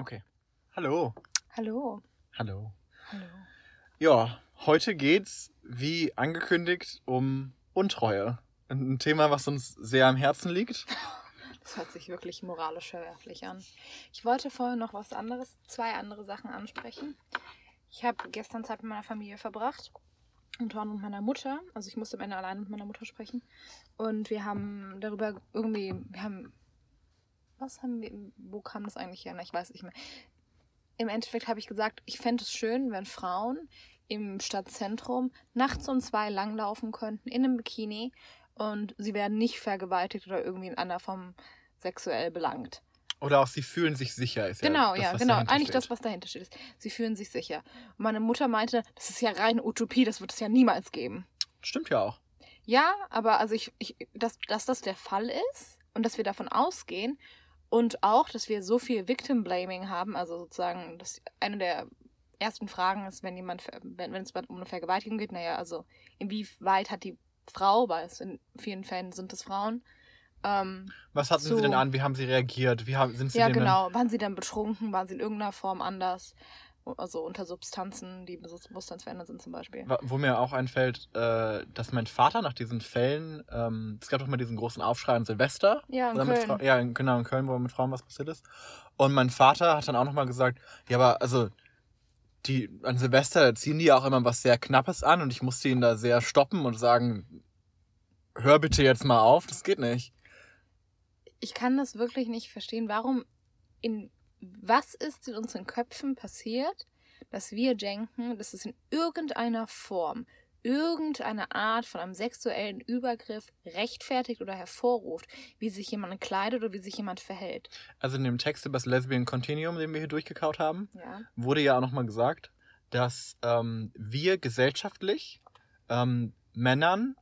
Okay. Hallo. Hallo. Hallo. Hallo. Ja, heute geht's, wie angekündigt, um Untreue. Ein Thema, was uns sehr am Herzen liegt. Das hört sich wirklich moralisch verwerflich an. Ich wollte vorher noch was anderes, zwei andere Sachen ansprechen. Ich habe gestern Zeit mit meiner Familie verbracht. Unter anderem mit meiner Mutter. Also ich musste am Ende alleine mit meiner Mutter sprechen. Und wir haben darüber irgendwie, wir haben, was haben wir, wo kam das eigentlich her? Na, ich weiß nicht mehr. Im Endeffekt habe ich gesagt, ich fände es schön, wenn Frauen im Stadtzentrum nachts um zwei langlaufen könnten in einem Bikini und sie werden nicht vergewaltigt oder irgendwie in anderer Form sexuell belangt. Oder auch sie fühlen sich sicher. Ist Genau, das, ja, genau. Eigentlich steht. das, was dahinter steht. Ist. Sie fühlen sich sicher. Und meine Mutter meinte, das ist ja reine Utopie, das wird es ja niemals geben. Stimmt ja auch. Ja, aber also ich, ich dass, dass das der Fall ist und dass wir davon ausgehen und auch, dass wir so viel Victim Blaming haben, also sozusagen, dass eine der ersten Fragen ist, wenn jemand, wenn, wenn es um eine Vergewaltigung geht, naja, also inwieweit hat die Frau, weil es in vielen Fällen sind es Frauen, ähm, Was hatten So. sie denn an? Wie haben sie reagiert? Wie haben, sind sie ja genau, waren sie dann betrunken, waren sie in irgendeiner Form anders, also unter Substanzen, die bewusstseinsverändert sind zum Beispiel. Wo mir auch einfällt, äh, dass mein Vater nach diesen Fällen, ähm, es gab doch mal diesen großen Aufschrei an Silvester. Ja, in Köln. Ja, in- genau, in Köln, wo mit Frauen was passiert ist. Und mein Vater hat dann auch nochmal gesagt, ja, aber also, die, an Silvester ziehen die ja auch immer was sehr Knappes an und ich musste ihn da sehr stoppen und sagen, hör bitte jetzt mal auf, das geht nicht. ich kann das wirklich nicht verstehen. Warum, in was ist in unseren Köpfen passiert, dass wir denken, dass es in irgendeiner Form, irgendeine Art von einem sexuellen Übergriff rechtfertigt oder hervorruft, wie sich jemand kleidet oder wie sich jemand verhält. Also in dem Text über das Lesbian Continuum, den wir hier durchgekaut haben, Ja. wurde ja auch nochmal gesagt, dass ähm, wir gesellschaftlich ähm, Männern,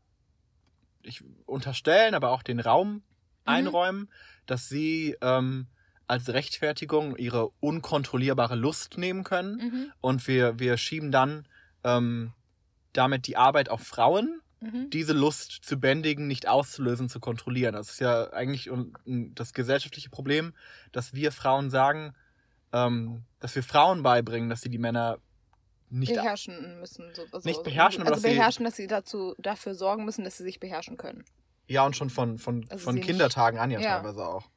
ich unterstellen, aber auch den Raum einräumen, dass sie ähm, als Rechtfertigung ihre unkontrollierbare Lust nehmen können Mhm. und wir, wir schieben dann ähm, damit die Arbeit auf Frauen, Mhm. diese Lust zu bändigen, nicht auszulösen, zu kontrollieren. Das ist ja eigentlich das gesellschaftliche Problem, dass wir Frauen sagen, ähm, dass wir Frauen beibringen, dass sie die Männer nicht beherrschen müssen. So, also, Nicht beherrschen, aber also dass sie- beherrschen, dass sie dazu dafür sorgen müssen, dass sie sich beherrschen können. Ja, und schon von, von, Also von sie nicht- Kindertagen an ja, Ja. teilweise auch.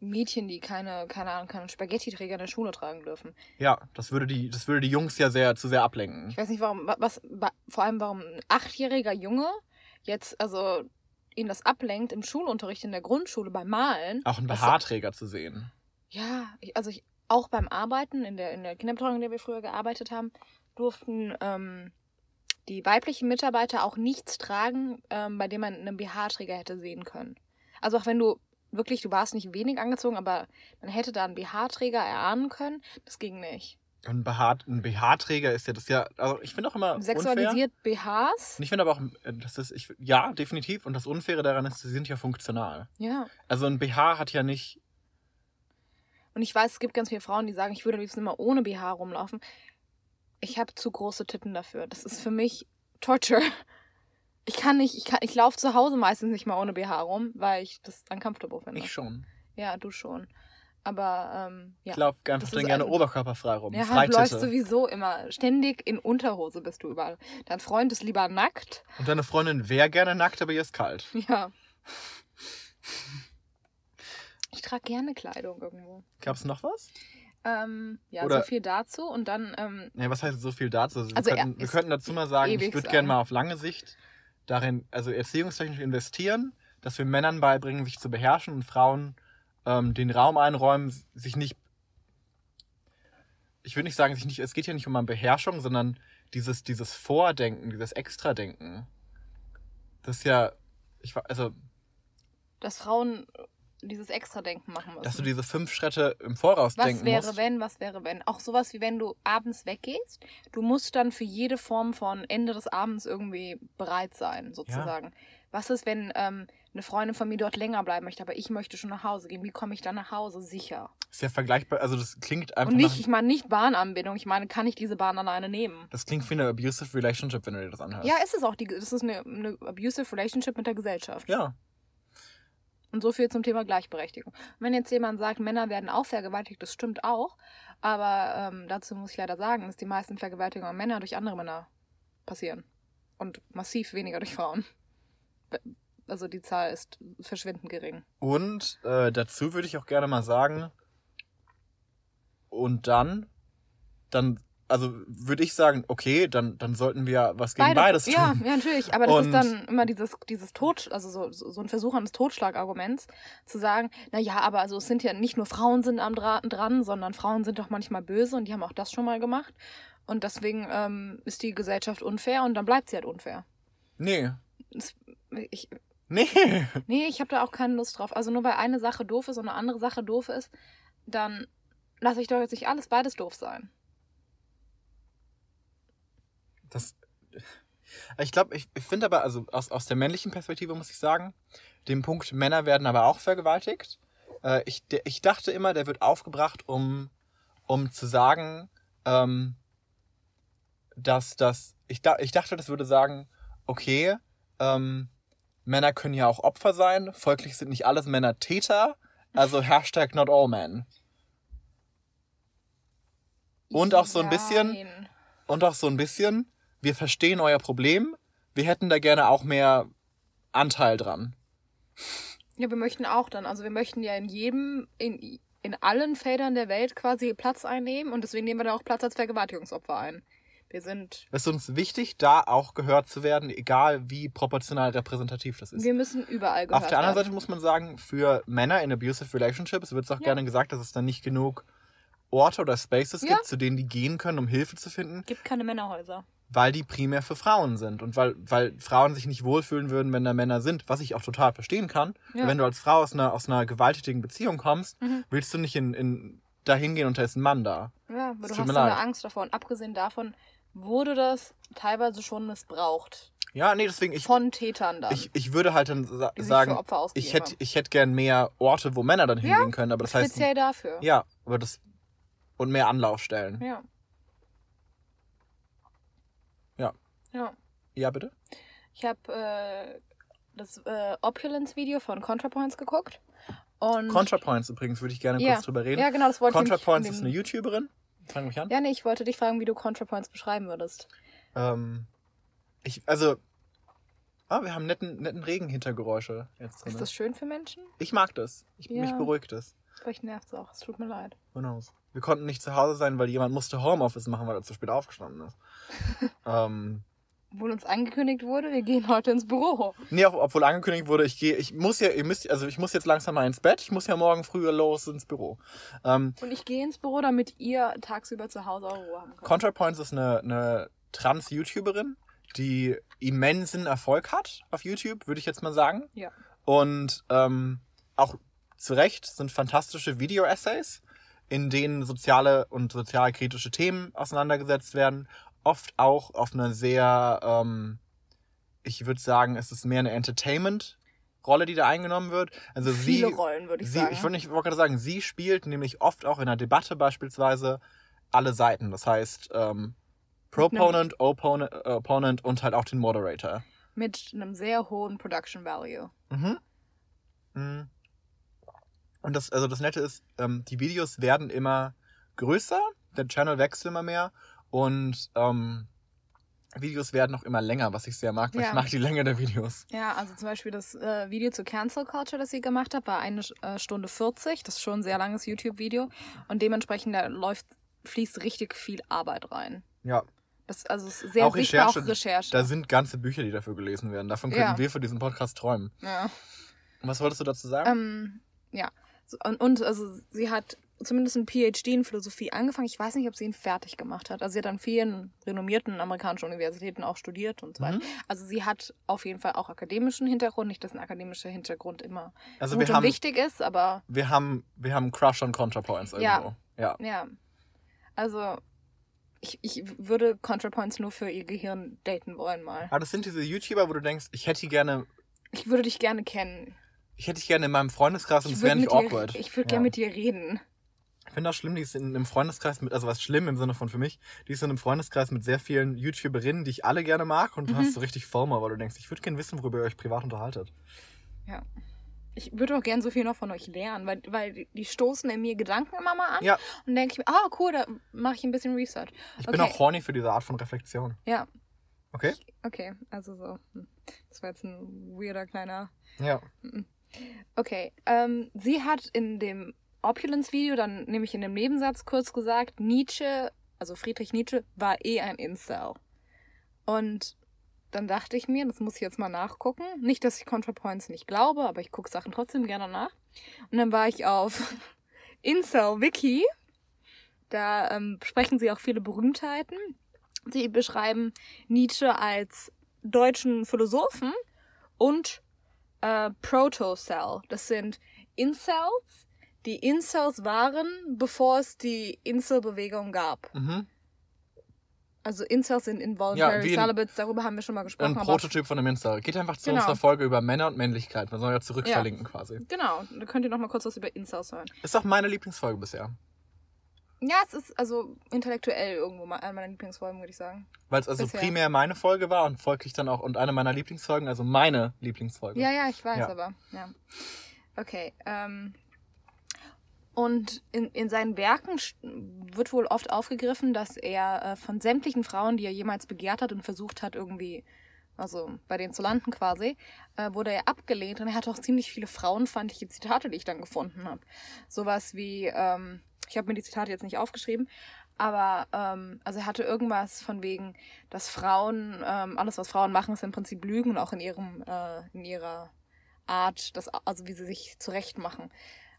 Mädchen, die keine, keine Ahnung, keine Spaghetti-Träger in der Schule tragen dürfen. Ja, das würde die, das würde die Jungs ja sehr zu sehr ablenken. Ich weiß nicht, warum, wa- was, wa- vor allem warum ein achtjähriger Junge jetzt, also ihn das ablenkt im Schulunterricht in der Grundschule beim Malen. Auch einen BH-Träger zu sehen. Ja, ich, also ich, auch beim Arbeiten, in der, in der Kinderbetreuung, in der wir früher gearbeitet haben, durften ähm, die weiblichen Mitarbeiter auch nichts tragen, ähm, bei dem man einen BH-Träger hätte sehen können. Also auch wenn du wirklich, du warst nicht wenig angezogen, aber man hätte da einen BH-Träger erahnen können, das ging nicht. Und ein BH ein BH-Träger ist ja das ja, also ich finde auch immer unfair. Sexualisiert BHs? Und ich finde aber auch, äh, das ist, ich, ja, definitiv. Und das Unfaire daran ist, sie sind ja funktional. Ja. Also ein BH hat ja nicht, Und ich weiß, es gibt ganz viele Frauen, die sagen, ich würde am liebsten immer ohne BH rumlaufen. Ich habe zu große Titten dafür. Das ist für mich Torture. Ich kann nicht, ich kann, ich laufe zu Hause meistens nicht mal ohne BH rum, weil ich das uncomfortable finde. ich schon. Ja, du schon. Aber ähm, ja. Ich laufe einfach dann gerne ein- oberkörperfrei rum. Ja, du läufst Freititte. sowieso immer. Ständig in Unterhose bist du überall. Dein Freund ist lieber nackt. Und deine Freundin wäre gerne nackt, aber ihr ist kalt. Ja. Ich trage gerne Kleidung irgendwo. Gab's noch was? Ähm, ja, Oder- so viel dazu. Und dann, ähm, Ja, was heißt so viel dazu? Also, wir, Also, könnten, wir könnten dazu mal sagen, ich würde gerne mal auf lange Sicht darin, also erziehungstechnisch investieren, dass wir Männern beibringen, sich zu beherrschen und Frauen ähm, den Raum einräumen, sich nicht. Ich würde nicht sagen, sich nicht, es geht ja nicht um eine Beherrschung, sondern dieses, dieses Vordenken, dieses Extradenken. Das ist ja, ich war, also, dass Frauen dieses Extra-Denken machen müssen. dass du diese fünf Schritte im Voraus was denken wäre, musst. wenn, was wäre, wenn. Auch sowas wie wenn du abends weggehst, du musst dann für jede Form von Ende des Abends irgendwie bereit sein, sozusagen. Was ist, wenn ähm, eine Freundin von mir dort länger bleiben möchte, aber ich möchte schon nach Hause gehen? Wie komme ich dann nach Hause? Sicher. Ist ja vergleichbar, also das klingt einfach Und nicht, ich meine nicht Bahnanbindung, ich meine, kann ich diese Bahn alleine nehmen? das klingt wie eine abusive relationship, wenn du dir das anhörst. Ja, ist es auch. Die, das ist eine, eine abusive Relationship mit der Gesellschaft. Ja. Und so viel zum Thema Gleichberechtigung. wenn jetzt jemand sagt, Männer werden auch vergewaltigt, das stimmt auch. Aber ähm, dazu muss ich leider sagen, dass die meisten Vergewaltigungen Männer durch andere Männer passieren. Und massiv weniger durch Frauen. Also die Zahl ist verschwindend gering. Und äh, dazu würde ich auch gerne mal sagen, und dann, dann, also würde ich sagen, okay, dann, dann sollten wir was gegen Beide, beides tun. Ja, ja, natürlich. Aber das Und- ist dann immer dieses, dieses Tod, also so, so so ein Versuch eines Totschlagarguments, zu sagen, na ja, aber also es sind ja nicht nur Frauen sind am Dra dran, sondern Frauen sind doch manchmal böse und die haben auch das schon mal gemacht. Und deswegen ähm, ist die Gesellschaft unfair und dann bleibt sie halt unfair. Nee. Das, ich, Nee. nee, ich habe da auch keine Lust drauf. Also nur weil eine Sache doof ist und eine andere Sache doof ist, dann lasse ich doch jetzt nicht alles beides doof sein. Das, ich glaube, ich, ich finde aber, also aus, aus der männlichen Perspektive muss ich sagen, den Punkt, Männer werden aber auch vergewaltigt. Äh, ich, ich dachte immer, der wird aufgebracht, um, um zu sagen, ähm, dass das, ich, da, ich dachte, das würde sagen, okay, ähm, Männer können ja auch Opfer sein, folglich sind nicht alles Männer Täter, also Hashtag not all men. Und auch so ein bisschen, Nein. und auch so ein bisschen, wir verstehen euer Problem, wir hätten da gerne auch mehr Anteil dran. Ja, wir möchten auch dann, also wir möchten ja in jedem, in, in allen Feldern der Welt quasi Platz einnehmen und deswegen nehmen wir da auch Platz als Vergewaltigungsopfer ein. Wir sind, Es ist uns wichtig, da auch gehört zu werden, egal wie proportional repräsentativ das ist. wir müssen überall gehört Auf der anderen werden. Seite muss man sagen, für Männer in abusive relationships wird es auch Ja. gerne gesagt, dass es dann nicht genug Orte oder Spaces Ja. gibt, zu denen die gehen können, um Hilfe zu finden, gibt keine Männerhäuser. Weil die primär für Frauen sind und weil, weil Frauen sich nicht wohlfühlen würden, wenn da Männer sind, was ich auch total verstehen kann. Ja. Wenn du als Frau aus einer, aus einer gewalttätigen Beziehung kommst, Mhm. willst du nicht in, in, da hingehen und da ist ein Mann da. Ja, aber Es du hast so eine. Angst davor. Und abgesehen davon wurde das teilweise schon missbraucht. Ja, nee, deswegen, ich, von Tätern dann. ich, ich würde halt dann sa sagen, ich hätte ich hätte gern mehr Orte, wo Männer dann Ja, hingehen können, aber das heißt, Speziell dafür. ja, aber das, und mehr Anlaufstellen. Ja. Ja. Ja. Bitte? Ich habe äh, das äh, Opulence-Video von ContraPoints geguckt. Und ContraPoints übrigens, würde ich gerne Ja. kurz drüber reden. Ja, genau, das wollte ContraPoints ich ist in eine YouTuberin. Fang mich an. Ja, nee, ich wollte dich fragen, wie du ContraPoints beschreiben würdest. Ähm, ich, also, ah, wir haben netten, netten Regenhintergeräusche jetzt drin. Ist das schön für Menschen? Ich mag das. Ich, Mich Ja. beruhigt es. Vielleicht nervt es auch. Es tut mir leid. Who knows? Wir konnten nicht zu Hause sein, weil jemand musste Homeoffice machen, weil er zu spät aufgestanden ist. ähm, Obwohl uns angekündigt wurde, wir gehen heute ins Büro. nee, auch, obwohl angekündigt wurde, ich gehe, ich muss ja, ihr müsst, also ich muss jetzt langsam mal ins Bett. Ich muss ja morgen früher los ins Büro. Ähm, Und ich gehe ins Büro, damit ihr tagsüber zu Hause eure Ruhe haben könnt. ContraPoints ist eine, eine Trans-YouTuberin, die immensen Erfolg hat auf YouTube, würde ich jetzt mal sagen. Ja. Und ähm, auch zu Recht sind fantastische Video-Essays, in denen soziale und sozialkritische Themen auseinandergesetzt werden. Oft auch auf eine sehr, ähm, ich würde sagen, es ist mehr eine Entertainment-Rolle, die da eingenommen wird. Also Viele sie, Rollen, würde ich sie, sagen. ich wollte nicht- wollte gerade sagen, sie spielt nämlich oft auch in einer Debatte beispielsweise alle Seiten. Das heißt, ähm, Proponent, Opponent, äh, Opponent und halt auch den Moderator. Mit einem sehr hohen Production Value. Mhm. Mhm. Und das, also das Nette ist, ähm, die Videos werden immer größer, der Channel wächst immer mehr und ähm, Videos werden auch immer länger, was ich sehr mag, weil Ja. ich mag die Länge der Videos. Ja, also zum Beispiel das äh, Video zu Cancel Culture, das sie gemacht hat, war eine äh, Stunde 40. Das ist schon ein sehr langes YouTube-Video. Und dementsprechend da läuft, fließt richtig viel Arbeit rein. Ja, Das, also es ist sehr Auch sichtbar Recherche, auch Recherche. da sind ganze Bücher, die dafür gelesen werden. Davon könnten Ja. wir für diesen Podcast träumen. ja. Und was wolltest du dazu sagen? Ähm, ja. Und, und also sie hat zumindest ein PhD in Philosophie angefangen. Ich weiß nicht, ob sie ihn fertig gemacht hat. Also sie hat an vielen renommierten amerikanischen Universitäten auch studiert und so weiter. Mhm. Also sie hat auf jeden Fall auch akademischen Hintergrund. Nicht, dass ein akademischer Hintergrund immer Also gut und haben, wichtig ist, aber wir haben, wir haben einen Crush on ContraPoints Ja. irgendwo. Ja. ja. Also ich, ich würde ContraPoints nur für ihr Gehirn daten wollen mal. Aber das sind diese YouTuber, wo du denkst, ich hätte die gerne, Ich würde dich gerne kennen. ich hätte dich gerne in meinem Freundeskreis und es wäre nicht dir, awkward. ich würde Ja. gerne mit dir reden. Ich finde das schlimm, die ist in einem Freundeskreis mit, also was schlimm im Sinne von für mich, die ist in einem Freundeskreis mit sehr vielen YouTuberinnen, die ich alle gerne mag und du Mhm. hast so richtig FOMO, weil du denkst, ich würde gerne wissen, worüber ihr euch privat unterhaltet. ich würde auch gern so viel noch von euch lernen, weil, weil die- stoßen in mir Gedanken immer mal an. Ja. Und denke ich mir, ah, cool, da mache ich ein bisschen Research. Ich bin Okay. auch horny für diese Art von Reflexion. Ja, Okay? okay, also so. hm. Das war jetzt ein weirder kleiner. Ja. Okay, ähm, sie hat in dem Opulence-Video dann nämlich in dem Nebensatz kurz gesagt, Nietzsche, also Friedrich Nietzsche, war eh ein Incel. Und dann dachte ich mir, das muss ich jetzt mal nachgucken. Nicht, dass ich ContraPoints nicht glaube, aber ich gucke Sachen trotzdem gerne nach. Und dann war ich auf Incel-Wiki. Da ähm, sprechen sie auch viele Berühmtheiten. Sie beschreiben Nietzsche als deutschen Philosophen und äh, Proto-Cell. Das sind Incels, die Incels waren, bevor es die Incel-Bewegung gab. Mhm. Also Incels sind Involuntary Ja, Celibates, darüber haben wir schon mal gesprochen. Ein Prototyp von einem Insta. Geht einfach zu Genau. unserer Folge über Männer und Männlichkeit. Man soll ja zurück Ja. quasi. Genau, da könnt ihr noch mal kurz was über Incels hören. Ist auch meine Lieblingsfolge bisher. Ja, es ist also intellektuell irgendwo mal eine meiner Lieblingsfolgen, würde ich sagen. Weil es also Bisher. primär meine Folge war und folglich dann auch und eine meiner Lieblingsfolgen, also meine Lieblingsfolge. Ja, ja, ich weiß, Ja. aber ja. Okay. Ähm, und in, in seinen Werken wird wohl oft aufgegriffen, dass er äh, von sämtlichen Frauen, die er jemals begehrt hat und versucht hat, irgendwie, also bei denen zu landen quasi, äh, wurde er abgelehnt. Und er hat auch ziemlich viele frauenfeindliche Zitate, die ich dann gefunden habe. Sowas wie, ähm, ich habe mir die Zitate jetzt nicht aufgeschrieben, aber ähm, also er hatte irgendwas von wegen, dass Frauen, ähm, alles was Frauen machen, ist im Prinzip Lügen und auch in ihrem, äh, in ihrer Art, das, also wie sie sich zurecht machen.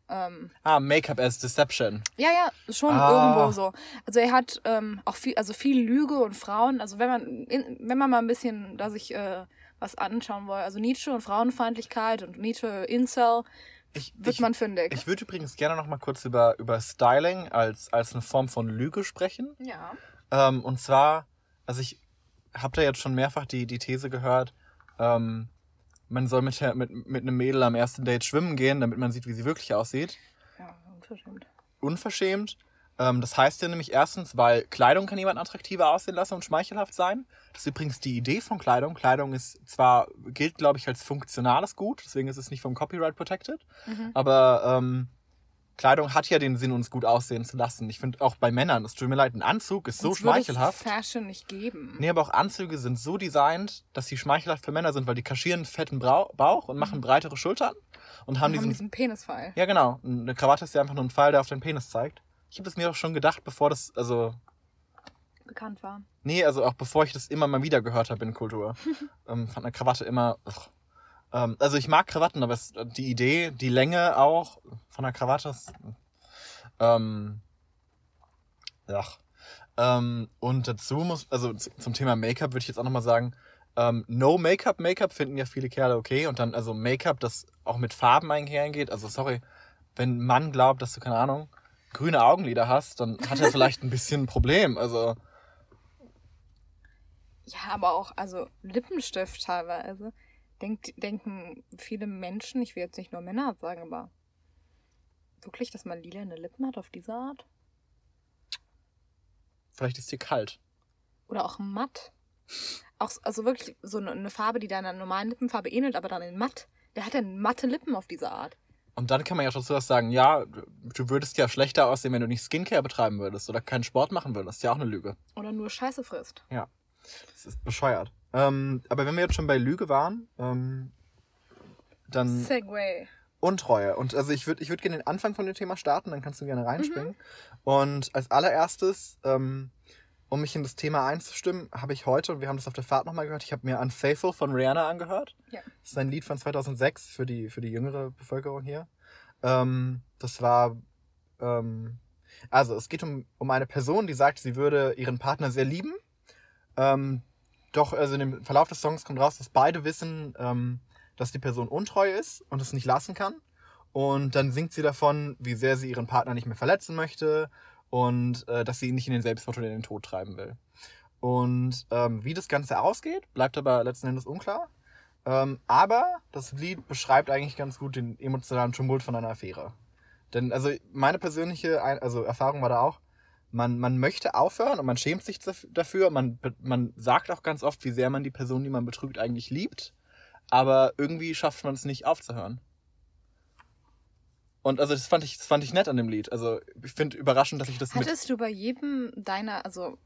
Ähm, Ah, Make-up as Deception. ja, ja, schon Ah. irgendwo so. Also er hat ähm, auch viel, also viel Lüge und Frauen. Also wenn man, in, wenn man mal ein bisschen da sich äh, was anschauen will, also Nietzsche und Frauenfeindlichkeit und Nietzsche Incel, Ich, wird ich, man fündig. ich würde übrigens gerne noch mal kurz über, über Styling als, als eine Form von Lüge sprechen. ja. Ähm, und zwar, also ich habe da jetzt schon mehrfach die, die These gehört, ähm, man soll mit, der, mit, mit einem Mädel am ersten Date schwimmen gehen, damit man sieht, wie sie wirklich aussieht. Ja, unverschämt. Unverschämt. Ähm, das heißt ja nämlich erstens, weil Kleidung kann jemanden attraktiver aussehen lassen und schmeichelhaft sein. Das ist übrigens die Idee von Kleidung. Kleidung ist zwar, gilt glaube ich als funktionales Gut, deswegen ist es nicht vom Copyright protected, Mhm. aber ähm, Kleidung hat ja den Sinn, uns gut aussehen zu lassen. Ich finde auch bei Männern, es tut mir leid, ein Anzug ist so Uns würde es schmeichelhaft. Fashion nicht geben. Nee, aber auch Anzüge sind so designt, dass sie schmeichelhaft für Männer sind, weil die kaschieren einen fetten Bauch und machen breitere Schultern und haben Wir haben diesen. diesen Penisfall. Ja, genau. Eine Krawatte ist ja einfach nur ein Pfeil, der auf den Penis zeigt. Ich habe das mir auch schon gedacht, bevor das, also, bekannt war. nee, also auch bevor ich das immer mal wieder gehört habe in Kultur. ähm, fand eine Krawatte immer. Ugh. Ähm, also ich mag Krawatten, aber es, die Idee, die Länge auch von der Krawatte ist. Ähm, ja. Ähm, und dazu muss, also zum Thema Make-up würde ich jetzt auch nochmal sagen, ähm, No Make-up, Make-up finden ja viele Kerle okay. Und dann also Make-up, das auch mit Farben einhergeht. Also sorry, wenn ein Mann glaubt, dass du, keine Ahnung, grüne Augenlider hast, dann hat er vielleicht ein bisschen ein Problem. Also, Ja, aber auch, also Lippenstift teilweise. Denkt, denken viele Menschen, ich will jetzt nicht nur Männer sagen, aber wirklich, dass man lila Lippen hat auf diese Art? vielleicht ist dir kalt. Oder auch matt. Auch, also wirklich so eine, eine Farbe, die deiner normalen Lippenfarbe ähnelt, aber dann in matt. Der hat ja matte Lippen auf diese Art. Und dann kann man ja dazu was sagen, ja, du- würdest ja schlechter aussehen, wenn du nicht Skincare betreiben würdest oder keinen Sport machen würdest. Das ist ja auch eine Lüge. Oder nur Scheiße frisst. Das ist bescheuert. Ähm, aber wenn wir jetzt schon bei Lüge waren, ähm, dann Segway. Untreue. Und also ich würde ich würd gerne den Anfang von dem Thema starten, dann kannst du gerne reinspringen. Und als allererstes, ähm, um mich in das Thema einzustimmen, habe ich heute, und wir haben das auf der Fahrt nochmal gehört, ich habe mir Unfaithful von Rihanna angehört. Ja. Das ist ein Lied von 2006 für die, für die jüngere Bevölkerung hier. Ähm, das war, ähm, also es geht um, um eine Person, die sagt, sie würde ihren Partner sehr lieben. Ähm, doch, also in dem Verlauf des Songs kommt raus, dass beide wissen, ähm, dass die Person untreu ist und es nicht lassen kann. Und dann singt sie davon, wie sehr sie ihren Partner nicht mehr verletzen möchte und äh, dass sie ihn nicht in den Selbstmord oder in den Tod treiben will. Und ähm, wie das Ganze ausgeht, bleibt aber letzten Endes unklar. Ähm, aber das Lied beschreibt eigentlich ganz gut den emotionalen Tumult von einer Affäre. Denn also meine persönliche also Erfahrung war da auch, man, man möchte aufhören und man schämt sich daf- dafür. Man, man sagt auch ganz oft, wie sehr man die Person, die man betrügt, eigentlich liebt. Aber irgendwie schafft man es nicht aufzuhören. Und also das fand ich, das fand ich nett an dem Lied. Also ich finde überraschend, dass ich das. Hattest du bei jedem deiner, also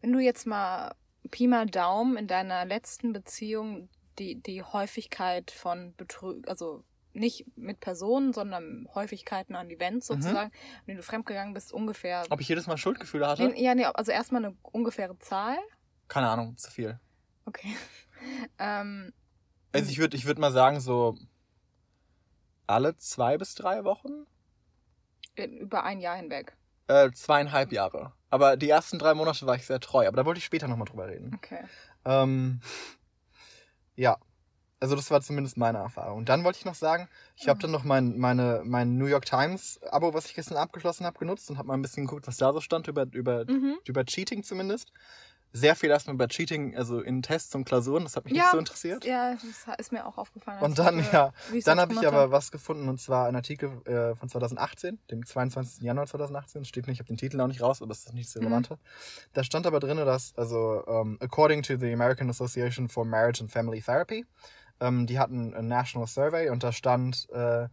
wenn du jetzt mal Pi mal Daumen in deiner letzten Beziehung die, die Häufigkeit von Betrug, also nicht mit Personen, sondern Häufigkeiten an Events Mhm. sozusagen, wenn du fremdgegangen bist, ungefähr. Ob ich jedes Mal Schuldgefühle hatte? Nee, ja, nee, also erstmal eine ungefähre Zahl. Keine Ahnung, zu viel. Okay. ähm, Also ich würde ich würd mal sagen, so alle zwei bis drei Wochen? über ein Jahr hinweg. Äh, zweieinhalb Jahre. Aber die ersten drei Monate war ich sehr treu. Aber da wollte ich später nochmal drüber reden. Okay. Ähm, ja. Also das war zumindest meine Erfahrung. Und dann wollte ich noch sagen, ich habe dann noch mein, meine, mein New York Times Abo, was ich gestern abgeschlossen habe, genutzt und habe mal ein bisschen geguckt, was da so stand über, über, Mhm. über Cheating zumindest. Sehr viel erstmal über Cheating, also in Tests und Klausuren, das hat mich Ja, nicht so interessiert. Ja, das ist mir auch aufgefallen. Und dann, ich, ja, Dann habe ich aber was gefunden und zwar ein Artikel äh, von 2018, dem 22. Januar 2018. Steht nicht, ich habe den Titel auch nicht raus, aber das ist nicht Mhm. das Relevante. Da stand aber drin, dass, also, um, according to the American Association for Marriage and Family Therapy, ähm, die hatten ein National Survey und da stand, äh,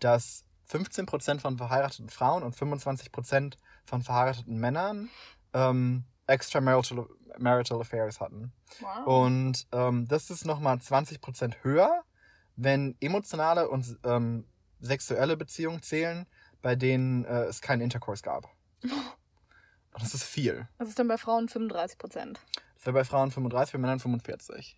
dass 15% von verheirateten Frauen und 25% von verheirateten Männern ähm, extramarital marital affairs hatten. Wow. Und ähm, das ist nochmal 20% höher, wenn emotionale und ähm, sexuelle Beziehungen zählen, bei denen äh, es keinen Intercourse gab. Und das ist viel. Das ist dann bei Frauen 35 Prozent. Das wäre bei Frauen 35%, bei Männern 45.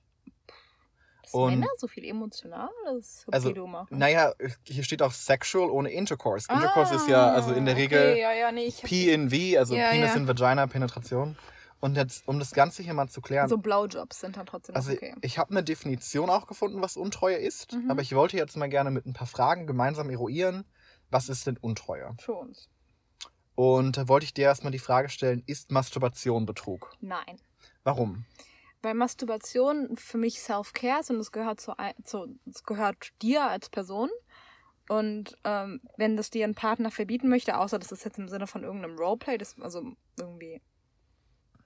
Dass Und- Männer so viel emotional? Das Also, machen. Naja, hier steht auch sexual ohne Intercourse. Intercourse ist ja also in der Ah, Regel Okay, ja, ja, nee, ich hab P in V, also Ja, Penis in Vagina, Penetration. Und jetzt, um das Ganze hier mal zu klären, so Blowjobs sind dann trotzdem Also okay. ich habe eine Definition auch gefunden, was Untreue ist, Mhm. aber ich wollte jetzt mal gerne mit ein paar Fragen gemeinsam eruieren, was ist denn Untreue? Für uns. Und da wollte ich dir erstmal die Frage stellen, ist Masturbation Betrug? Nein. Warum? Weil Masturbation für mich Self-Care ist und es gehört zu, zu es gehört dir als Person. Und ähm, wenn das dir ein Partner verbieten möchte, außer das ist jetzt im Sinne von irgendeinem Roleplay, das also irgendwie.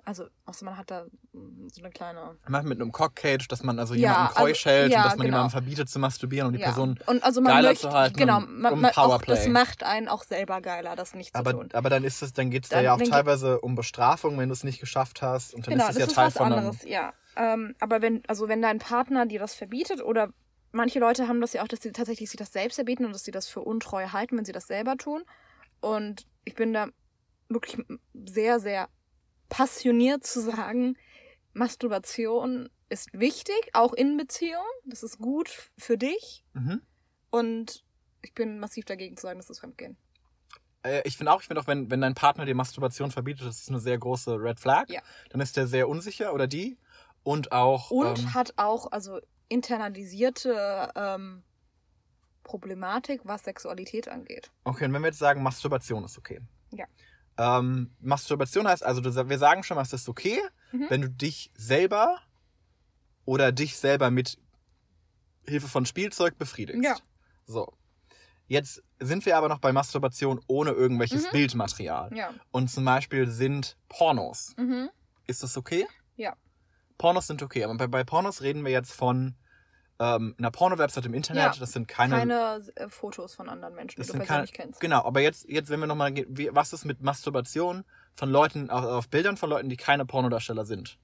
Also, außer man hat da mm, so eine kleine. Manchmal mit einem Cockcage, dass man also Ja, jemanden keusch also- hält ja, und dass man genau. jemandem verbietet zu masturbieren und die ja. Person. und also man geiler möchte, zu halten, genau, man, um man, auch, das macht einen auch selber geiler, das nicht zu Aber, tun. aber dann ist es, dann geht es da ja auch teilweise um Bestrafung, wenn du es nicht geschafft hast. Und dann Genau, ist es ja ist Teil was von einem. anderes, ja. Ähm, aber wenn, also wenn dein Partner dir das verbietet oder manche Leute haben das ja auch, dass sie tatsächlich sich das selbst verbieten und dass sie das für untreu halten, wenn sie das selber tun. Und ich bin da wirklich sehr, sehr passioniert zu sagen, Masturbation ist wichtig, auch in Beziehung. Das ist gut für dich. Mhm. Und ich bin massiv dagegen zu sagen, dass das Fremdgehen. Äh, Ich finde auch, ich finde auch, wenn, wenn dein Partner dir Masturbation verbietet, das ist eine sehr große Red Flag. Ja. Dann ist der sehr unsicher oder die. Und auch. Und ähm, hat auch also internalisierte ähm, Problematik, was Sexualität angeht. Okay, und wenn wir jetzt sagen, Masturbation ist okay. Ja. Ähm, Masturbation heißt also, du, wir sagen schon mal, es ist okay, Mhm. wenn du dich selber oder dich selber mit Hilfe von Spielzeug befriedigst. Ja. So. Jetzt sind wir aber noch bei Masturbation ohne irgendwelches Mhm. Bildmaterial. Ja. Und zum Beispiel sind Pornos. Mhm. Ist das okay? Ja. Pornos sind okay, aber bei, bei Pornos reden wir jetzt von ähm, einer Porno-Website im Internet. Ja. Das sind keine. Keine äh, Fotos von anderen Menschen, das die du sind keine persönlich kennst. genau, aber jetzt, jetzt wenn wir nochmal, was ist mit Masturbation von Leuten, auf, auf Bildern von Leuten, die keine Pornodarsteller sind?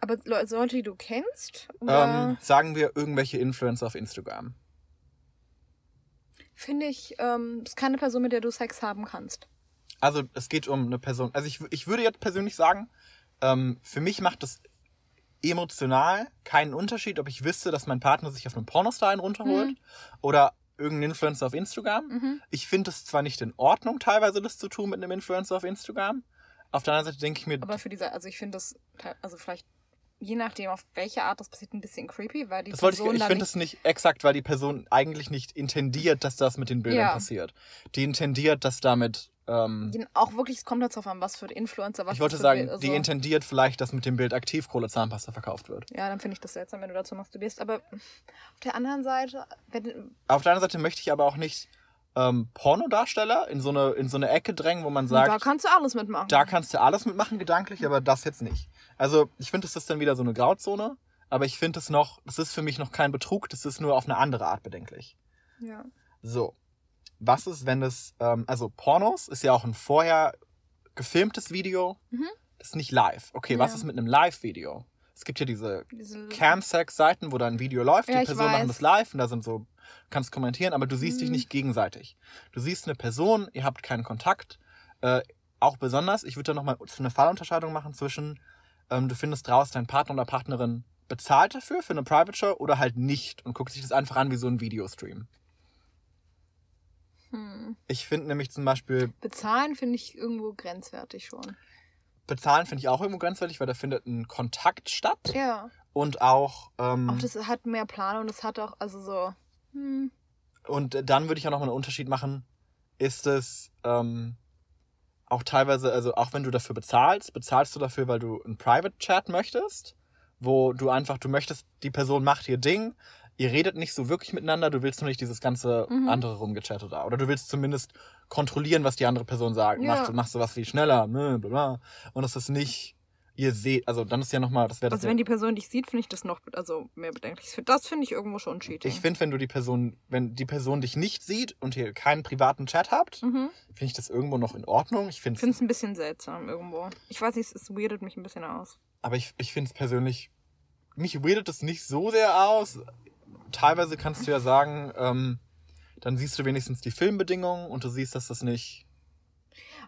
Aber Le- Leute, die du kennst? Ähm, sagen wir irgendwelche Influencer auf Instagram. finde ich, ähm, das ist keine Person, mit der du Sex haben kannst. Also es geht um eine Person. Also ich, ich würde jetzt persönlich sagen, ähm, für mich macht es emotional keinen Unterschied, ob ich wüsste, dass mein Partner sich auf einem Pornostar einen runterholt Mhm. oder irgendein Influencer auf Instagram. Mhm. Ich finde es zwar nicht in Ordnung, teilweise das zu tun mit einem Influencer auf Instagram. Auf der anderen Seite denke ich mir, Aber für diese, also ich finde das, also vielleicht, je nachdem, auf welche Art das passiert, ein bisschen creepy, weil die das wollte ich, Person ich dann finde es nicht exakt, weil die Person eigentlich nicht intendiert, dass das mit den Bildern Ja. passiert. Die intendiert, dass damit, ähm, Auch wirklich, es kommt jetzt darauf an, was für Influencer, was ich wollte sagen, also- die intendiert vielleicht, dass mit dem Bild Aktivkohle Zahnpasta verkauft wird. Ja, dann finde ich das seltsam, wenn du dazu masturbierst. Aber auf der anderen Seite, wenn, Auf der anderen Seite möchte ich aber auch nicht ähm, Pornodarsteller in so, eine, in so eine Ecke drängen, wo man sagt, da kannst du alles mitmachen. da kannst du alles mitmachen, gedanklich, aber das jetzt nicht. Also ich finde, das ist dann wieder so eine Grauzone, aber ich finde es noch, das ist für mich noch kein Betrug, das ist nur auf eine andere Art bedenklich. ja. So. Was ist, wenn es, ähm, also Pornos ist ja auch ein vorher gefilmtes Video. Mhm. Das ist nicht live. Okay, was Ja. ist mit einem Live-Video? Es gibt ja diese Diese, Camsex-Seiten, wo da ein Video läuft, Ja, die Personen machen das live und da sind so, du kannst kommentieren, aber du siehst dich Mhm. nicht gegenseitig. Du siehst eine Person, ihr habt keinen Kontakt. Äh, auch besonders, ich würde da nochmal eine Fallunterscheidung machen zwischen, ähm, du findest raus, dein Partner oder Partnerin bezahlt dafür, für eine Private Show oder halt nicht und guckt sich das einfach an wie so ein Videostream. Hm. Ich finde nämlich zum Beispiel, Bezahlen finde ich irgendwo grenzwertig schon. bezahlen finde ich auch irgendwo grenzwertig, weil da findet ein Kontakt statt Ja. und auch, ähm, Auch das hat mehr Plan und es hat auch, also so. Hm. Und dann würde ich auch nochmal einen Unterschied machen. Ist es ähm, auch teilweise, also auch wenn du dafür bezahlst, bezahlst du dafür, weil du einen Private Chat möchtest, wo du einfach, du möchtest, die Person macht ihr Ding, ihr redet nicht so wirklich miteinander, du willst nur nicht dieses ganze Mhm. andere rumgechattet da. Oder du willst zumindest kontrollieren, was die andere Person sagt. Ja. Machst, machst du was viel schneller, ne, bla bla. Und das ist nicht, ihr seht, also dann ist ja nochmal, das wäre das. Also wenn die Person dich sieht, finde ich das noch also mehr bedenklich. Das finde ich irgendwo schon cheating. ich finde, wenn du die Person, wenn die Person dich nicht sieht und ihr keinen privaten Chat habt, Mhm. finde ich das irgendwo noch in Ordnung. Ich finde es ein bisschen seltsam irgendwo. Ich weiß nicht, es weirdet mich ein bisschen aus. aber ich, ich finde es persönlich, mich weirdet es nicht so sehr aus. Teilweise kannst du ja sagen, ähm, dann siehst du wenigstens die Filmbedingungen und du siehst, dass das nicht.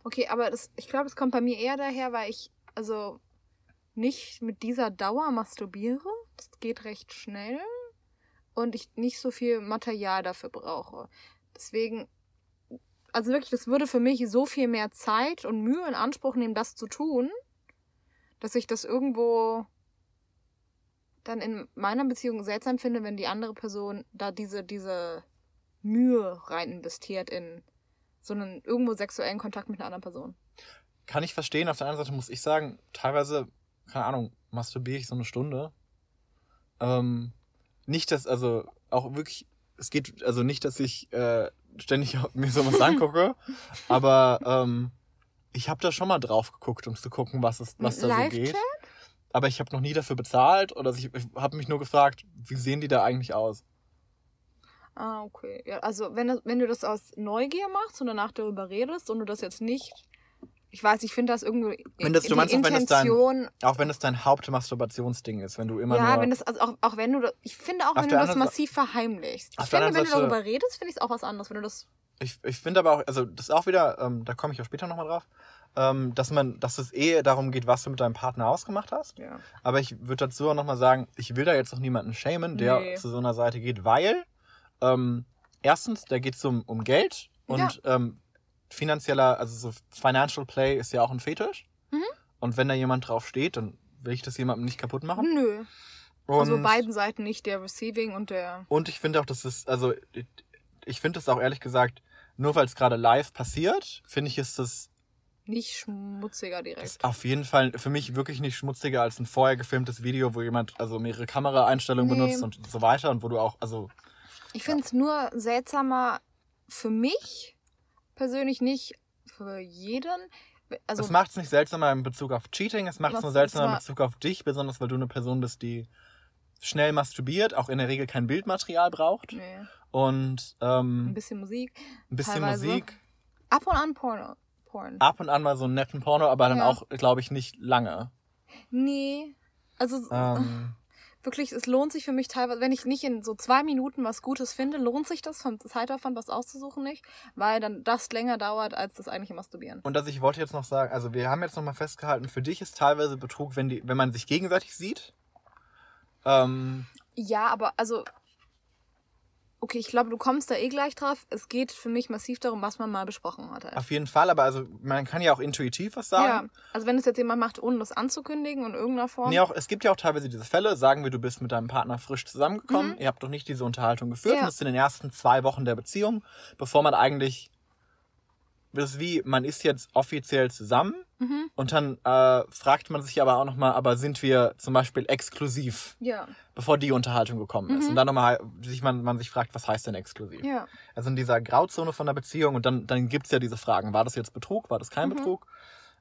Okay, aber das, ich glaube, es kommt bei mir eher daher, weil ich also nicht mit dieser Dauer masturbiere. Das geht recht schnell. Und ich nicht so viel Material dafür brauche. Deswegen, also wirklich, das würde für mich so viel mehr Zeit und Mühe in Anspruch nehmen, das zu tun, dass ich das irgendwo dann in meiner Beziehung seltsam finde, wenn die andere Person da diese, diese Mühe rein investiert in so einen irgendwo sexuellen Kontakt mit einer anderen Person. Kann ich verstehen. Auf der anderen Seite muss ich sagen, teilweise, keine Ahnung, masturbiere ich so eine Stunde. Ähm, nicht, dass, also auch wirklich, es geht, also nicht, dass ich äh, ständig mir sowas angucke, aber ähm, ich habe da schon mal drauf geguckt, um zu gucken, was, es, was da so geht. Aber ich habe noch nie dafür bezahlt oder ich, ich habe mich nur gefragt, wie sehen die da eigentlich aus? Ah, okay. Ja, also wenn, wenn du das aus Neugier machst und danach darüber redest und du das jetzt nicht. Ich weiß, ich finde das irgendwie. Wenn das- du meinst auch, wenn das dein- dein Hauptmasturbationsding ist, wenn du immer ja, nur... wenn das, also auch, auch wenn du das, ich finde auch, wenn du das massiv verheimlichst. Ich finde, wenn du darüber redest, finde ich es auch was anderes. Wenn du das. Ich, ich finde aber auch, also das ist auch wieder, ähm, da komme ich auch später nochmal drauf, ähm, dass man, dass es eh darum geht, was du mit deinem Partner ausgemacht hast. Ja. Aber ich würde dazu auch nochmal sagen, ich will da jetzt noch niemanden schämen, der Nee. zu so einer Seite geht, weil ähm, erstens, da geht es um, um Geld und ähm, finanzieller, also so Financial Play ist ja auch ein Fetisch. Mhm. Und wenn da jemand drauf steht, dann will ich das jemandem nicht kaputt machen. Nö. Und, also beiden Seiten nicht, der Receiving und der. und ich finde auch, dass es, also ich- ich finde das auch ehrlich gesagt, nur weil es gerade live passiert, finde ich, ist das Nicht schmutziger direkt. ist auf jeden Fall für mich wirklich nicht schmutziger als ein vorher gefilmtes Video, wo jemand also mehrere Kameraeinstellungen Nee. benutzt und so weiter und wo du auch, also Ich finde es nur seltsamer für mich persönlich nicht für jeden. Also es macht es nicht seltsamer in Bezug auf Cheating, es macht es nur seltsamer in Bezug auf dich, besonders weil du eine Person bist, die schnell masturbiert, auch in der Regel kein Bildmaterial braucht nee, und ähm, ein bisschen Musik. ein bisschen teilweise. Musik, Ab und an Porno. Porn. ab und an mal so einen netten Porno, aber dann Ja. auch, glaube ich, nicht lange. Nee. Also Ähm, wirklich, es lohnt sich für mich teilweise, wenn ich nicht in so zwei Minuten was Gutes finde, lohnt sich das vom Zeitaufwand was auszusuchen nicht, weil dann das länger dauert als das eigentliche Masturbieren. Und dass ich wollte jetzt noch sagen, also wir haben jetzt noch mal festgehalten, für dich ist teilweise Betrug, wenn die, wenn man sich gegenseitig sieht. Ähm, Ja, aber also. Okay, ich glaube, du kommst da eh gleich drauf. Es geht für mich massiv darum, was man mal besprochen hat. Auf jeden Fall, aber also man kann ja auch intuitiv was Ja, sagen. also wenn es jetzt jemand macht, ohne das anzukündigen in irgendeiner Form. Nee, auch, es gibt ja auch teilweise diese Fälle, sagen wir, du bist mit deinem Partner frisch zusammengekommen, Mhm. ihr habt doch nicht diese Unterhaltung geführt Ja. und das ist in den ersten zwei Wochen der Beziehung, bevor man eigentlich, das ist wie, man ist jetzt offiziell zusammen Mhm. und dann äh, fragt man sich aber auch nochmal, aber sind wir zum Beispiel exklusiv, Ja. bevor die Unterhaltung gekommen ist. Mhm. Und dann nochmal sich man, man sich fragt, was heißt denn exklusiv? Ja. Also in dieser Grauzone von der Beziehung und dann, dann gibt's ja diese Fragen, war das jetzt Betrug, war das kein Mhm. Betrug?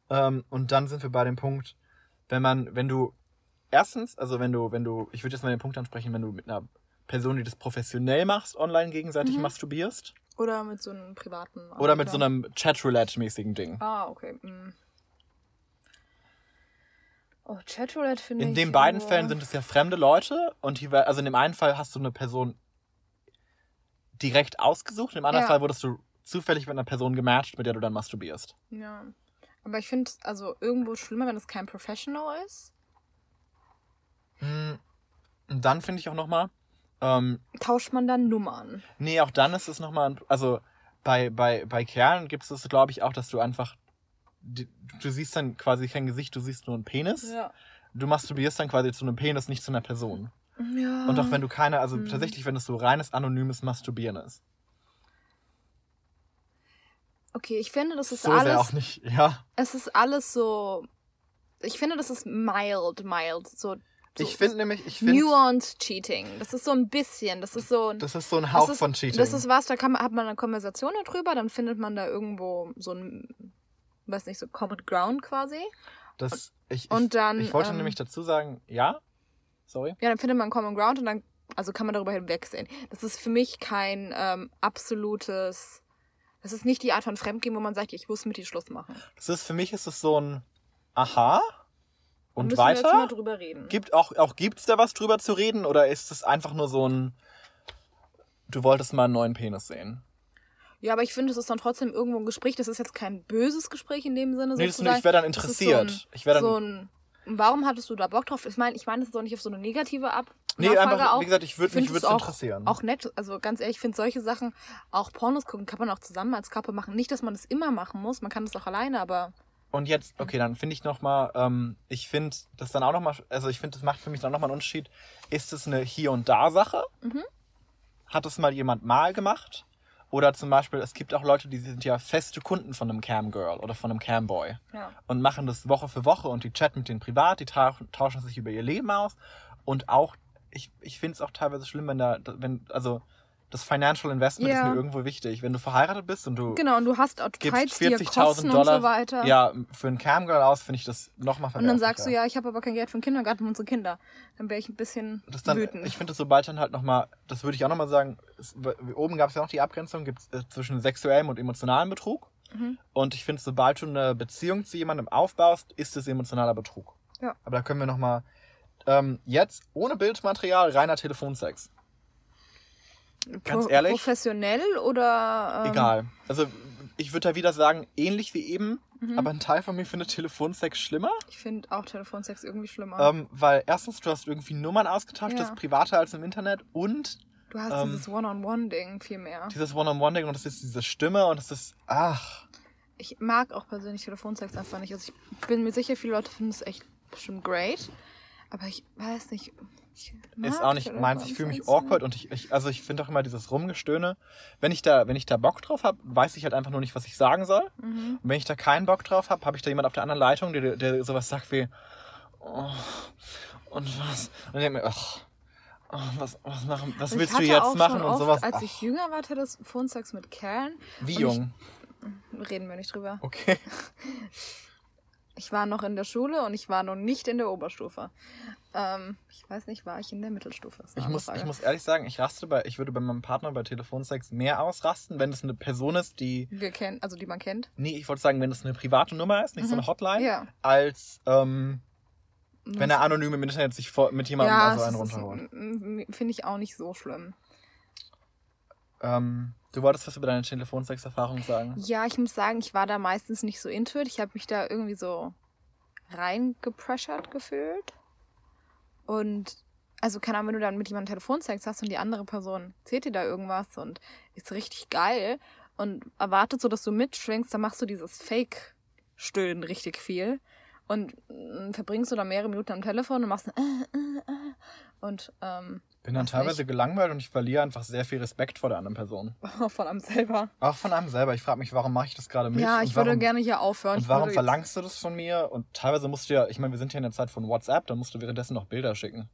Ähm, und dann sind wir bei dem Punkt, wenn man, wenn du, erstens, also wenn du, wenn du, ich würde jetzt mal den Punkt ansprechen, wenn du mit einer Person, die das professionell machst, online gegenseitig Mhm. masturbierst Oder mit so einem privaten. Oder mit so Anbieter. einem Chat-Roulette-mäßigen Ding. Ah, okay. mm. Oh, Chatroulette finde ich. In den beiden irgendwo- Fällen sind es ja fremde Leute und die, also in dem einen Fall hast du eine Person direkt ausgesucht, in dem anderen Ja. Fall wurdest du zufällig mit einer Person gematcht, mit der du dann masturbierst. Ja. Aber ich finde also irgendwo schlimmer, wenn es kein Professional ist. Hm, Und dann finde ich auch nochmal, ähm, Tauscht man dann Nummern. nee, auch dann ist es nochmal, also bei, bei, bei Kerlen gibt es das, glaube ich, auch, dass du einfach, du siehst dann quasi kein Gesicht, du siehst nur einen Penis. Ja. Du masturbierst dann quasi zu einem Penis, nicht zu einer Person. ja. Und auch wenn du keine, also Hm. tatsächlich, wenn es so reines, anonymes Masturbieren ist. Okay, ich finde, das ist so sehr alles. auch nicht, ja. Es ist alles so. Ich finde, das ist mild, mild. So. So Ich finde nämlich, ich finde, Nuanced Cheating. Das ist so ein bisschen. Das ist so ein. das ist so ein Hauch ist, von Cheating. Das ist was, da kann man, hat man eine Konversation darüber, dann findet man da irgendwo so ein, weiß nicht, so Common Ground quasi. Das, ich, und ich, dann, Ich wollte ähm, nämlich dazu sagen, ja, sorry. Ja, dann findet man Common Ground und dann, also kann man darüber hinwegsehen. Das ist für mich kein ähm, absolutes, das ist nicht die Art von Fremdgehen, wo man sagt, ich muss mit dir Schluss machen. Das ist, für mich ist es so ein Aha und müssen wir jetzt mal weiter. drüber reden. Gibt auch, auch gibt's da was drüber zu reden oder ist es einfach nur so ein, du wolltest mal einen neuen Penis sehen? Ja, aber ich finde, es ist dann trotzdem irgendwo ein Gespräch. Das ist jetzt kein böses Gespräch in dem Sinne. Nee, das, sozusagen. ich wäre dann Das interessiert. So ein, ich wäre dann, so ein, warum hattest du da Bock drauf? Ich meine, ich meine, es ist doch nicht auf so eine negative Ab. nee, Nachfrage einfach, auch. wie gesagt, ich würde mich es würde auch- interessieren. Auch nett, also ganz ehrlich, ich finde solche Sachen, auch Pornos gucken, kann man auch zusammen als Couple machen. Nicht, dass man das immer machen muss, man kann das auch alleine, aber Und jetzt, okay, dann finde ich nochmal, ähm, ich finde das dann auch nochmal, also ich finde, das macht für mich dann nochmal einen Unterschied. Ist es eine Hier- und Da-Sache? Mhm. Hat es mal jemand mal gemacht? Oder zum Beispiel, es gibt auch Leute, die sind ja feste Kunden von einem Camgirl oder von einem Camboy ja. und machen das Woche für Woche und die chatten mit denen privat, die tauschen, tauschen sich über ihr Leben aus und auch, ich, ich finde es auch teilweise schlimm, wenn da, wenn, also das Financial Investment ist Ja. mir irgendwo wichtig. Wenn du verheiratet bist und du Genau, und du hast, du gibst teilst dir 40.000 Kosten Dollar und so weiter. ja, für ein Camgirl aus, finde ich das nochmal Und dann sagst du, ja, ich habe aber kein Geld für den Kindergarten für unsere Kinder. Dann wäre ich ein bisschen dann, wütend. ich finde das sobald dann halt nochmal, das würde ich auch nochmal sagen, es, oben gab es ja noch die Abgrenzung gibt's, äh, zwischen sexuellem und emotionalem Betrug. Mhm. Und ich finde, sobald du eine Beziehung zu jemandem aufbaust, ist es emotionaler Betrug. Ja. Aber da können wir nochmal, ähm, jetzt ohne Bildmaterial, reiner Telefonsex. Ganz ehrlich? Professionell oder. Ähm, Egal. Also ich würde da wieder sagen, ähnlich wie eben, Mhm. aber ein Teil von mir findet Telefonsex schlimmer. Ich finde auch Telefonsex irgendwie schlimmer. Ähm, weil erstens, du hast irgendwie Nummern ausgetauscht, Ja. das ist privater als im Internet und du hast ähm, dieses One-on-One-Ding viel mehr. dieses One-on-One-Ding und das ist diese Stimme und das ist, ach, Ich mag auch persönlich Telefonsex einfach nicht. Also ich bin mir sicher, viele Leute finden es echt bestimmt great. Aber ich weiß nicht. Ich ist auch nicht meins. Ich fühle mich awkward und ich, ich also ich finde auch immer dieses Rumgestöhne. Wenn ich da, wenn ich da Bock drauf habe, weiß ich halt einfach nur nicht, was ich sagen soll. Mhm. Und wenn ich da keinen Bock drauf habe, habe ich da jemand auf der anderen Leitung, der, der sowas sagt wie, oh, und was? Und ich denke mir, ach, oh, was, was, machen, was ich willst du hatte jetzt machen und oft, sowas? Als Ach, ich jünger war, Telefonsex mit Kerlen. wie jung? Reden wir nicht drüber. Okay. Ich war noch in der Schule und ich war noch nicht in der Oberstufe. Ähm, ich weiß nicht, war ich in der Mittelstufe? Ich muss, Frage. ich muss ehrlich sagen, ich raste bei, ich würde bei meinem Partner bei Telefonsex mehr ausrasten, wenn es eine Person ist, die, Wir kennen, also die man kennt. nee, ich wollte sagen, wenn es eine private Nummer ist, nicht so Mhm. eine Hotline, Ja. als ähm, wenn er anonym im Internet sich vor, mit jemandem ja, also es einen runterholt. finde ich auch nicht so schlimm. Ähm, du wolltest was über deine Telefonsex-Erfahrung sagen? Ja, ich muss sagen, ich war da meistens nicht so into it. Ich habe mich da irgendwie so reingepressured gefühlt. Und also keine Ahnung, wenn du dann mit jemandem Telefonsex hast und die andere Person erzählt dir da irgendwas und ist richtig geil und erwartet so, dass du mitschwingst, dann machst du dieses Fake-Stöhnen richtig viel. Und mm, verbringst du da mehrere Minuten am Telefon und machst äh, äh, äh. und ähm, bin dann teilweise nicht. gelangweilt und ich verliere einfach sehr viel Respekt vor der anderen Person. von einem selber. Auch von einem selber. Ich frage mich, warum mache ich das gerade mit? Ja, ich warum, würde gerne hier aufhören. Und Ich warum verlangst du das von mir? Und teilweise musst du ja, ich meine, wir sind ja in der Zeit von WhatsApp, da musst du währenddessen noch Bilder schicken.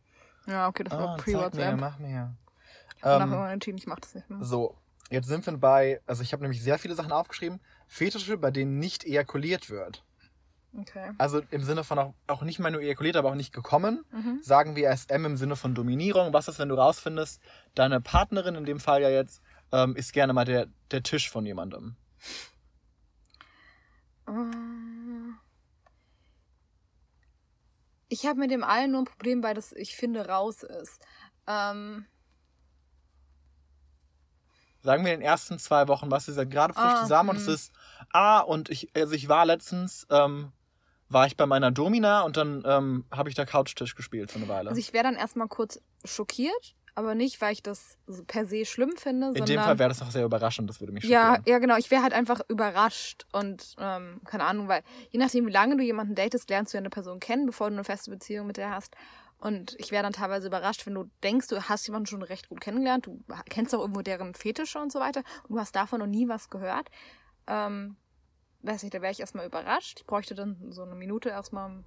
Ja, okay, das war mir, pre-WhatsApp. mach mir. Nach Ähm, irgendwann entschieden, ich mach das nicht mehr. so, jetzt sind wir bei, also ich habe nämlich sehr viele Sachen aufgeschrieben. Fetische, bei denen nicht ejakuliert wird. Okay. Also im Sinne von auch, auch nicht mal nur ejakuliert, aber auch nicht gekommen. Mhm. Sagen wir SM im Sinne von Dominierung. Was ist, wenn du rausfindest, deine Partnerin, in dem Fall ja jetzt, ähm, ist gerne mal der, der Tisch von jemandem? Äh, Ich habe mit dem allen nur ein Problem, weil das, ich finde, raus ist. Ähm, Sagen wir in den ersten zwei Wochen, was ihr seid gerade frisch Ah, zusammen und es hm. ist, ah, und ich, also ich war letztens, ähm, war ich bei meiner Domina und dann ähm, habe ich da Couchtisch gespielt für eine Weile. also ich wäre dann erstmal kurz schockiert, aber nicht, weil ich das per se schlimm finde, in sondern dem Fall wäre das auch sehr überraschend, das würde mich ja, schockieren. ja, genau. Ich wäre halt einfach überrascht und ähm, keine Ahnung, weil je nachdem, wie lange du jemanden datest, lernst du ja eine Person kennen, bevor du eine feste Beziehung mit der hast. Und ich wäre dann teilweise überrascht, wenn du denkst, du hast jemanden schon recht gut kennengelernt, du kennst auch irgendwo deren Fetische und so weiter und du hast davon noch nie was gehört. Ähm, weiß nicht, da wäre ich erstmal überrascht. Ich bräuchte dann so eine Minute erstmal, um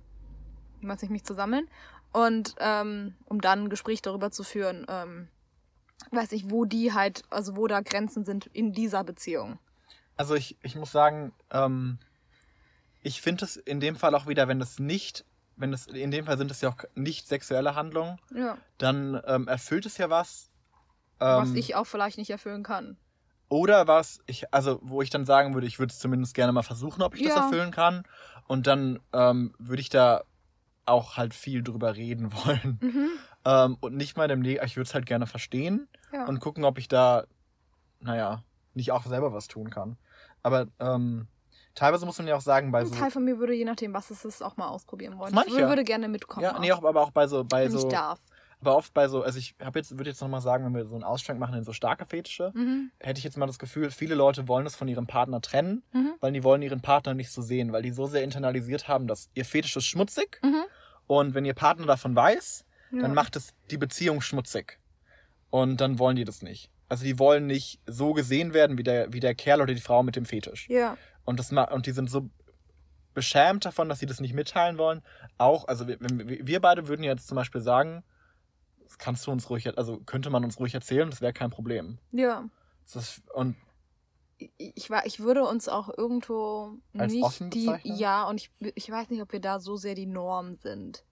nicht, mich zu sammeln. Und ähm, um dann ein Gespräch darüber zu führen, ähm, weiß ich, wo die halt, also wo da Grenzen sind in dieser Beziehung. Also ich, ich muss sagen, ähm, ich finde es in dem Fall auch wieder, wenn es nicht, wenn es, in dem Fall sind es ja auch nicht sexuelle Handlungen, Ja. dann ähm, erfüllt es ja was. Was ähm, ich auch vielleicht nicht erfüllen kann. Oder was ich, also wo ich dann sagen würde, ich würde es zumindest gerne mal versuchen, ob ich das Ja. erfüllen kann. Und dann ähm, würde ich da auch halt viel drüber reden wollen. Mhm. Ähm, und nicht mal dem Neg ich würde es halt gerne verstehen Ja. und gucken, ob ich da, naja, nicht auch selber was tun kann. Aber ähm, teilweise muss man ja auch sagen, bei Ein so. Teil von mir würde, je nachdem, was es ist, auch mal ausprobieren wollen. Das Ich ja. würde gerne mitkommen. Ja, nee, auch, aber auch bei so, bei wenn so. ich darf. Aber oft bei so, also ich habe jetzt, würde jetzt nochmal sagen, wenn wir so einen Ausschrank machen in so starke Fetische, Mhm. hätte ich jetzt mal das Gefühl, viele Leute wollen das von ihrem Partner trennen, Mhm. weil die wollen ihren Partner nicht so sehen, weil die so sehr internalisiert haben, dass ihr Fetisch ist schmutzig Mhm. und wenn ihr Partner davon weiß, Ja. dann macht es die Beziehung schmutzig. Und dann wollen die das nicht. Also die wollen nicht so gesehen werden wie der, wie der Kerl oder die Frau mit dem Fetisch. Ja. Und, das, und die sind so beschämt davon, dass sie das nicht mitteilen wollen. Auch, also wir, wir beide würden jetzt zum Beispiel sagen, kannst du uns ruhig, also könnte man uns ruhig erzählen, das wäre kein Problem. Ja. Das und Ich, war, ich würde uns auch irgendwo Als offen nicht die. Ja, und ich, ich weiß nicht, ob wir da so sehr die Norm sind.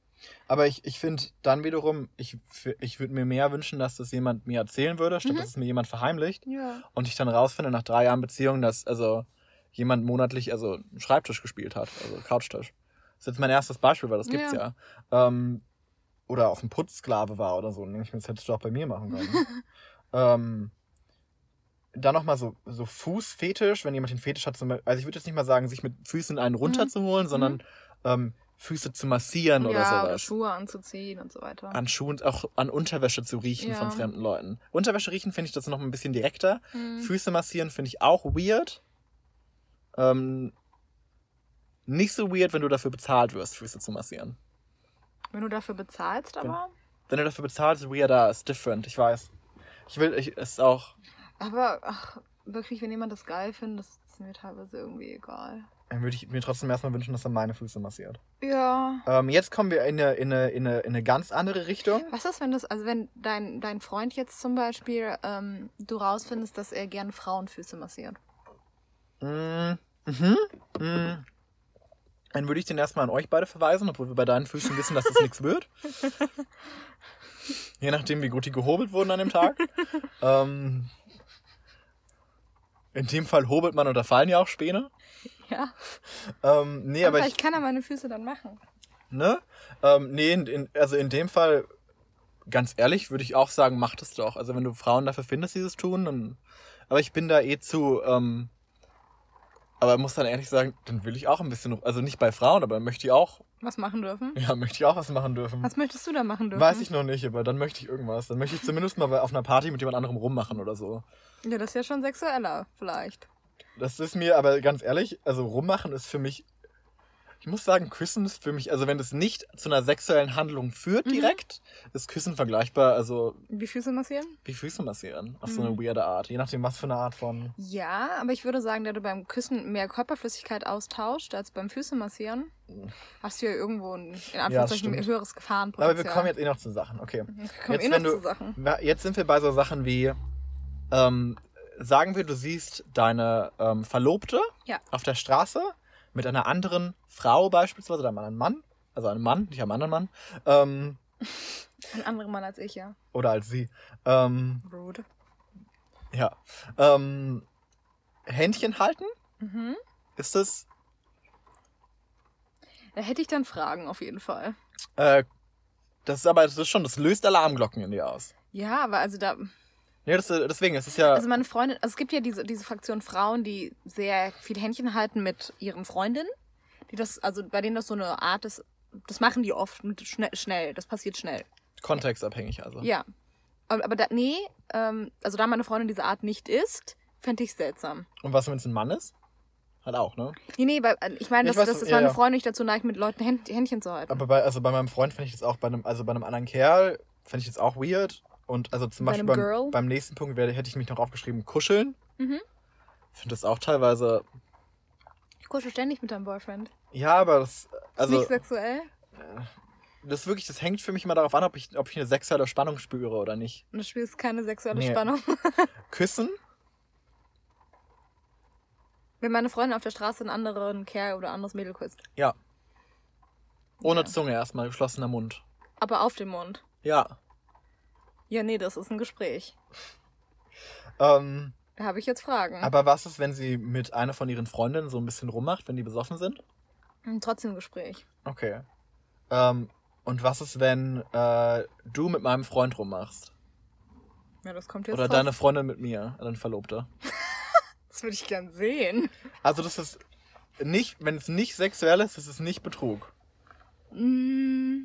Aber ich, ich finde dann wiederum, ich, ich würde mir mehr wünschen, dass das jemand mir erzählen würde, statt Mhm. dass es mir jemand verheimlicht. Ja. Und ich dann rausfinde nach drei Jahren Beziehung, dass also jemand monatlich also einen Schreibtisch gespielt hat, also Couchtisch. Das ist jetzt mein erstes Beispiel, weil das gibt's ja. Ähm, oder auch ein Putzsklave war oder so. Und ich mir, das hättest du auch bei mir machen können. ähm, dann nochmal so, so Fußfetisch, wenn jemand den Fetisch hat, zum Beispiel, also ich würde jetzt nicht mal sagen, sich mit Füßen einen runterzuholen, sondern ähm, Füße zu massieren oder ja, oder sowas. Schuhe anzuziehen und so weiter. An Schuhen, auch an Unterwäsche zu riechen Ja. von fremden Leuten. Unterwäsche riechen finde ich das noch ein bisschen direkter. Mhm. Füße massieren finde ich auch weird. Ähm, nicht so weird, wenn du dafür bezahlt wirst, Füße zu massieren. Wenn du dafür bezahlst, aber. Wenn du dafür bezahlst, weirder ist different, ich weiß. Ich will, ich, ist auch, Aber, ach, wirklich, wenn jemand das geil findet, das ist mir teilweise irgendwie egal. dann würde ich mir trotzdem erstmal wünschen, dass er meine Füße massiert. Ja. Ähm, jetzt kommen wir in eine, in, eine, in, eine, in eine ganz andere Richtung. Was ist, wenn das, also wenn dein, dein Freund jetzt zum Beispiel, ähm, du rausfindest, dass er gern Frauenfüße massiert? Mm, mhm. Mm. Dann würde ich den erstmal an euch beide verweisen, obwohl wir bei deinen Füßen wissen, dass das nichts wird. Je nachdem, wie gut die gehobelt wurden an dem Tag. ähm, in dem Fall hobelt man und da fallen ja auch Späne. Ja. Ähm, nee, aber aber ich, kann er meine Füße dann machen. ne? Ähm, nee, in, in, also in dem Fall, ganz ehrlich, würde ich auch sagen, mach das doch. Also wenn du Frauen dafür findest, die das tun, dann. Aber ich bin da eh zu. Ähm, aber muss dann ehrlich sagen, dann will ich auch ein bisschen, also nicht bei Frauen, aber möchte ich auch, Was machen dürfen? ja, möchte ich auch was machen dürfen. Was möchtest du da machen dürfen? Weiß ich noch nicht, aber dann möchte ich irgendwas. Dann möchte ich zumindest mal auf einer Party mit jemand anderem rummachen oder so. Ja, das ist ja schon sexueller, vielleicht. Das ist mir aber ganz ehrlich, also rummachen ist für mich, ich muss sagen, Küssen ist für mich, also wenn es nicht zu einer sexuellen Handlung führt Mhm. direkt, ist Küssen vergleichbar, also Wie Füße massieren? wie Füße massieren, auf so Mhm. eine weirde Art, je nachdem, was für eine Art von. Ja, aber ich würde sagen, da du beim Küssen mehr Körperflüssigkeit austauscht als beim Füße massieren, hast du ja irgendwo ein, in Anführungszeichen, stimmt. höheres Gefahrenpotenzial. Aber wir kommen jetzt eh noch zu Sachen, okay. Wir kommen jetzt, eh noch du- zu Sachen. Jetzt sind wir bei so Sachen wie, ähm, sagen wir, du siehst deine ähm, Verlobte Ja. auf der Straße mit einer anderen Frau beispielsweise, oder einem anderen Mann, also einem Mann, nicht einem anderen Mann, ähm, Ein anderer Mann als ich, ja. oder als sie. Ähm, Rude. Ja. Ähm, Händchen halten? Mhm. Ist das. Da hätte ich dann Fragen auf jeden Fall. Äh, das ist aber das ist schon, das löst Alarmglocken in dir aus. Ja, aber also da. Ja, das, deswegen, es ist ja. Also meine Freundin, also es gibt ja diese, diese Fraktion Frauen, die sehr viel Händchen halten mit ihren Freundinnen. Die das, also bei denen das so eine Art ist, das machen die oft mit schnell, schnell. Das passiert schnell. kontextabhängig, also. Ja. Aber, aber da, nee, ähm, also da meine Freundin diese Art nicht ist, fände ich seltsam. Und was, wenn es ein Mann ist? Halt auch, ne? Nee, nee, weil, äh, ich meine, dass, weiß, dass, dass ja, meine ja. Freundin nicht dazu neigt, mit Leuten Händ, Händchen zu halten. Aber bei, also bei meinem Freund finde ich das auch bei einem, also bei einem anderen Kerl, finde ich das auch weird. Und also zum Bei Beispiel beim, beim nächsten Punkt werde, hätte ich mich noch aufgeschrieben, kuscheln. Mhm. finde das auch teilweise. Ich kuschel ständig mit deinem Boyfriend. Ja, aber das. Also, nicht sexuell. das ist wirklich, das hängt für mich immer darauf an, ob ich, ob ich eine sexuelle Spannung spüre oder nicht. Und du spielst keine sexuelle Nee. Spannung. Küssen? Wenn meine Freundin auf der Straße einen anderen Kerl oder anderes Mädel küsst. Ja. Ohne Ja. Zunge erstmal, geschlossener Mund. Aber auf dem Mund. Ja. Ja, nee, das ist ein Gespräch. Ähm, Da habe ich jetzt Fragen. aber was ist, wenn sie mit einer von ihren Freundinnen so ein bisschen rummacht, wenn die besoffen sind? Hm, Trotzdem ein Gespräch. Okay. Ähm, und was ist, wenn äh, du mit meinem Freund rummachst? Ja, das kommt jetzt Oder drauf. deine Freundin mit mir, dein Verlobter? Das würde ich gern sehen. Also das ist nicht, wenn es nicht sexuell ist, ist es nicht Betrug. Mm,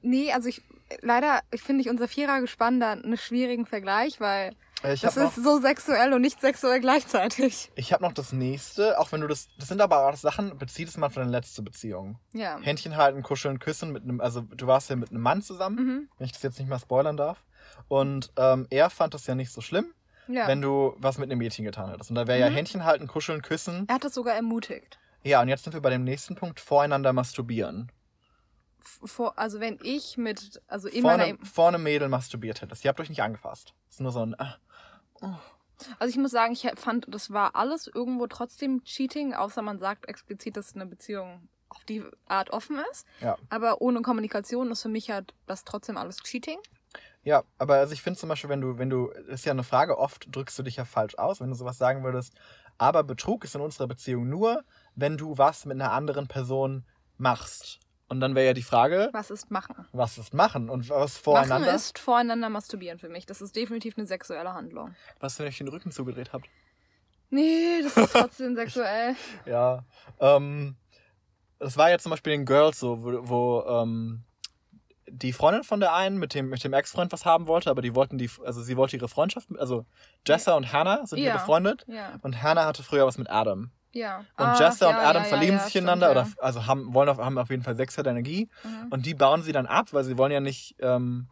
nee, also ich leider finde ich unser Vierergespann da einen schwierigen Vergleich, weil Äh, Ich das habe ist noch, so sexuell und nicht sexuell gleichzeitig. ich hab noch das nächste, auch wenn du das, das sind aber auch Sachen, bezieh das mal für deine letzte Beziehung. Ja. Händchen halten, kuscheln, küssen mit einem, also du warst ja mit einem Mann zusammen, Mhm. wenn ich das jetzt nicht mal spoilern darf. Und ähm, er fand das ja nicht so schlimm, Ja. wenn du was mit einem Mädchen getan hättest. Und da wäre ja Mhm. Händchen halten, kuscheln, küssen. er hat das sogar ermutigt. Ja, und jetzt sind wir bei dem nächsten Punkt, voreinander masturbieren. Vor, also wenn ich mit, also in Vorne, meiner, vorne Mädel masturbiert hättest. Ihr habt euch nicht angefasst. Das ist nur so ein. Ah, also ich muss sagen, ich fand, das war alles irgendwo trotzdem Cheating, außer man sagt explizit, dass eine Beziehung auf die Art offen ist. Ja. Aber ohne Kommunikation ist für mich halt das trotzdem alles Cheating. Ja, aber also ich finde zum Beispiel, wenn du, wenn du, ist ja eine Frage, oft drückst du dich ja falsch aus, wenn du sowas sagen würdest. Aber Betrug ist in unserer Beziehung nur, wenn du was mit einer anderen Person machst. Und dann wäre ja die Frage, Was ist machen? was ist machen und was Machen voreinander? ist voreinander masturbieren für mich. Das ist definitiv eine sexuelle Handlung. Was, wenn ihr euch den Rücken zugedreht habt? Nee, das ist trotzdem sexuell. Ja. Ähm, das war ja zum Beispiel in Girls so, wo, wo ähm, die Freundin von der einen mit dem, mit dem Ex-Freund was haben wollte, aber die wollten die, also sie wollte ihre Freundschaft, mit- also Jessa und Hannah sind hier Ja. befreundet Ja, und Hannah hatte früher was mit Adam. Ja. Und Ah, Jessa und ja, Adam ja, verlieben ja, sich ineinander ja. oder also haben, wollen auf, haben auf jeden Fall sexuelle Energie Mhm. und die bauen sie dann ab, weil sie wollen ja nicht, ähm,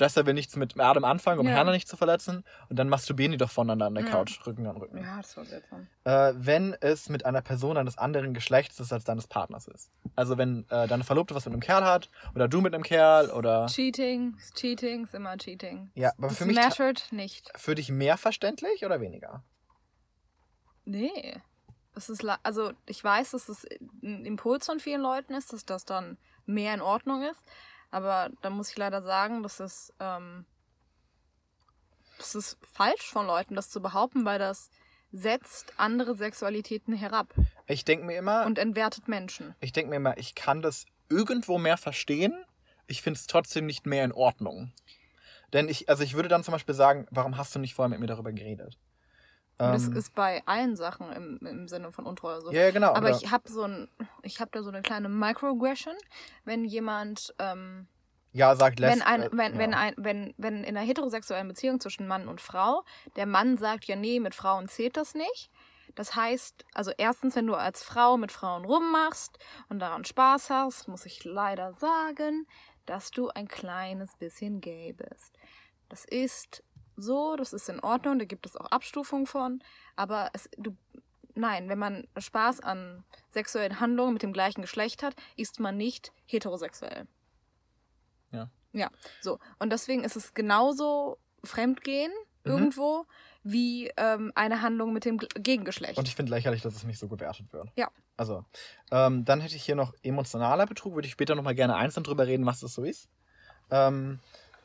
Jessa will nichts mit Adam anfangen, um Ja. Hannah nicht zu verletzen und dann masturbieren die doch voneinander an der Ja. Couch, Rücken an Rücken. Ja, das war seltsam. Äh, wenn es mit einer Person eines anderen Geschlechts ist als deines Partners ist. Also wenn äh, deine Verlobte was mit einem Kerl hat oder du mit einem Kerl oder Cheating, Cheating ist immer Cheating. Ja, aber das für mich nicht. für dich mehr verständlich oder weniger? Nee. Es ist, also ich weiß, dass es ein Impuls von vielen Leuten ist, dass das dann mehr in Ordnung ist. Aber da muss ich leider sagen, dass es, ähm, das ist falsch von Leuten, das zu behaupten, weil das setzt andere Sexualitäten herab Ich denke mir immer, und entwertet Menschen. ich denke mir immer, ich kann das irgendwo mehr verstehen. Ich finde es trotzdem nicht mehr in Ordnung. Denn ich, also ich würde dann zum Beispiel sagen, warum hast du nicht vorher mit mir darüber geredet? Und das Ähm, ist bei allen Sachen im, im Sinne von Untreue so. ja, genau. Aber oder- ich habe so ein, ich habe da so eine kleine Microaggression, wenn jemand, ähm, ja, sagt wenn Lesb- ein, äh, wenn, ja. wenn ein, wenn, wenn in einer heterosexuellen Beziehung zwischen Mann und Frau der Mann sagt, ja nee, mit Frauen zählt das nicht. Das heißt, also erstens, wenn du als Frau mit Frauen rummachst und daran Spaß hast, muss ich leider sagen, dass du ein kleines bisschen gay bist. Das ist so, das ist in Ordnung, da gibt es auch Abstufungen von, aber es, du, nein, wenn man Spaß an sexuellen Handlungen mit dem gleichen Geschlecht hat, ist man nicht heterosexuell. Ja. Ja, so. Und deswegen ist es genauso Fremdgehen Mhm. irgendwo wie ähm, eine Handlung mit dem Gegengeschlecht. Und ich finde lächerlich, dass es nicht so gewertet wird. Ja. Also, ähm, dann hätte ich hier noch emotionaler Betrug, würde ich später nochmal gerne einzeln drüber reden, was das so ist. Ähm,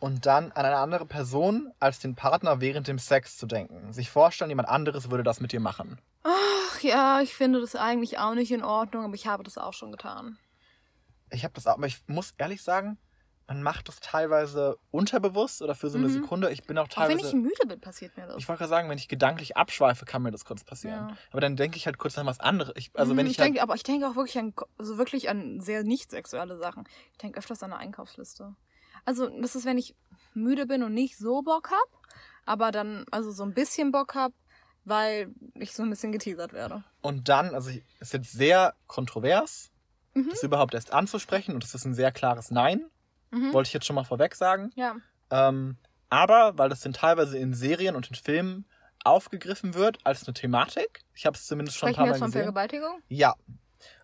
und dann an eine andere Person als den Partner während dem Sex zu denken. Sich vorstellen, jemand anderes würde das mit dir machen. Ach ja, ich finde das eigentlich auch nicht in Ordnung, aber ich habe das auch schon getan. Ich habe das auch, aber ich muss ehrlich sagen, man macht das teilweise unterbewusst oder für so eine Mhm. Sekunde. Ich bin auch Auch teilweise. wenn ich müde bin, passiert mir das. Ich wollte gerade sagen, wenn ich gedanklich abschweife, kann mir das kurz passieren. Ja. Aber dann denke ich halt kurz an was anderes. Ich, also Mhm, wenn ich, halt, denke, aber ich denke auch wirklich an, also wirklich an sehr nicht sexuelle Sachen. Ich denke öfters an eine Einkaufsliste. Also das ist, wenn ich müde bin und nicht so Bock hab, aber dann also so ein bisschen Bock hab, weil ich so ein bisschen geteasert werde. und dann, also ich- ist jetzt sehr kontrovers, Mhm. das überhaupt erst anzusprechen und das ist ein sehr klares Nein, Mhm. wollte ich jetzt schon mal vorweg sagen. Ja. Ähm, aber weil das dann teilweise in Serien und in Filmen aufgegriffen wird als eine Thematik. Ich habe es zumindest schon ein Sprechen paar Mal jetzt von gesehen. Vergewaltigung? Ja,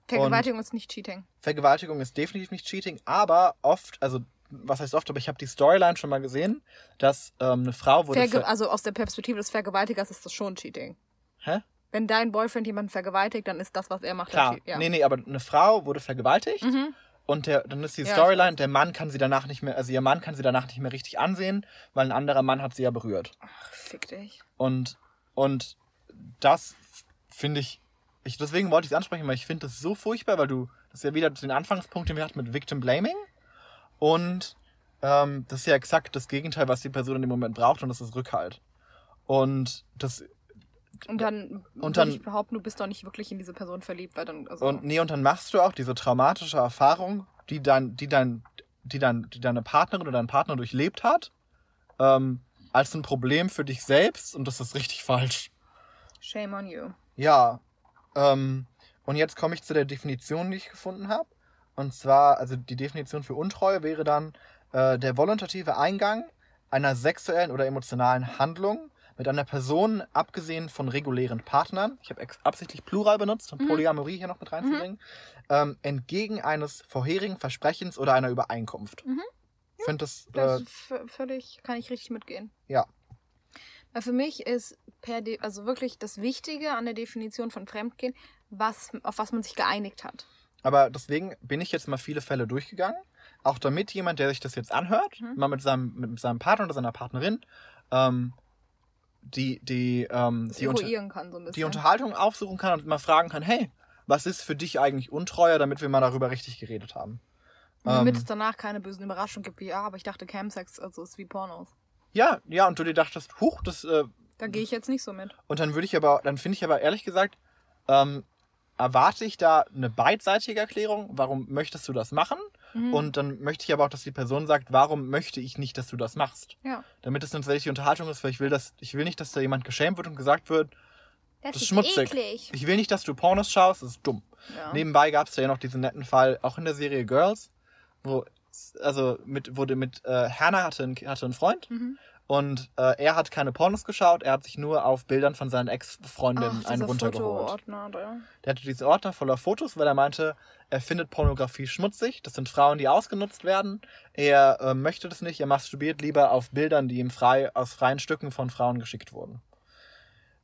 Vergewaltigung ist nicht Cheating. Vergewaltigung ist definitiv nicht Cheating, aber oft, also was heißt oft, aber ich habe die Storyline schon mal gesehen, dass ähm, eine Frau wurde. Verge ver- also aus der Perspektive des Vergewaltigers ist das schon Cheating. Hä? Wenn dein Boyfriend jemanden vergewaltigt, dann ist das, was er macht, Klar, ja. nee, nee, aber eine Frau wurde vergewaltigt Mhm. und der, dann ist die Ja, Storyline, der Mann kann sie danach nicht mehr, also ihr Mann kann sie danach nicht mehr richtig ansehen, weil ein anderer Mann hat sie ja berührt. Ach, fick dich. Und, und das finde ich, ich, deswegen wollte ich es ansprechen, weil ich finde das so furchtbar, weil du, das ist ja wieder den Anfangspunkt, den wir hatten mit Victim Blaming. Und ähm, das ist ja exakt das Gegenteil, was die Person in dem Moment braucht, und das ist Rückhalt. Und das, Und dann Und dann- ich behaupten, du bist doch nicht wirklich in diese Person verliebt, weil dann also und nee, und dann machst du auch diese traumatische Erfahrung, die dein, die dein, die dein, die deine Partnerin oder dein Partner durchlebt hat, ähm, als ein Problem für dich selbst, und das ist richtig falsch. shame on you. Ja, ähm, und jetzt komme ich zu der Definition, die ich gefunden habe. Und zwar, also die Definition für Untreue wäre dann äh, der volontative Eingang einer sexuellen oder emotionalen Handlung mit einer Person, abgesehen von regulären Partnern, ich habe absichtlich Plural benutzt, um Mhm. Polyamorie hier noch mit reinzubringen, ähm, entgegen eines vorherigen Versprechens oder einer Übereinkunft. Mhm. Ich finde das, Das äh, v- völlig, kann ich richtig mitgehen. Ja. Weil für mich ist per De also wirklich das Wichtige an der Definition von Fremdgehen, was, auf was man sich geeinigt hat. Aber deswegen bin ich jetzt mal viele Fälle durchgegangen. Auch damit jemand, der sich das jetzt anhört, Mhm. mal mit seinem, mit seinem Partner oder seiner Partnerin, ähm, die, die, ähm, die, unter, kann so die Unterhaltung aufsuchen kann und mal fragen kann, hey, was ist für dich eigentlich Untreuer, damit wir mal darüber richtig geredet haben. Und damit Ähm, es danach keine bösen Überraschungen gibt, wie, ja, aber ich dachte, Camsex also ist wie Pornos. ja, ja, und du dir dachtest, huch, das, äh, Da gehe ich jetzt nicht so mit. und dann würde ich aber, dann finde ich aber ehrlich gesagt, ähm, erwarte ich da eine beidseitige Erklärung, warum möchtest du das machen? Mhm. Und dann möchte ich aber auch, dass die Person sagt, warum möchte ich nicht, dass du das machst? ja. Damit es eine tatsächliche Unterhaltung ist, weil ich will, dass, ich will nicht, dass da jemand geschämt wird und gesagt wird, Das, ist schmutzig. eklig. ich will nicht, dass du Pornos schaust, das ist dumm. Ja. Nebenbei gab es ja noch diesen netten Fall, auch in der Serie Girls, wo, also mit, wurde mit, äh, Hannah hatte, einen, hatte einen Freund Mhm. Und äh, er hat keine Pornos geschaut, er hat sich nur auf Bildern von seinen Ex-Freundinnen einen runtergeholt. Der hatte diesen Ordner voller Fotos, weil er meinte, er findet Pornografie schmutzig. Das sind Frauen, die ausgenutzt werden. Er äh, möchte das nicht. Er masturbiert lieber auf Bildern, die ihm frei aus freien Stücken von Frauen geschickt wurden.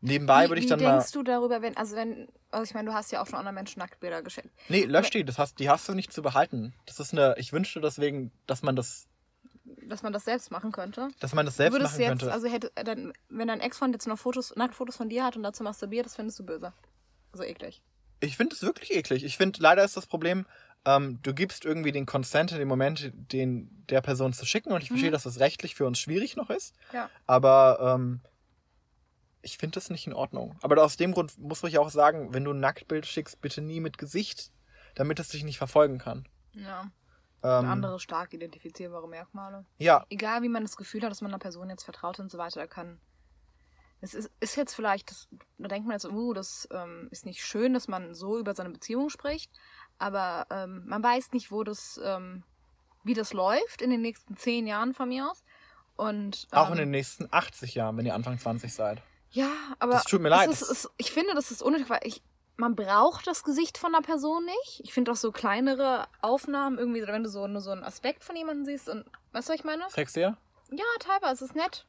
Nebenbei wie, würde ich wie dann denkst mal. du darüber, wenn, also wenn, also ich meine, du hast ja auch schon anderen Menschen Nacktbilder geschickt. Nee, lösch die. Das hast, die hast du nicht zu behalten. Das ist eine. Ich wünschte deswegen, dass man das, Dass man das selbst machen könnte. dass man das selbst Würdest machen jetzt, könnte. also hätte, dann, wenn dein Ex-Freund jetzt noch Fotos, Nacktfotos von dir hat und dazu masturbiert, das findest du böse. Also eklig. Ich finde es wirklich eklig. Ich finde, leider ist das Problem, ähm, du gibst irgendwie den Consent in dem Moment, den der Person zu schicken. Und ich verstehe, Mhm. dass das rechtlich für uns schwierig noch ist. Ja. Aber ähm, ich finde das nicht in Ordnung. Aber aus dem Grund muss ich auch sagen, wenn du ein Nacktbild schickst, bitte nie mit Gesicht, damit es dich nicht verfolgen kann. Ja. Ähm, Andere stark identifizierbare Merkmale. Ja, Egal, wie man das Gefühl hat, dass man einer Person jetzt vertraut und so weiter, da kann. Es ist, ist jetzt vielleicht, das, da denkt man jetzt, uh, das ähm, ist nicht schön, dass man so über seine Beziehung spricht, aber ähm, man weiß nicht, wo das, ähm, wie das läuft in den nächsten zehn Jahren von mir aus. Und, ähm, auch in den nächsten 80 Jahren, wenn ihr Anfang 20 seid. Ja, aber Das tut mir leid, ist, es, ich finde, das ist unnötig, weil ich, man braucht das Gesicht von der Person nicht. Ich finde auch so kleinere Aufnahmen irgendwie, wenn du so nur so einen Aspekt von jemandem siehst und weißt du, was ich meine? Sexier? Ja, teilweise ist nett.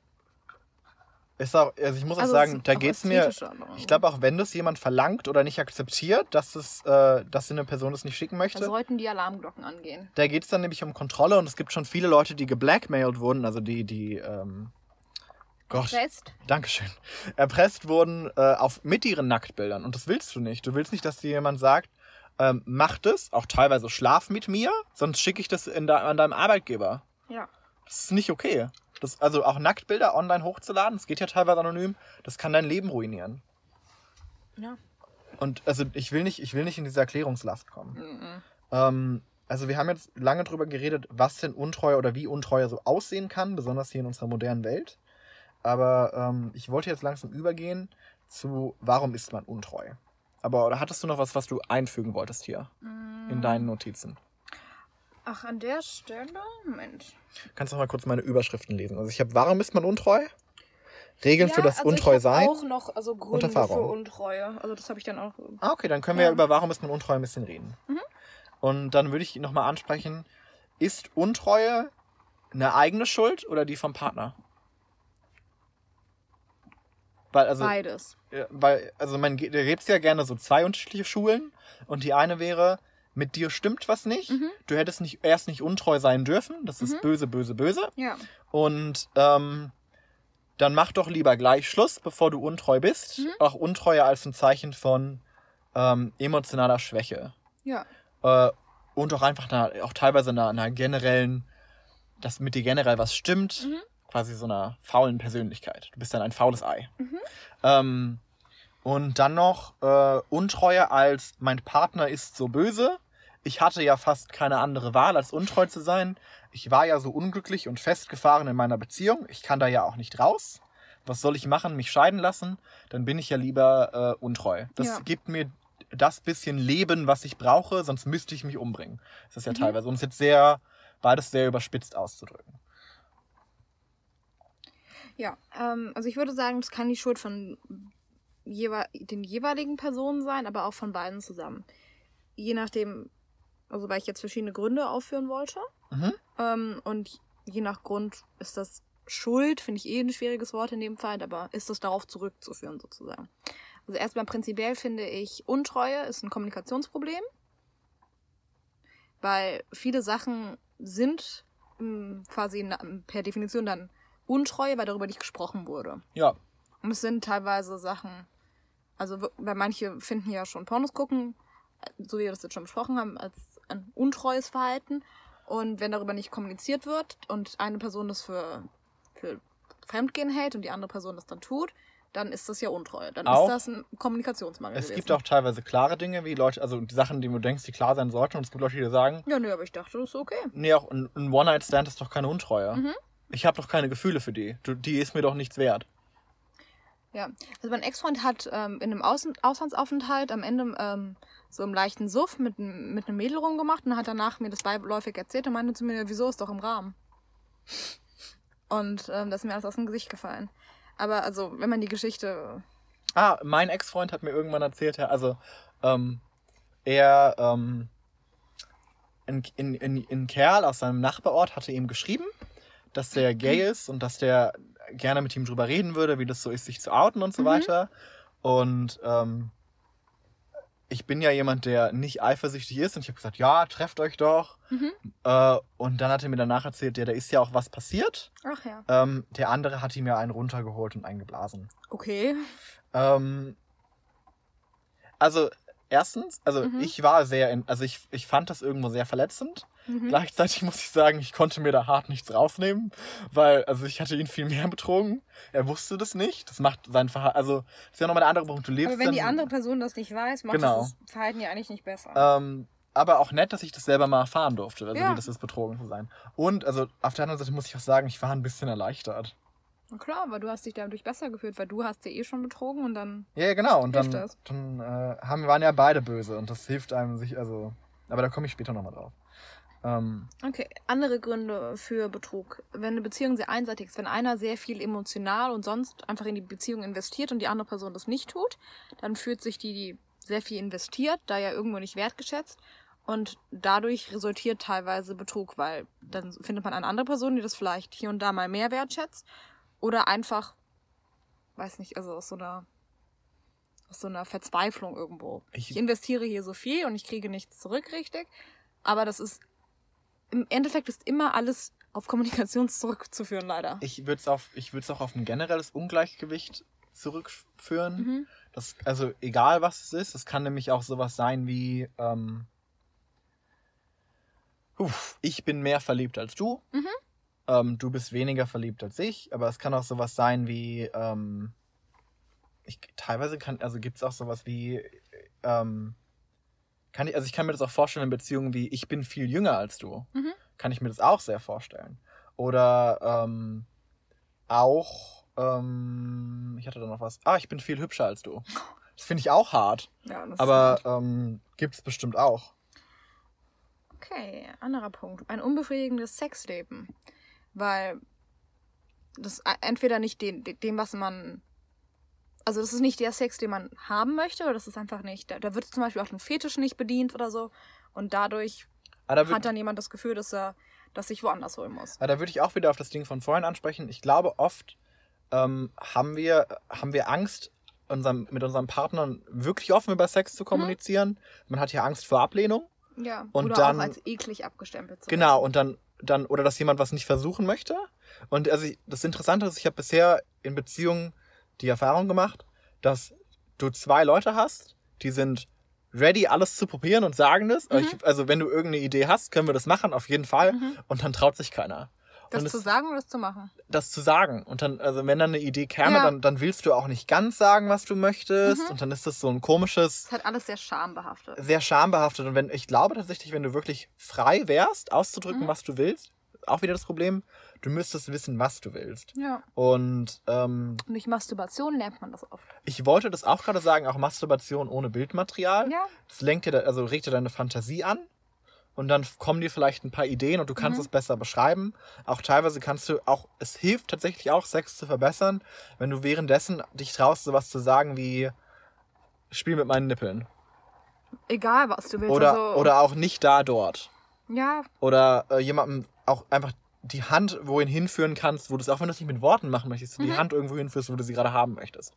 Ist auch, also ich muss auch Also sagen, es- da auch geht's mir. Ich glaube auch, wenn das jemand verlangt oder nicht akzeptiert, dass es, äh, dass eine Person es nicht schicken möchte, Da sollten die Alarmglocken angehen. da geht es dann nämlich um Kontrolle und es gibt schon viele Leute, die geblackmailed wurden, also die, die, ähm, Gott, Fest. Dankeschön, erpresst wurden äh, auf, mit ihren Nacktbildern. Und das willst du nicht. Du willst nicht, dass dir jemand sagt, ähm, mach das, auch teilweise schlaf mit mir, sonst schicke ich das in de an deinem Arbeitgeber. Ja. Das ist nicht okay. Das, also auch Nacktbilder online hochzuladen, das geht ja teilweise anonym, das kann dein Leben ruinieren. Ja. Und also ich will nicht, ich will nicht in diese Erklärungslast kommen. Mhm. Ähm, also wir haben jetzt lange drüber geredet, was denn Untreue oder wie Untreue so aussehen kann, besonders hier in unserer modernen Welt. Aber ähm, ich wollte jetzt langsam übergehen zu, warum ist man untreu? Aber oder hattest du noch was, was du einfügen wolltest hier in deinen Notizen? Ach, an der Stelle? Moment. Kannst du noch mal kurz meine Überschriften lesen? Also ich habe, warum ist man untreu? Regeln für das also Untreu sein. auch noch also Gründe für Untreue. Also das habe ich dann auch. Ah, okay, dann können wir ja Ja. über warum ist man untreu ein bisschen reden. Mhm. Und dann würde ich nochmal ansprechen, ist Untreue eine eigene Schuld oder die vom Partner? Weil, also, Beides. ja, weil, also man, da gibt es ja gerne so zwei unterschiedliche Schulen und die eine wäre, mit dir stimmt was nicht, Mhm. du hättest nicht, erst nicht untreu sein dürfen, das ist Mhm. böse, böse, böse. Ja. Und ähm, dann mach doch lieber gleich Schluss, bevor du untreu bist. Mhm. Auch Untreue als ein Zeichen von ähm, emotionaler Schwäche. Ja. Äh, und auch einfach einer, auch teilweise einer, einer generellen, dass mit dir generell was stimmt, Mhm. Quasi so einer faulen Persönlichkeit. Du bist dann ein faules Ei. Mhm. Ähm, und dann noch äh, Untreue als mein Partner ist so böse. Ich hatte ja fast keine andere Wahl, als untreu zu sein. Ich war ja so unglücklich und festgefahren in meiner Beziehung. Ich kann da ja auch nicht raus. Was soll ich machen? Mich scheiden lassen? Dann bin ich ja lieber äh, untreu. Das Ja. gibt mir das bisschen Leben, was ich brauche, sonst müsste ich mich umbringen. Das ist ja Mhm. teilweise. Und es ist jetzt sehr, beides sehr überspitzt auszudrücken. Ja. Ähm, also ich würde sagen, das kann die Schuld von jewe den jeweiligen Personen sein, aber auch von beiden zusammen. Je nachdem, also weil ich jetzt verschiedene Gründe aufführen wollte. Mhm. Ähm, und je nach Grund ist das Schuld, finde ich eh ein schwieriges Wort in dem Fall, aber ist das darauf zurückzuführen sozusagen. Also erstmal prinzipiell finde ich, Untreue ist ein Kommunikationsproblem, weil viele Sachen sind ähm, quasi per Definition dann Untreue, weil darüber nicht gesprochen wurde. Ja, Und es sind teilweise Sachen, also weil manche finden ja schon Pornos gucken, so wie wir das jetzt schon besprochen haben, als ein untreues Verhalten. Und wenn darüber nicht kommuniziert wird und eine Person das für, für Fremdgehen hält und die andere Person das dann tut, dann ist das ja Untreue. Dann Auch- ist das ein Kommunikationsmangel. es gewesen. gibt auch teilweise klare Dinge, wie Leute, also die Sachen, die du denkst, die klar sein sollten. Und es gibt Leute, die sagen, Ja, nö, aber ich dachte, das ist okay. nee, auch ein, ein One-Night-Stand ist doch keine Untreue. Mhm. Ich habe doch keine Gefühle für die. Du, die ist mir doch nichts wert. Ja, also mein Ex-Freund hat ähm, in einem Außen Auslandsaufenthalt am Ende ähm, so im leichten Suff mit, mit einem Mädel rumgemacht und hat danach mir das beiläufig erzählt und meinte zu mir, wieso ist doch im Rahmen. Und ähm, das ist mir alles aus dem Gesicht gefallen. Aber also, wenn man die Geschichte. Ah, mein Ex-Freund hat mir irgendwann erzählt, ja, also ähm, er, ähm, ein, ein, ein, ein Kerl aus seinem Nachbarort hatte ihm geschrieben, dass der gay ist und dass der gerne mit ihm drüber reden würde, wie das so ist, sich zu outen und so Mhm. weiter. Und ähm, ich bin ja jemand, der nicht eifersüchtig ist und ich habe gesagt, ja, trefft euch doch. Mhm. Äh, und dann hat er mir danach erzählt, ja, da ist ja auch was passiert. Ach ja. Ähm, der andere hat ihm ja einen runtergeholt und einen geblasen. Okay. Ähm, also, erstens, also Mhm. ich war sehr, in, also ich, ich fand das irgendwo sehr verletzend. Mhm. Gleichzeitig muss ich sagen, ich konnte mir da hart nichts rausnehmen, weil, also ich hatte ihn viel mehr betrogen. Er wusste das nicht. Das macht sein Verhalten, also, das ist ja nochmal der andere Punkt. Du lebst Aber wenn dann, die andere Person das nicht weiß, macht Genau. das Verhalten ja eigentlich nicht besser. Ähm, aber auch nett, dass ich das selber mal erfahren durfte, also Ja. wie das ist, betrogen zu sein. Und, also, auf der anderen Seite muss ich auch sagen, ich war ein bisschen erleichtert. Na klar, aber du hast dich dadurch besser gefühlt, weil du hast ja eh schon betrogen und dann. Ja, ja, genau. Und dann, das? dann äh, haben, waren ja beide böse und das hilft einem sich, also, aber da komme ich später nochmal drauf. Ähm, Okay, andere Gründe für Betrug. Wenn eine Beziehung sehr einseitig ist, wenn einer sehr viel emotional und sonst einfach in die Beziehung investiert und die andere Person das nicht tut, dann fühlt sich die, die sehr viel investiert, da ja irgendwo nicht wertgeschätzt. Und dadurch resultiert teilweise Betrug, weil dann findet man eine andere Person, die das vielleicht hier und da mal mehr wertschätzt. Oder einfach weiß nicht, also aus so einer, aus so einer Verzweiflung irgendwo. Ich- Ich, investiere hier so viel und ich kriege nichts zurück, richtig. Aber das ist, im Endeffekt ist immer alles auf Kommunikation zurückzuführen, leider. Ich würde es auf, ich würde es auch auf ein generelles Ungleichgewicht zurückführen. Mhm. Das, also egal was es ist, es kann nämlich auch sowas sein wie, ähm, ich bin mehr verliebt als du. Mhm. Ähm, du bist weniger verliebt als ich, aber es kann auch sowas sein wie, ähm, ich, teilweise kann, also gibt es auch sowas wie, ähm, kann ich, also ich kann mir das auch vorstellen in Beziehungen wie, ich bin viel jünger als du. Mhm. Kann ich mir das auch sehr vorstellen. Oder ähm, auch, ähm, ich hatte da noch was, ah, ich bin viel hübscher als du. Das finde ich auch hart, Ja, das aber ähm, gibt es bestimmt auch. Okay, anderer Punkt. Ein unbefriedigendes Sexleben. Weil das e- entweder nicht den, de- dem, was man. Also, das ist nicht der Sex, den man haben möchte, oder das ist einfach nicht. Da, da wird zum Beispiel auch ein Fetisch nicht bedient oder so. Und dadurch Aber da, hat dann jemand das Gefühl, dass er das sich woanders holen muss. aber da würde ich auch wieder auf das Ding von vorhin ansprechen. Ich glaube, oft ähm, haben, wir, haben wir Angst, unserem, mit unseren Partnern wirklich offen über Sex Mhm. zu kommunizieren. Man hat ja Angst vor Ablehnung. Ja. Und oder dann- auch als eklig abgestempelt zu Genau, und dann, dann, oder dass jemand was nicht versuchen möchte. Und also das Interessante ist, ich habe bisher in Beziehungen die Erfahrung gemacht, dass du zwei Leute hast, die sind ready, alles zu probieren und sagen das. Mhm. Ich, also wenn du irgendeine Idee hast, können wir das machen, auf jeden Fall. Mhm. Und dann traut sich keiner. Das und zu es- sagen oder das zu machen? Das zu sagen. Und dann, also wenn dann eine Idee käme, Ja. dann, dann willst du auch nicht ganz sagen, was du möchtest. Mhm. Und dann ist das so ein komisches, Es hat alles sehr schambehaftet. sehr schambehaftet. Und wenn, ich glaube tatsächlich, wenn du wirklich frei wärst, auszudrücken, Mhm. was du willst, auch wieder das Problem, du müsstest wissen, was du willst. Ja. Und ähm, durch Masturbation lernt man das oft. ich wollte das auch gerade sagen, auch Masturbation ohne Bildmaterial. Ja. Das lenkt dir, also regt dir deine Fantasie an. Und dann kommen dir vielleicht ein paar Ideen und du kannst Mhm. es besser beschreiben. Auch teilweise kannst du auch, es hilft tatsächlich auch, Sex zu verbessern, wenn du währenddessen dich traust, sowas zu sagen wie, spiel mit meinen Nippeln. Egal, was du willst. Oder, also, oder auch nicht da, dort. Ja, oder äh, jemandem auch einfach die Hand wohin hinführen kannst, wo du es, auch wenn du es nicht mit Worten machen möchtest, die Mhm. Hand irgendwo hinführst, wo du sie gerade haben möchtest.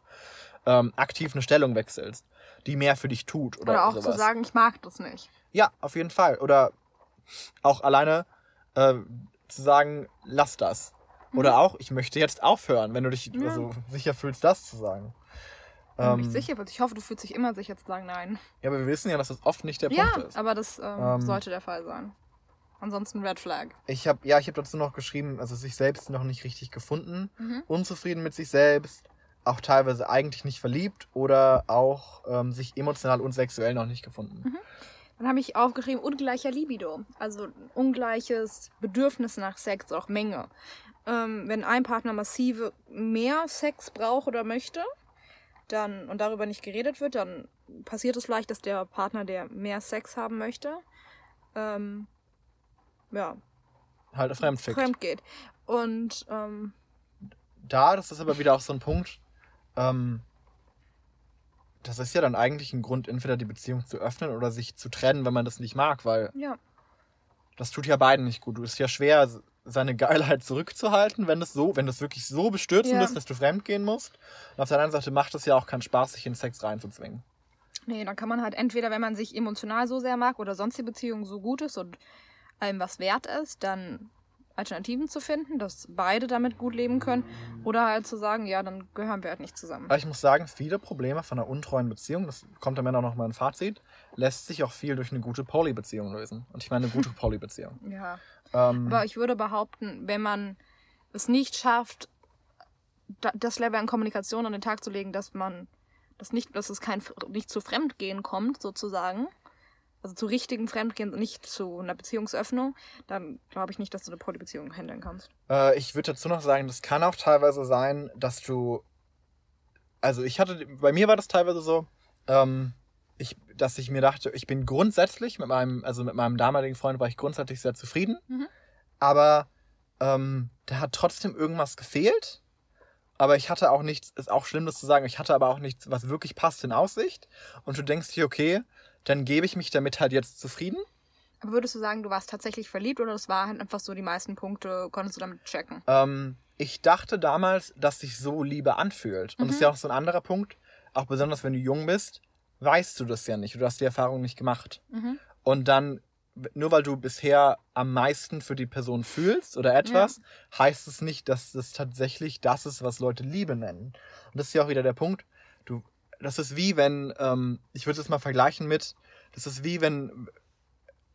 Ähm, aktiv eine Stellung wechselst, die mehr für dich tut oder, oder, auch sowas. zu sagen, ich mag das nicht. Ja, auf jeden Fall. Oder auch alleine äh, zu sagen, lass das. Oder auch, ich möchte jetzt aufhören, wenn du dich Mhm. Ja. also sicher fühlst, das zu sagen. Wenn du Ähm, nicht sicher bist. Ich hoffe, du fühlst dich immer sicher zu sagen nein. ja, aber wir wissen ja, dass das oft nicht der Ja, Punkt ist. aber das ähm, Ähm, sollte der Fall sein. Ansonsten Red Flag. Ich habe ja, ich habe dazu noch geschrieben, also sich selbst noch nicht richtig gefunden, Mhm. unzufrieden mit sich selbst, auch teilweise eigentlich nicht verliebt oder auch ähm, sich emotional und sexuell noch nicht gefunden. Mhm. Dann habe ich aufgeschrieben, ungleicher Libido. Also ungleiches Bedürfnis nach Sex, auch Menge. Ähm, wenn ein Partner massive mehr Sex braucht oder möchte, dann und darüber nicht geredet wird, dann passiert es vielleicht, dass der Partner, der mehr Sex haben möchte, ähm, ja, Halt fremdfickt. fremd geht. Und ähm, Da, das ist aber wieder auch so ein Punkt, ähm, das ist ja dann eigentlich ein Grund, entweder die Beziehung zu öffnen oder sich zu trennen, wenn man das nicht mag, weil ja, das tut ja beiden nicht gut. Es ist ja schwer, seine Geilheit zurückzuhalten, wenn das so, wenn das wirklich so bestürzend Ja. ist, dass du fremdgehen musst. Und auf der anderen Seite macht es ja auch keinen Spaß, sich in Sex reinzuzwingen. Nee, dann kann man halt entweder, wenn man sich emotional so sehr mag oder sonst die Beziehung so gut ist und einem was wert ist, dann Alternativen zu finden, dass beide damit gut leben können. Oder halt zu sagen, ja, dann gehören wir halt nicht zusammen. Aber ich muss sagen, viele Probleme von einer untreuen Beziehung, das kommt am Ende auch noch mal ein Fazit, lässt sich auch viel durch eine gute Poly-Beziehung lösen. Und ich meine eine gute Poly-Beziehung. Ja. Ähm, Aber ich würde behaupten, wenn man es nicht schafft, da- das Level an Kommunikation an den Tag zu legen, dass man das nicht, dass es kein nicht zu Fremdgehen kommt, sozusagen. Also zu richtigen Fremdgehen, nicht zu einer Beziehungsöffnung, dann glaube ich nicht, dass du eine Polybeziehung handeln kannst. Äh, ich würde dazu noch sagen, das kann auch teilweise sein, dass du. Also ich hatte, bei mir war das teilweise so, ähm, ich, dass ich mir dachte, ich bin grundsätzlich mit meinem, also mit meinem damaligen Freund war ich grundsätzlich sehr zufrieden. Mhm. Aber ähm, da hat trotzdem irgendwas gefehlt. Aber ich hatte auch nichts, ist auch schlimm, das zu sagen, ich hatte aber auch nichts, was wirklich passt in Aussicht. Und du denkst dir, okay, dann gebe ich mich damit halt jetzt zufrieden. Aber würdest du sagen, du warst tatsächlich verliebt oder das war halt einfach so die meisten Punkte, konntest du damit checken? Ähm, ich dachte damals, dass sich so Liebe anfühlt. Und das ist ja auch so ein anderer Punkt. Auch besonders wenn du jung bist, weißt du das ja nicht. Du hast die Erfahrung nicht gemacht. Mhm. Und dann, nur weil du bisher am meisten für die Person fühlst oder etwas, heißt es nicht, dass das tatsächlich das ist, was Leute Liebe nennen. Und das ist ja auch wieder der Punkt. Du, das ist wie wenn, ähm, ich würde es mal vergleichen mit, das ist wie wenn,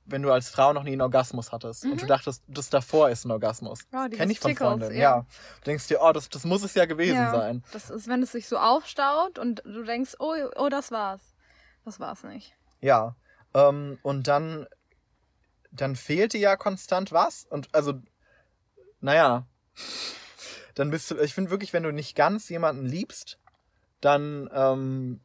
wenn du als Frau noch nie einen Orgasmus hattest und du dachtest, das davor ist ein Orgasmus. Ja, dieses Kenn ich von Tickles, Freundinnen, ja. ja. Du denkst dir, oh, das, das muss es ja gewesen Ja, sein. Das ist, wenn es sich so aufstaut und du denkst, oh, oh, das war's. Das war's nicht. Ja. Ähm, und dann, dann fehlt dir ja konstant was. Und also, naja, dann bist du, ich finde wirklich, wenn du nicht ganz jemanden liebst, dann, ähm,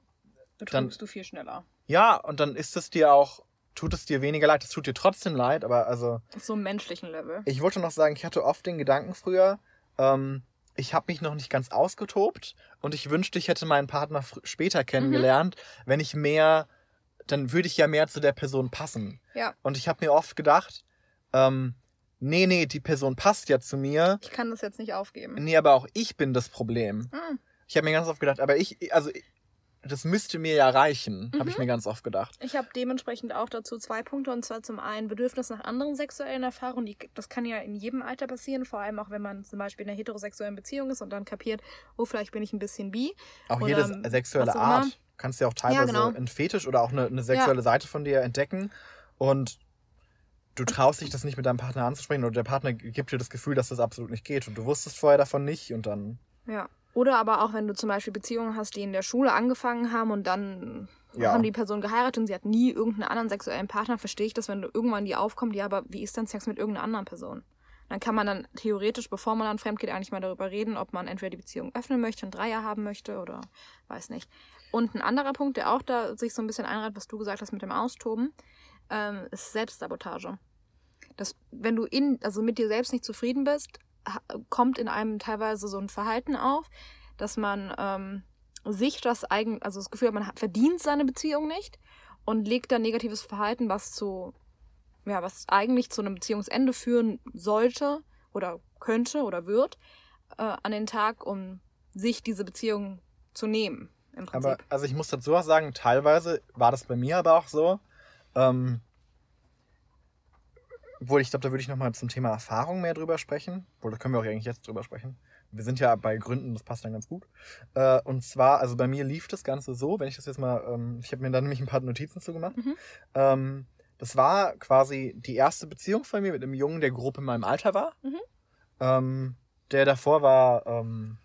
Dann- Betrügst du viel schneller. ja, und dann ist es dir auch, tut es dir weniger leid, es tut dir trotzdem leid, aber also, Auf so einem menschlichen Level. ich wollte noch sagen, ich hatte oft den Gedanken früher, ähm, ich habe mich noch nicht ganz ausgetobt und ich wünschte, ich hätte meinen Partner später kennengelernt, wenn ich mehr, dann würde ich ja mehr zu der Person passen. Ja. Und ich habe mir oft gedacht, ähm, nee, nee, die Person passt ja zu mir. Ich kann das jetzt nicht aufgeben. Nee, aber auch ich bin das Problem. Hm. Ich habe mir ganz oft gedacht, aber ich, also das müsste mir ja reichen, habe ich Mhm. mir ganz oft gedacht. Ich habe dementsprechend auch dazu zwei Punkte und zwar zum einen Bedürfnis nach anderen sexuellen Erfahrungen. Die, das kann ja in jedem Alter passieren, vor allem auch wenn man zum Beispiel in einer heterosexuellen Beziehung ist und dann kapiert, oh, vielleicht bin ich ein bisschen bi. Auch Oder, jede sexuelle Art. immer. Du kannst ja auch teilweise genau. einen Fetisch oder auch eine, eine sexuelle Seite von dir entdecken und du traust dich das nicht mit deinem Partner anzusprechen oder der Partner gibt dir das Gefühl, dass das absolut nicht geht und du wusstest vorher davon nicht und dann Ja. Oder aber auch wenn du zum Beispiel Beziehungen hast, die in der Schule angefangen haben und dann Ja. haben die Person geheiratet und sie hat nie irgendeinen anderen sexuellen Partner, verstehe ich das, wenn du irgendwann die aufkommt, ja, aber wie ist dann Sex mit irgendeiner anderen Person? Dann kann man dann theoretisch, bevor man dann fremd geht, eigentlich mal darüber reden, ob man entweder die Beziehung öffnen möchte, ein Dreier haben möchte oder weiß nicht. Und ein anderer Punkt, der auch da sich so ein bisschen einreiht, was du gesagt hast mit dem Austoben, ähm, ist Selbstsabotage. Das, wenn du in, also mit dir selbst nicht zufrieden bist, kommt in einem teilweise so ein Verhalten auf, dass man ähm, sich das eigen, also das Gefühl man verdient seine Beziehung nicht und legt dann negatives Verhalten, was zu, ja, was eigentlich zu einem Beziehungsende führen sollte oder könnte oder wird, äh, an den Tag, um sich diese Beziehung zu nehmen. Im Prinzip. Aber also ich muss dazu auch sagen, teilweise war das bei mir aber auch so. Ähm, obwohl, ich glaube, da würde ich nochmal zum Thema Erfahrung mehr drüber sprechen. Obwohl, da können wir auch eigentlich jetzt drüber sprechen. Wir sind ja bei Gründen, das passt dann ganz gut. Äh, und zwar, also bei mir lief das Ganze so, wenn ich das jetzt mal, ähm, ich habe mir dann nämlich ein paar Notizen zugemacht. Mhm. Ähm, das war quasi die erste Beziehung von mir mit einem Jungen, der grob in meinem Alter war. Mhm. Ähm, der davor war, ähm,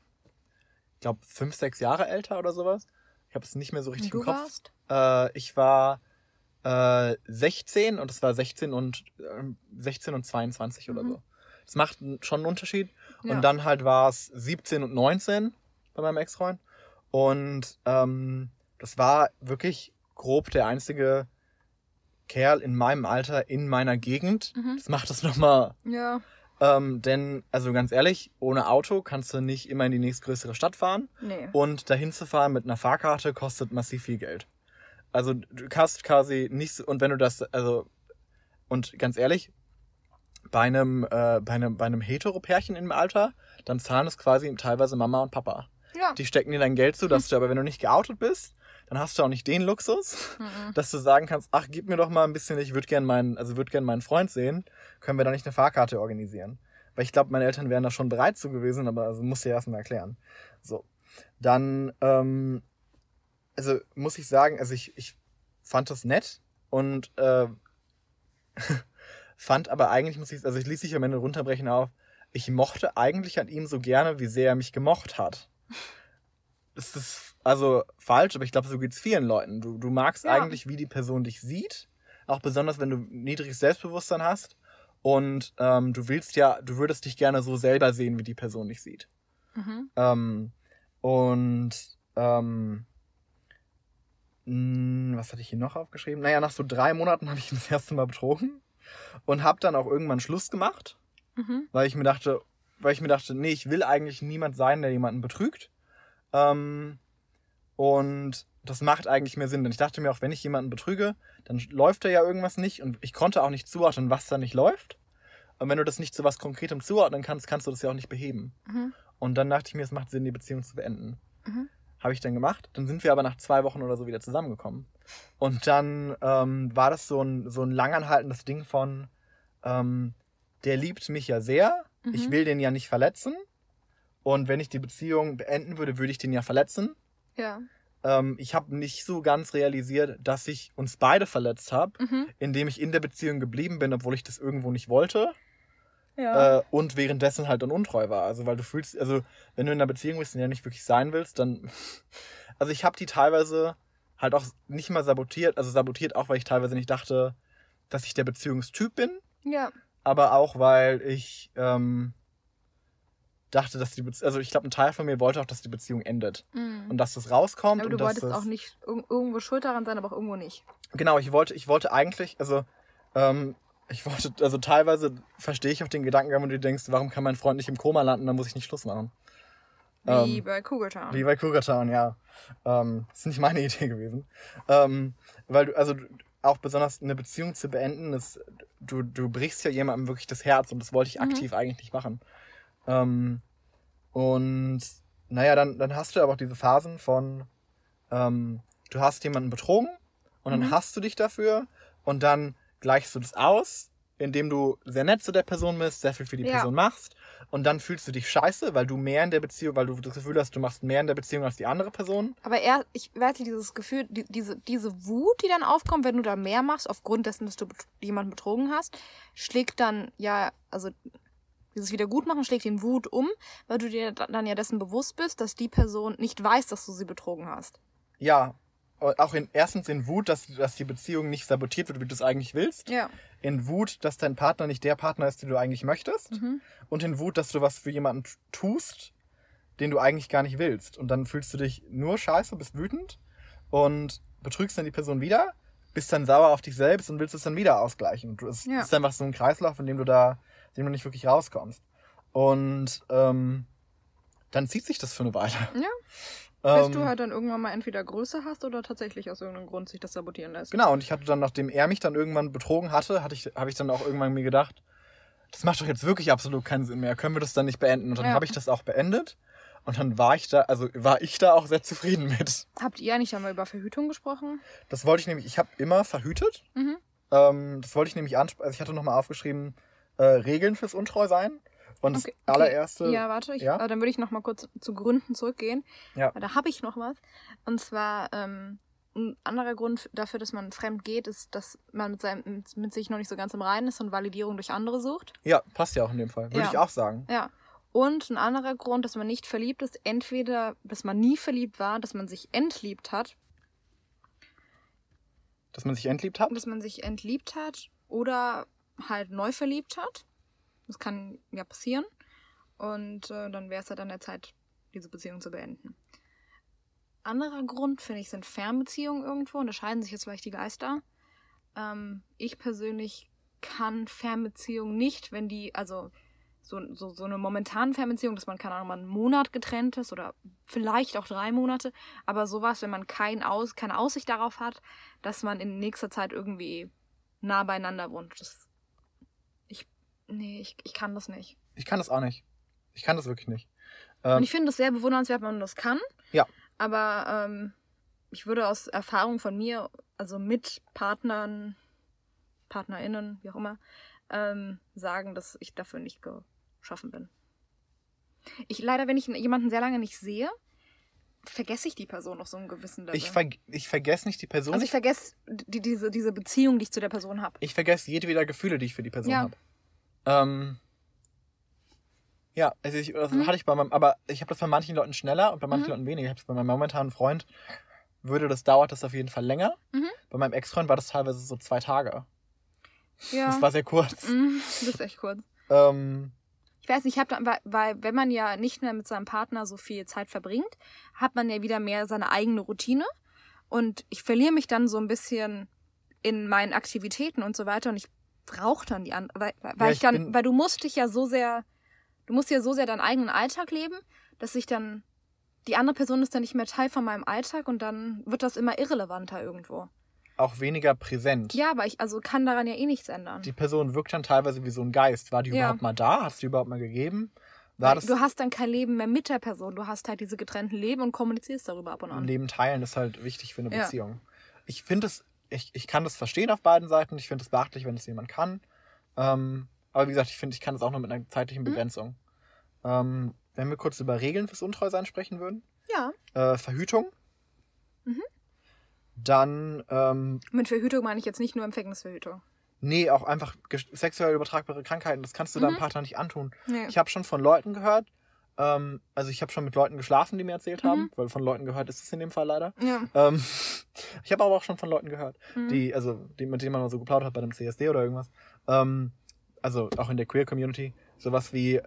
ich glaube, fünf, sechs Jahre älter oder sowas. Ich habe es nicht mehr so richtig du im Kopf. warst? Äh, ich war äh, 16 und es war 16 und ähm, 16 und 22 oder Mhm. so. Das macht schon einen Unterschied. Ja. Und dann halt war es 17 und 19 bei meinem Ex-Freund. Und ähm, das war wirklich grob der einzige Kerl in meinem Alter in meiner Gegend. Mhm. Das macht es nochmal Ja, ähm, denn, also ganz ehrlich, ohne Auto kannst du nicht immer in die nächstgrößere Stadt fahren. nee. Und dahin zu fahren mit einer Fahrkarte kostet massiv viel Geld. Also du kannst quasi nicht, so- und wenn du das, also, und ganz ehrlich, bei einem, äh, bei einem, bei einem Hetero-Pärchen im Alter, dann zahlen es quasi teilweise Mama und Papa. Ja. Die stecken dir dein Geld zu, dass du aber, wenn du nicht geoutet bist, dann hast du auch nicht den Luxus, Mhm. dass du sagen kannst, ach, gib mir doch mal ein bisschen, ich würde gern meinen, also würde gern meinen Freund sehen, können wir da nicht eine Fahrkarte organisieren? Weil ich glaube, meine Eltern wären da schon bereit zu gewesen, aber also musst du ja erstmal erklären. So. Dann, ähm, also muss ich sagen, also ich, ich fand das nett und äh, fand aber eigentlich, muss ich, also ich ließ sich am Ende runterbrechen auf, ich mochte eigentlich an ihm so gerne, wie sehr er mich gemocht hat. Das ist also falsch, aber ich glaube, so geht's vielen Leuten. Du, du magst Ja. eigentlich, wie die Person dich sieht, auch besonders, wenn du niedriges Selbstbewusstsein hast. Und ähm, du willst ja, du würdest dich gerne so selber sehen, wie die Person dich sieht. Mhm. Ähm, und ähm, mh, was hatte ich hier noch aufgeschrieben? Naja, nach so drei Monaten habe ich ihn das erste Mal betrogen und habe dann auch irgendwann Schluss gemacht, Mhm. weil ich mir dachte, weil ich mir dachte, nee, ich will eigentlich niemand sein, der jemanden betrügt. Ähm, und das macht eigentlich mehr Sinn, denn ich dachte mir auch, wenn ich jemanden betrüge, dann läuft da ja irgendwas nicht und ich konnte auch nicht zuordnen, was da nicht läuft. Und wenn du das nicht zu was Konkretem zuordnen kannst, kannst du das ja auch nicht beheben. Mhm. Und dann dachte ich mir, es macht Sinn, die Beziehung zu beenden. Mhm. Habe ich dann gemacht. Dann sind wir aber nach zwei Wochen oder so wieder zusammengekommen. Und dann ähm, war das so ein, so ein langanhaltendes Ding von, ähm, der liebt mich ja sehr, ich Mhm. will den ja nicht verletzen. Und wenn ich die Beziehung beenden würde, würde ich den ja verletzen. Ja. Ähm, ich habe nicht so ganz realisiert, dass ich uns beide verletzt habe, Mhm. indem ich in der Beziehung geblieben bin, obwohl ich das irgendwo nicht wollte. Ja. Äh, und währenddessen halt dann untreu war. Also weil du fühlst, also wenn du in einer Beziehung bist und ja nicht wirklich sein willst, dann. Also ich habe die teilweise halt auch nicht mal sabotiert, also sabotiert auch, weil ich teilweise nicht dachte, dass ich der Beziehungstyp bin, ja. aber auch weil ich ähm, dachte, dass die Beziehung, also ich glaube, ein Teil von mir wollte auch, dass die Beziehung endet Mhm. und dass das rauskommt aber du wolltest auch nicht irg- irgendwo schuld daran sein, aber auch irgendwo nicht. Genau, ich wollte, ich wollte eigentlich, also ähm, ich wollte, also teilweise verstehe ich auch den Gedankengang, wenn du denkst, warum kann mein Freund nicht im Koma landen, dann muss ich nicht Schluss machen. Wie Ähm, bei Cougar Town. Wie bei Cougar Town, ja. Ähm, ist nicht meine Idee gewesen. Ähm, weil du, also auch besonders eine Beziehung zu beenden, ist, du, du brichst ja jemandem wirklich das Herz und das wollte ich Mhm. aktiv eigentlich nicht machen. Ähm, und naja, dann, dann hast du aber auch diese Phasen von, ähm, du hast jemanden betrogen und dann Mhm. hast du dich dafür und dann gleichst du das aus, indem du sehr nett zu der Person bist, sehr viel für die Ja. Person machst und dann fühlst du dich scheiße, weil du mehr in der Beziehung, weil du das Gefühl hast, du machst mehr in der Beziehung als die andere Person. Aber er, ich weiß nicht, dieses Gefühl, die, diese, diese Wut, die dann aufkommt, wenn du da mehr machst, aufgrund dessen, dass du jemanden betrogen hast, schlägt dann ja, also dieses Wiedergutmachen schlägt den Wut um, weil du dir da- dann ja dessen bewusst bist, dass die Person nicht weiß, dass du sie betrogen hast. Ja, auch in, erstens in Wut, dass, dass die Beziehung nicht sabotiert wird, wie du es eigentlich willst. Ja. In Wut, dass dein Partner nicht der Partner ist, den du eigentlich möchtest. Mhm. Und in Wut, dass du was für jemanden tust, den du eigentlich gar nicht willst. Und dann fühlst du dich nur scheiße, bist wütend und betrügst dann die Person wieder, bist dann sauer auf dich selbst und willst es dann wieder ausgleichen. Und es Ja. ist einfach so ein Kreislauf, in dem du da, in dem du nicht wirklich rauskommst. Und ähm, dann zieht sich das für eine Weile. Ja. Ähm, Bis du halt dann irgendwann mal entweder Größe hast oder tatsächlich aus irgendeinem Grund sich das sabotieren lässt. Genau, und ich hatte dann, nachdem er mich dann irgendwann betrogen hatte, hatte ich, habe ich dann auch irgendwann mir gedacht, das macht doch jetzt wirklich absolut keinen Sinn mehr. Können wir das dann nicht beenden? Und dann Ja. habe ich das auch beendet. Und dann war ich da, also war ich da auch sehr zufrieden mit. Habt ihr nicht einmal über Verhütung gesprochen? Das wollte ich nämlich, ich habe immer verhütet. Mhm. Ähm, das wollte ich nämlich ansprechen. Also ich hatte nochmal aufgeschrieben, äh, Regeln fürs Untreusein. Und das Okay, okay. allererste. Ja, warte, ich, ja? äh, dann würde ich noch mal kurz zu Gründen zurückgehen. Ja. Da habe ich noch was. Und zwar ähm, ein anderer Grund dafür, dass man fremd geht, ist, dass man mit, seinem, mit, mit sich noch nicht so ganz im Reinen ist und Validierung durch andere sucht. Ja, passt ja auch in dem Fall. Würde Ja. ich auch sagen. Ja. Und ein anderer Grund, dass man nicht verliebt ist, entweder, dass man nie verliebt war, dass man sich entliebt hat, Dass man sich entliebt hat. dass man sich entliebt hat oder halt neu verliebt hat. Das kann ja passieren. Und äh, dann wäre es halt an der Zeit, diese Beziehung zu beenden. Anderer Grund, finde ich, sind Fernbeziehungen irgendwo. Unterscheiden sich jetzt vielleicht die Geister. Ähm, ich persönlich kann Fernbeziehungen nicht, wenn die, also so, so, so eine momentane Fernbeziehung, dass man, keine Ahnung, mal einen Monat getrennt ist oder vielleicht auch drei Monate, aber sowas, wenn man kein Aus, keine Aussicht darauf hat, dass man in nächster Zeit irgendwie nah beieinander wohnt. Das, nee, ich, ich kann das nicht. Ich kann das auch nicht. Ich kann das wirklich nicht. Und Ähm, ich finde es sehr bewundernswert, wenn man das kann. Ja. Aber ähm, ich würde aus Erfahrung von mir, also mit Partnern, PartnerInnen, wie auch immer, ähm, sagen, dass ich dafür nicht geschaffen bin. Ich leider, wenn ich jemanden sehr lange nicht sehe, vergesse ich die Person auf so einem gewissen Level. ich, ver ich vergesse nicht die Person. also ich vergesse die, diese, diese Beziehung, die ich zu der Person habe. ich vergesse jedweder Gefühle, die ich für die Person Ja. habe. Ähm, ja, also ich, das Mhm. hatte ich bei meinem, aber ich habe das bei manchen Leuten schneller und bei manchen Mhm. Leuten weniger. Ich habe es bei meinem momentanen Freund, würde das, dauert das auf jeden Fall länger. Mhm. Bei meinem Ex-Freund war das teilweise so zwei Tage. Ja. Das war sehr kurz. Mhm, das ist echt kurz. Ähm, Ich weiß nicht, ich hab da, weil, weil wenn man ja nicht mehr mit seinem Partner so viel Zeit verbringt, hat man ja wieder mehr seine eigene Routine. Und ich verliere mich dann so ein bisschen in meinen Aktivitäten und so weiter. Und ich brauche dann die anderen, weil, weil Ja, ich ich dann, weil du musst dich ja so sehr, du musst ja so sehr deinen eigenen Alltag leben, dass ich dann, die andere Person ist dann nicht mehr Teil von meinem Alltag und dann wird das immer irrelevanter irgendwo. auch weniger präsent. Ja, aber ich also kann daran ja eh nichts ändern. Die Person wirkt dann teilweise wie so ein Geist. War die Ja. überhaupt mal da? Hast du überhaupt mal gegeben? Du hast dann kein Leben mehr mit der Person. Du hast halt diese getrennten Leben und kommunizierst darüber ab und an. Leben teilen ist halt wichtig für eine Ja. Beziehung. Ich finde es, ich, ich kann das verstehen auf beiden Seiten. Ich finde es beachtlich, wenn es jemand kann. Ähm, aber wie gesagt, ich finde, ich kann es auch nur mit einer zeitlichen Mhm. Begrenzung. Ähm, wenn wir kurz über Regeln fürs Untreusein sprechen würden. Ja. Äh, Verhütung. Mhm. Dann, ähm, Mit Verhütung meine ich jetzt nicht nur Empfängnisverhütung. nee, auch einfach sexuell übertragbare Krankheiten. Das kannst du deinem Mhm. Partner nicht antun. Nee. Ich habe schon von Leuten gehört, ähm, also ich habe schon mit Leuten geschlafen, die mir erzählt Mhm. haben, weil von Leuten gehört ist es in dem Fall leider. ja. Ähm, ich habe aber auch schon von Leuten gehört, Mhm. die, also die, mit denen man mal so geplaudert hat bei einem CSD oder irgendwas. Ähm, also auch in der Queer Community. Sowas wie,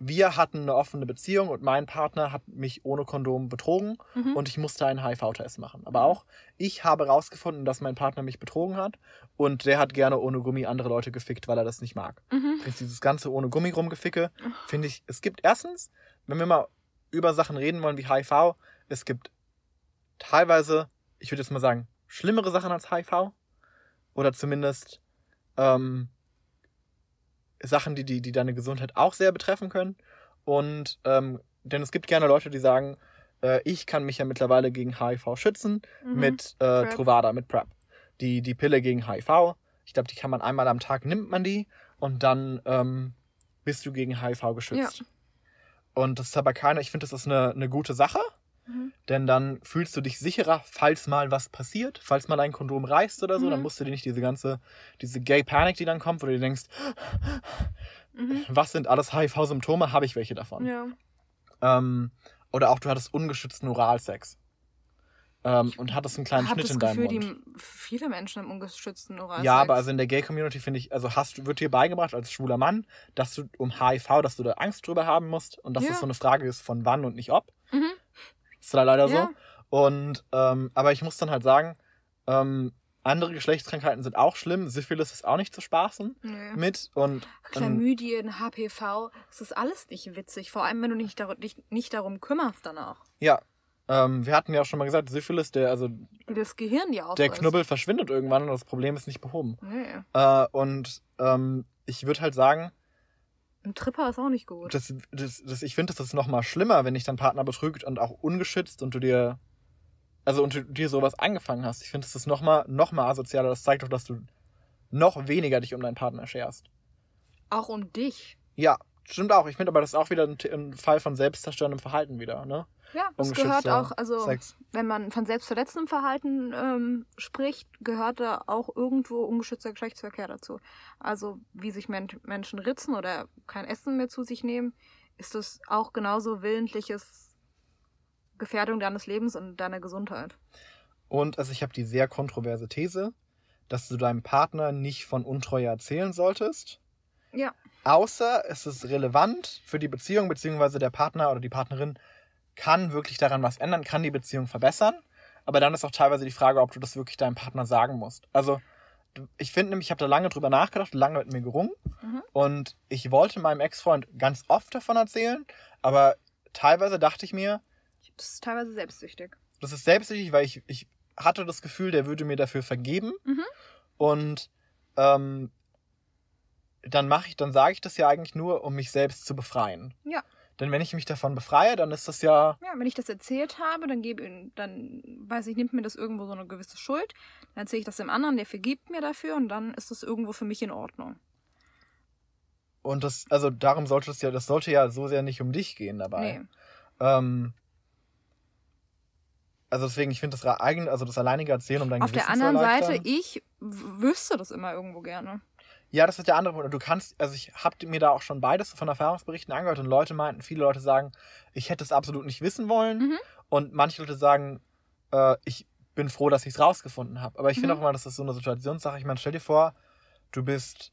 wir hatten eine offene Beziehung und mein Partner hat mich ohne Kondom betrogen Mhm. und ich musste einen HIV-Test machen. Aber auch ich habe rausgefunden, dass mein Partner mich betrogen hat und der hat gerne ohne Gummi andere Leute gefickt, weil er das nicht mag. Mhm. Dieses ganze ohne Gummi rumgeficke, finde ich, es gibt erstens, wenn wir mal über Sachen reden wollen wie HIV, es gibt teilweise, ich würde jetzt mal sagen, schlimmere Sachen als HIV. Oder zumindest ähm, Sachen, die, die, die deine Gesundheit auch sehr betreffen können. Und ähm, denn es gibt gerne Leute, die sagen, äh, ich kann mich ja mittlerweile gegen HIV schützen Mhm. mit äh. Truvada, mit PrEP. Die, die Pille gegen HIV. Ich glaube, die kann man einmal am Tag, nimmt man die und dann ähm, bist du gegen HIV geschützt. Und das ist aber keine, ich finde, das ist eine, eine gute Sache, Mhm. denn dann fühlst du dich sicherer, falls mal was passiert, falls mal ein Kondom reißt oder so, Mhm. dann musst du dir nicht diese ganze, diese Gay Panic, die dann kommt, wo du dir denkst, Mhm. was sind alles HIV-Symptome, habe ich welche davon. Ja. Ähm, oder auch du hattest ungeschützten Oralsex. Ähm, und hattest einen kleinen Schnitt in deinem Gefühl, Mund. die viele Menschen haben ungeschützten Oralsex. Ja, aber also in der Gay-Community finde ich, also hast du, wird dir beigebracht als schwuler Mann, dass du um HIV, dass du da Angst drüber haben musst und dass Ja. das so eine Frage ist von wann und nicht ob. Mhm. Ist leider Ja. so. Und, ähm, aber ich muss dann halt sagen, ähm, andere Geschlechtskrankheiten sind auch schlimm. Syphilis ist auch nicht zu spaßen Nee. mit. Und ähm, Chlamydien, HPV, das ist alles nicht witzig. Vor allem, wenn du nicht, dar dich nicht darum kümmerst danach. ja, ähm, wir hatten ja auch schon mal gesagt, Syphilis, der, also das Gehirn dir der auffrisst. Knubbel verschwindet irgendwann und das Problem ist nicht behoben. Nee. Äh, und ähm, ich würde halt sagen, Ein Tripper ist auch nicht gut. das, das, das, ich finde, das ist noch mal schlimmer, wenn dich dein Partner betrügt und auch ungeschützt und du dir, also und du dir sowas angefangen hast. Ich finde, das ist noch mal, noch mal asozialer. Das zeigt doch, dass du noch weniger dich um deinen Partner scherst. Auch um dich. Ja, stimmt auch. Ich finde aber, das ist auch wieder ein, ein Fall von selbstzerstörendem Verhalten wieder, ne? Ja, das gehört auch, also Sex. wenn man von selbstverletzendem Verhalten ähm, spricht, gehört da auch irgendwo ungeschützter Geschlechtsverkehr dazu. Also wie sich Men Menschen ritzen oder kein Essen mehr zu sich nehmen, ist das auch genauso willentliches Gefährdung deines Lebens und deiner Gesundheit. Und also ich habe die sehr kontroverse These, dass du deinem Partner nicht von Untreue erzählen solltest. Ja. Außer es ist relevant für die Beziehung, beziehungsweise der Partner oder die Partnerin kann wirklich daran was ändern, kann die Beziehung verbessern. Aber dann ist auch teilweise die Frage, ob du das wirklich deinem Partner sagen musst. Also, ich finde nämlich, ich habe da lange drüber nachgedacht, lange mit mir gerungen. Mhm. Und ich wollte meinem Ex-Freund ganz oft davon erzählen, aber teilweise dachte ich mir, Das ist teilweise selbstsüchtig. das ist selbstsüchtig, weil ich, ich hatte das Gefühl, der würde mir dafür vergeben. Mhm. Und ähm, dann mache ich, dann sage ich das ja eigentlich nur, um mich selbst zu befreien. Ja. Denn wenn ich mich davon befreie, dann ist das ja, Ja, wenn ich das erzählt habe, dann gebe ihn, dann weiß ich, nimmt mir das irgendwo so eine gewisse Schuld. Dann erzähle ich das dem anderen, der vergibt mir dafür und dann ist das irgendwo für mich in Ordnung. und das, also darum sollte es ja, das sollte ja so sehr nicht um dich gehen dabei. Nee. Ähm, also deswegen, ich finde das ra- eigen, also das alleinige Erzählen, um dein Auf der Gewissen zu anderen Seite, ich wüsste das immer irgendwo gerne. Ja, das ist der andere Punkt. Du kannst, also ich habe mir da auch schon beides von Erfahrungsberichten angehört und Leute meinten, viele Leute sagen, ich hätte es absolut nicht wissen wollen. Mhm. Und manche Leute sagen, äh, ich bin froh, dass ich es rausgefunden habe. Aber ich finde Mhm. auch immer, das ist so eine Situationssache. Ich meine, stell dir vor, du bist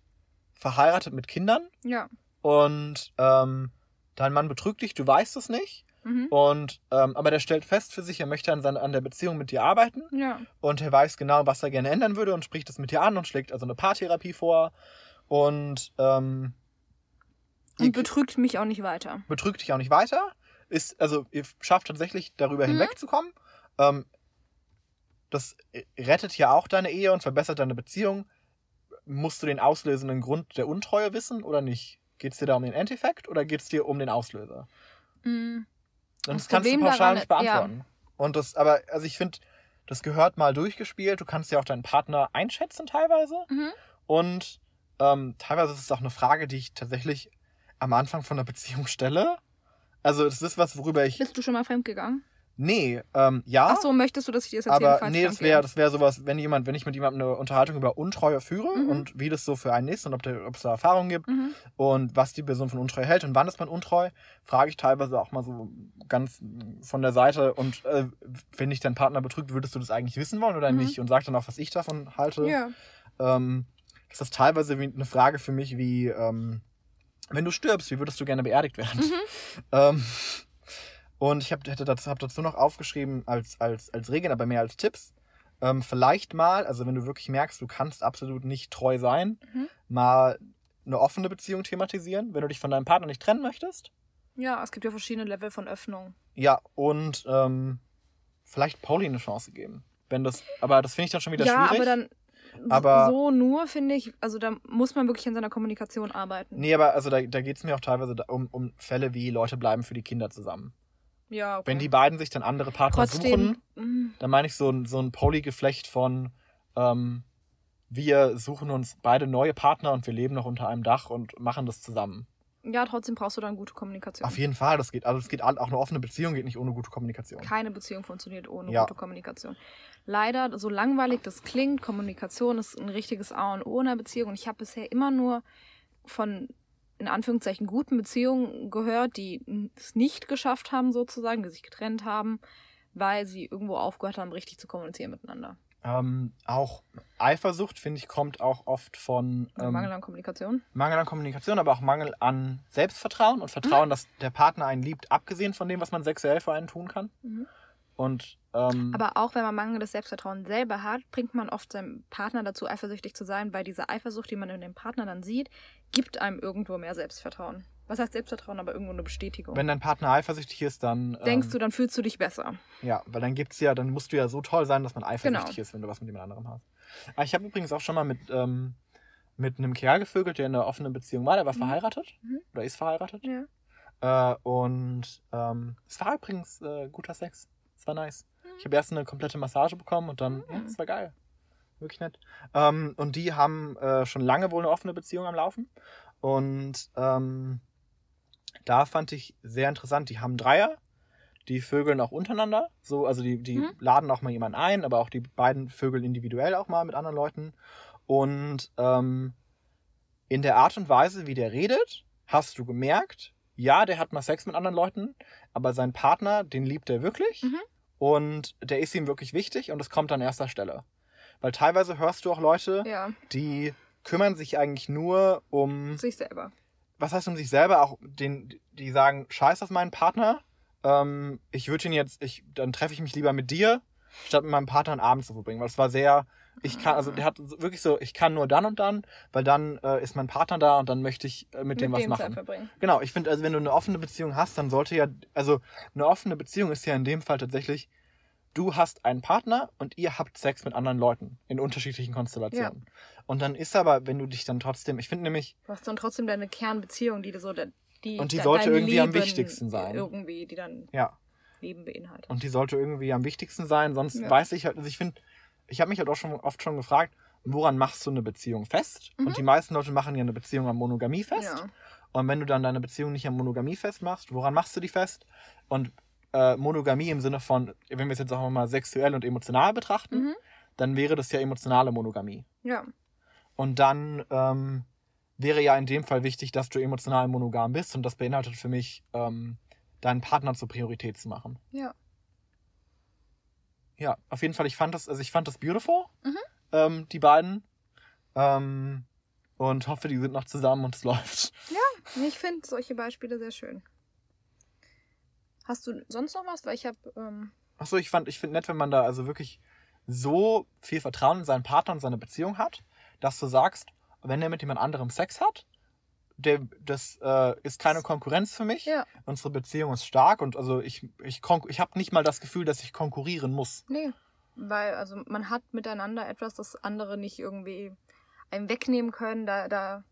verheiratet mit Kindern Ja. und ähm, dein Mann betrügt dich, du weißt es nicht. Mhm. Und ähm, aber der stellt fest für sich, er möchte an, seiner, an der Beziehung mit dir arbeiten Ja. und er weiß genau, was er gerne ändern würde und spricht es mit dir an und schlägt also eine Paartherapie vor und ähm, Und betrügt mich auch nicht weiter. betrügt dich auch nicht weiter. Ist, also ihr schafft tatsächlich darüber Mhm. hinwegzukommen. Ähm, das rettet ja auch deine Ehe und verbessert deine Beziehung. Musst du den auslösenden Grund der Untreue wissen oder nicht? Geht es dir da um den Endeffekt oder geht es dir um den Auslöser? Mm. Und Das das, kannst du Problem pauschal daran- nicht beantworten. Und das, aber, also ich finde, das gehört mal durchgespielt. Du kannst ja auch deinen Partner einschätzen teilweise. Mhm. Und ähm, teilweise ist es auch eine Frage, die ich tatsächlich am Anfang von einer Beziehung stelle. Also es ist was, worüber ich. Bist du schon mal fremdgegangen? Nee, ähm, ja. Ach so, möchtest du, dass ich dir das erzähle? aber nee, das wäre das wär sowas, wenn jemand, wenn ich mit jemandem eine Unterhaltung über Untreue führe Mhm. und wie das so für einen ist und ob, der, ob es da Erfahrungen gibt Mhm. und was die Person von Untreue hält und wann ist man untreu, frage ich teilweise auch mal so ganz von der Seite und äh, wenn dich dein Partner betrügt, würdest du das eigentlich wissen wollen oder Mhm. nicht? Und sag dann auch, was ich davon halte. Ja. Ähm, das ist teilweise wie eine Frage für mich wie, ähm, wenn du stirbst, wie würdest du gerne beerdigt werden? Mhm. Ähm, und ich habe dazu, hab dazu noch aufgeschrieben als, als, als Regeln, aber mehr als Tipps. Ähm, vielleicht mal, also wenn du wirklich merkst, du kannst absolut nicht treu sein, Mhm. mal eine offene Beziehung thematisieren, wenn du dich von deinem Partner nicht trennen möchtest. Ja, es gibt ja verschiedene Level von Öffnung. Ja, und ähm, vielleicht Pauli eine Chance geben. Wenn das, aber das finde ich dann schon wieder ja, schwierig. aber dann Aber- so nur, finde ich, also da muss man wirklich an seiner Kommunikation arbeiten. Nee, aber also da, da geht es mir auch teilweise um, um Fälle wie Leute bleiben für die Kinder zusammen. Ja, okay. Wenn die beiden sich dann andere Partner Trotzdem, suchen, mm, dann meine ich so ein, so ein Polygeflecht von ähm, wir suchen uns beide neue Partner und wir leben noch unter einem Dach und machen das zusammen. ja, trotzdem brauchst du dann gute Kommunikation. Auf jeden Fall, das geht, also es geht auch eine offene Beziehung geht nicht ohne gute Kommunikation. Keine Beziehung funktioniert ohne Ja. gute Kommunikation. Leider, so langweilig das klingt, Kommunikation ist ein richtiges A und O in einer Beziehung. Und ich habe bisher immer nur von, in Anführungszeichen, guten Beziehungen gehört, die es nicht geschafft haben, sozusagen, die sich getrennt haben, weil sie irgendwo aufgehört haben, richtig zu kommunizieren miteinander. Ähm, auch Eifersucht, finde ich, kommt auch oft von ähm, Mangel an Kommunikation. Mangel an Kommunikation, aber auch Mangel an Selbstvertrauen und Vertrauen, dass der Partner einen liebt, abgesehen von dem, was man sexuell für einen tun kann. Mhm. Und ähm, Aber auch wenn man mangelndes Selbstvertrauen selber hat, bringt man oft seinem Partner dazu, eifersüchtig zu sein, weil diese Eifersucht, die man in dem Partner dann sieht, gibt einem irgendwo mehr Selbstvertrauen. Was heißt Selbstvertrauen, aber irgendwo eine Bestätigung. wenn dein Partner eifersüchtig ist, dann Denkst ähm, du, dann fühlst du dich besser. Ja, weil dann gibt's ja, dann musst du ja so toll sein, dass man eifersüchtig Genau. ist, wenn du was mit jemand anderem hast. Aber ich habe übrigens auch schon mal mit, ähm, mit einem Kerl gevögelt, der in einer offenen Beziehung war. Der war Mhm. verheiratet Mhm. oder ist verheiratet. Ja. Äh, und ähm, es war übrigens äh, guter Sex. Es war nice. Ich habe erst eine komplette Massage bekommen und dann, ja, Mhm. es war geil. Wirklich nett. Ähm, und die haben äh, schon lange wohl eine offene Beziehung am Laufen. Und ähm, da fand ich sehr interessant, die haben Dreier, die vögeln auch untereinander. So, also die, die Mhm. laden auch mal jemanden ein, aber auch die beiden vögeln individuell auch mal mit anderen Leuten. Und ähm, in der Art und Weise, wie der redet, hast du gemerkt, ja, der hat mal Sex mit anderen Leuten, aber sein Partner, den liebt er wirklich Mhm. Und der ist ihm wirklich wichtig und das kommt an erster Stelle. Weil teilweise hörst du auch Leute, Ja, die kümmern sich eigentlich nur um, sich selber. was heißt um sich selber, auch den, die sagen, scheiß auf meinen Partner, ähm, ich würde ihn jetzt, ich, dann treffe ich mich lieber mit dir, statt mit meinem Partner einen Abend zu verbringen, weil es war sehr, ich kann, also der hat wirklich so, ich kann nur dann und dann, weil dann äh, ist mein Partner da und dann möchte ich äh, mit, dem was Zeit machen. verbringen. Genau, ich finde, also wenn du eine offene Beziehung hast, dann sollte ja, also eine offene Beziehung ist ja in dem Fall tatsächlich, du hast einen Partner und ihr habt Sex mit anderen Leuten in unterschiedlichen Konstellationen. Und dann ist aber, wenn du dich dann trotzdem, ich finde nämlich, Du hast dann trotzdem deine Kernbeziehung, die du so, die Und die sollte irgendwie am Leben wichtigsten sein. Irgendwie, die dann ja, Leben beinhaltet. und die sollte irgendwie am wichtigsten sein, sonst Ja. weiß ich halt, also ich finde, ich habe mich halt auch schon oft schon gefragt, woran machst du eine Beziehung fest? Mhm. Und die meisten Leute machen ja eine Beziehung an Monogamie fest. Ja. Und wenn du dann deine Beziehung nicht an Monogamie festmachst, woran machst du die fest? Und äh, Monogamie im Sinne von, wenn wir es jetzt auch mal sexuell und emotional betrachten, Mhm. dann wäre das ja emotionale Monogamie. Ja. Und dann ähm, wäre ja in dem Fall wichtig, dass du emotional monogam bist. Und das beinhaltet für mich, ähm, deinen Partner zur Priorität zu machen. Ja. Ja, auf jeden Fall, ich fand das, also ich fand das beautiful, Mhm. ähm, die beiden. Ähm, und hoffe, die sind noch zusammen und es läuft. Ich finde solche Beispiele sehr schön. Hast du sonst noch was? Weil ich habe. Ähm, Achso, ich fand, ich finde nett, wenn man da also wirklich so viel Vertrauen in seinen Partner und seine Beziehung hat, dass du sagst, wenn er mit jemand anderem Sex hat, der, das äh, ist keine Konkurrenz für mich. ja. Unsere Beziehung ist stark und also ich, ich, ich habe nicht mal das Gefühl, dass ich konkurrieren muss. Nee. Weil, also man hat miteinander etwas, das andere nicht irgendwie einem wegnehmen können. Da, da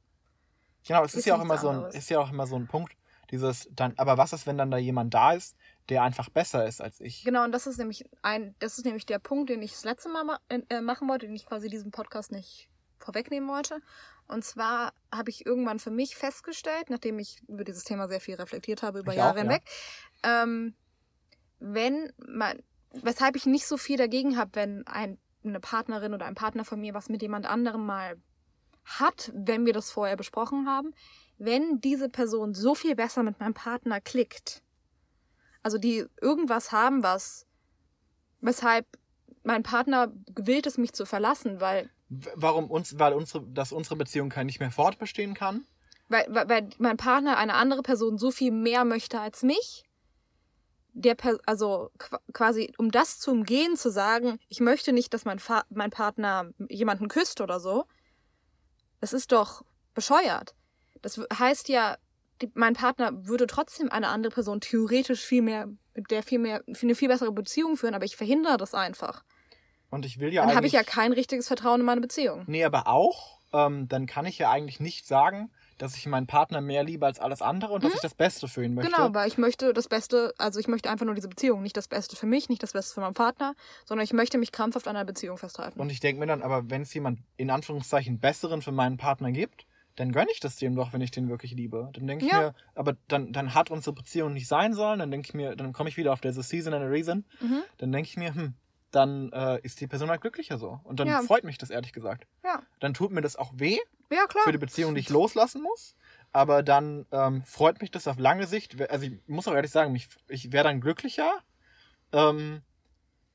Genau, es ist, Ist ja auch immer so ein, anderes. ist ja auch immer so ein Punkt, dieses dann, aber was ist, wenn dann da jemand da ist, der einfach besser ist als ich? Genau, und das ist nämlich ein, das ist nämlich der Punkt, den ich das letzte Mal ma äh, machen wollte, den ich quasi diesen Podcast nicht vorwegnehmen wollte. Und zwar habe ich irgendwann für mich festgestellt, nachdem ich über dieses Thema sehr viel reflektiert habe über Ich Jahre auch, ja. hinweg, ähm, wenn man, weshalb ich nicht so viel dagegen habe, wenn ein, eine Partnerin oder ein Partner von mir was mit jemand anderem mal hat, wenn wir das vorher besprochen haben, wenn diese Person so viel besser mit meinem Partner klickt, also die irgendwas haben, was, weshalb mein Partner gewillt ist, mich zu verlassen, weil, Warum uns, weil unsere, dass unsere Beziehung kein nicht mehr fortbestehen kann? weil, weil, weil mein Partner eine andere Person so viel mehr möchte als mich. Der, also qu- quasi, um das zu umgehen, zu sagen, ich möchte nicht, dass mein, mein Partner jemanden küsst oder so, das ist doch bescheuert. Das heißt ja, die, mein Partner würde trotzdem eine andere Person theoretisch viel mehr, mit der viel mehr, eine viel bessere Beziehung führen, aber ich verhindere das einfach. Und ich will ja Dann habe ich ja kein richtiges Vertrauen in meine Beziehung. Nee, aber auch, ähm, dann kann ich ja eigentlich nicht sagen, dass ich meinen Partner mehr liebe als alles andere und dass ich das Beste für ihn möchte. Genau, weil ich möchte das Beste, also ich möchte einfach nur diese Beziehung, nicht das Beste für mich, nicht das Beste für meinen Partner, sondern ich möchte mich krampfhaft an einer Beziehung festhalten. Und ich denke mir dann, aber wenn es jemand in Anführungszeichen besseren für meinen Partner gibt, dann gönne ich das dem doch, wenn ich den wirklich liebe. Dann denke ich Ja. mir, aber dann, dann hat unsere Beziehung nicht sein sollen, dann denke ich mir, dann komme ich wieder auf diese Season and a Reason, Mhm. dann denke ich mir, hm, dann äh, ist die Person halt glücklicher so. Und dann Ja. freut mich das ehrlich gesagt. Ja. Dann tut mir das auch weh Ja, klar. für die Beziehung, die ich loslassen muss. Aber dann ähm, freut mich das auf lange Sicht. Also ich muss auch ehrlich sagen, mich, ich wäre dann glücklicher. Ähm,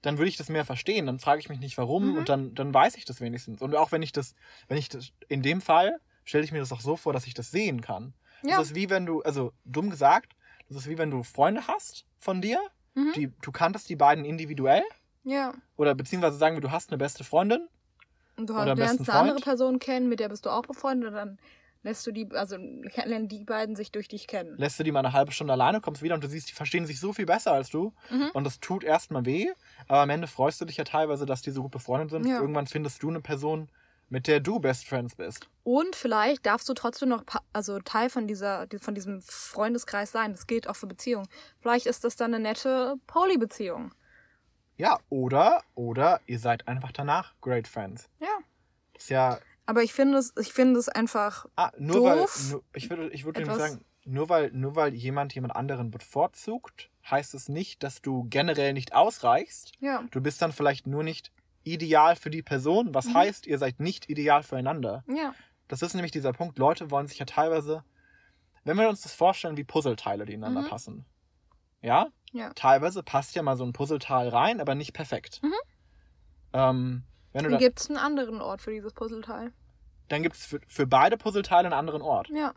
dann würde ich das mehr verstehen. Dann frage ich mich nicht, warum Mhm. und dann, dann weiß ich das wenigstens. Und auch wenn ich das, wenn ich das, in dem Fall stelle ich mir das auch so vor, dass ich das sehen kann. ja. Das ist wie wenn du, also dumm gesagt, das ist wie wenn du Freunde hast von dir, Mhm. die, du kanntest die beiden individuell ja. oder beziehungsweise sagen wir, du hast eine beste Freundin Und du Oder lernst eine andere. Person kennen, mit der bist du auch befreundet, und dann lässt du die, also lernen die beiden sich durch dich kennen. lässt du die mal eine halbe Stunde alleine, kommst wieder und du siehst, die verstehen sich so viel besser als du. Mhm. Und das tut erstmal weh, aber am Ende freust du dich ja teilweise, dass die so gut befreundet sind. Ja. Irgendwann findest du eine Person, mit der du Best Friends bist. Und vielleicht darfst du trotzdem noch also Teil von dieser von diesem Freundeskreis sein. Das gilt auch für Beziehungen. Vielleicht ist das dann eine nette Poly-Beziehung. Ja, oder, oder ihr seid einfach danach Great Friends. Ja. Ist ja, Aber ich finde es, ich finde es einfach. ah, nur Doof. weil, nur, ich würde, ich würde nämlich sagen, nur weil, nur weil jemand jemand anderen bevorzugt, heißt es nicht, dass du generell nicht ausreichst. Ja. Du bist dann vielleicht nur nicht ideal für die Person, was Mhm. heißt, ihr seid nicht ideal füreinander. Ja. Das ist nämlich dieser Punkt. Leute wollen sich ja teilweise, wenn wir uns das vorstellen, wie Puzzleteile, die ineinander Mhm. passen. Ja? Ja. Teilweise passt ja mal so ein Puzzleteil rein, aber nicht perfekt. Mhm. Ähm, wenn du Dann gibt es einen anderen Ort für dieses Puzzleteil. dann gibt es für, für beide Puzzleteile einen anderen Ort. Ja.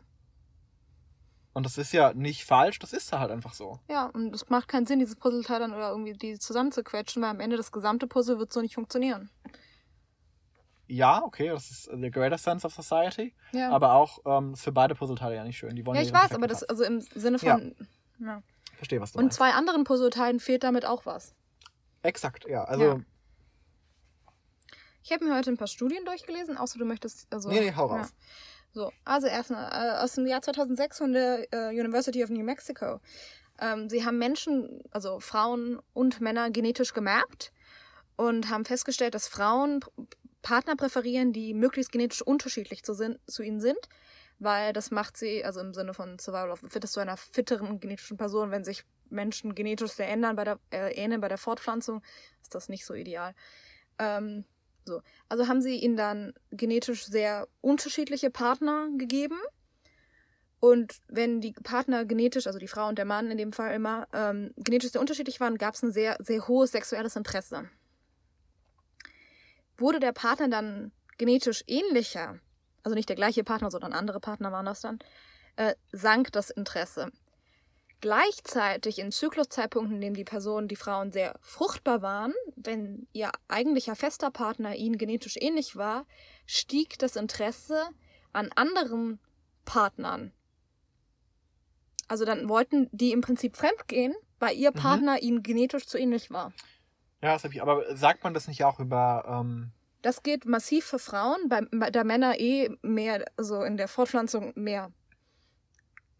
Und das ist ja nicht falsch, das ist halt einfach so. Ja. Und es macht keinen Sinn, dieses Puzzleteil dann oder irgendwie die zusammenzuquetschen, weil am Ende das gesamte Puzzle wird so nicht funktionieren. Ja, okay, das ist the greater sense of society. Ja. Aber auch ähm, für beide Puzzleteile ja nicht schön. Die wollen ja, ja ich weiß, aber das, also im Sinne von. Ja. Platz. Verstehe, was du Und meinst. zwei anderen Puzzleteilen fehlt damit auch was. Exakt, ja. Also, Ja. Ich habe mir heute ein paar Studien durchgelesen, außer du möchtest. Also, nee, nee, hau ja. raus. So, also erstmal äh, aus dem Jahr 2006 von der äh, University of New Mexico. Ähm, sie haben Menschen, also Frauen und Männer genetisch gemerkt und haben festgestellt, dass Frauen Partner präferieren, die möglichst genetisch unterschiedlich zu, sind, zu ihnen sind, weil das macht sie, also im Sinne von Survival of the Fittest, zu einer fitteren genetischen Person. Wenn sich Menschen genetisch sehr ändern bei der, äh, ähneln bei der Fortpflanzung, ist das nicht so ideal. Ähm, so. Also haben sie ihnen dann genetisch sehr unterschiedliche Partner gegeben. Und wenn die Partner genetisch, also die Frau und der Mann in dem Fall immer, ähm, genetisch sehr unterschiedlich waren, gab es ein sehr, sehr hohes sexuelles Interesse. Wurde der Partner dann genetisch ähnlicher, also nicht der gleiche Partner, sondern andere Partner waren das dann, äh, sank das Interesse. Gleichzeitig in Zykluszeitpunkten, in denen die Personen, die Frauen sehr fruchtbar waren, wenn ihr eigentlicher fester Partner ihnen genetisch ähnlich war, stieg das Interesse an anderen Partnern. Also dann wollten die im Prinzip fremdgehen, weil ihr Mhm. Partner ihnen genetisch zu ähnlich war. Ja, das hab ich. Aber sagt man das nicht auch über. Ähm, Das geht massiv für Frauen, bei, bei da Männer eh mehr, also in der Fortpflanzung mehr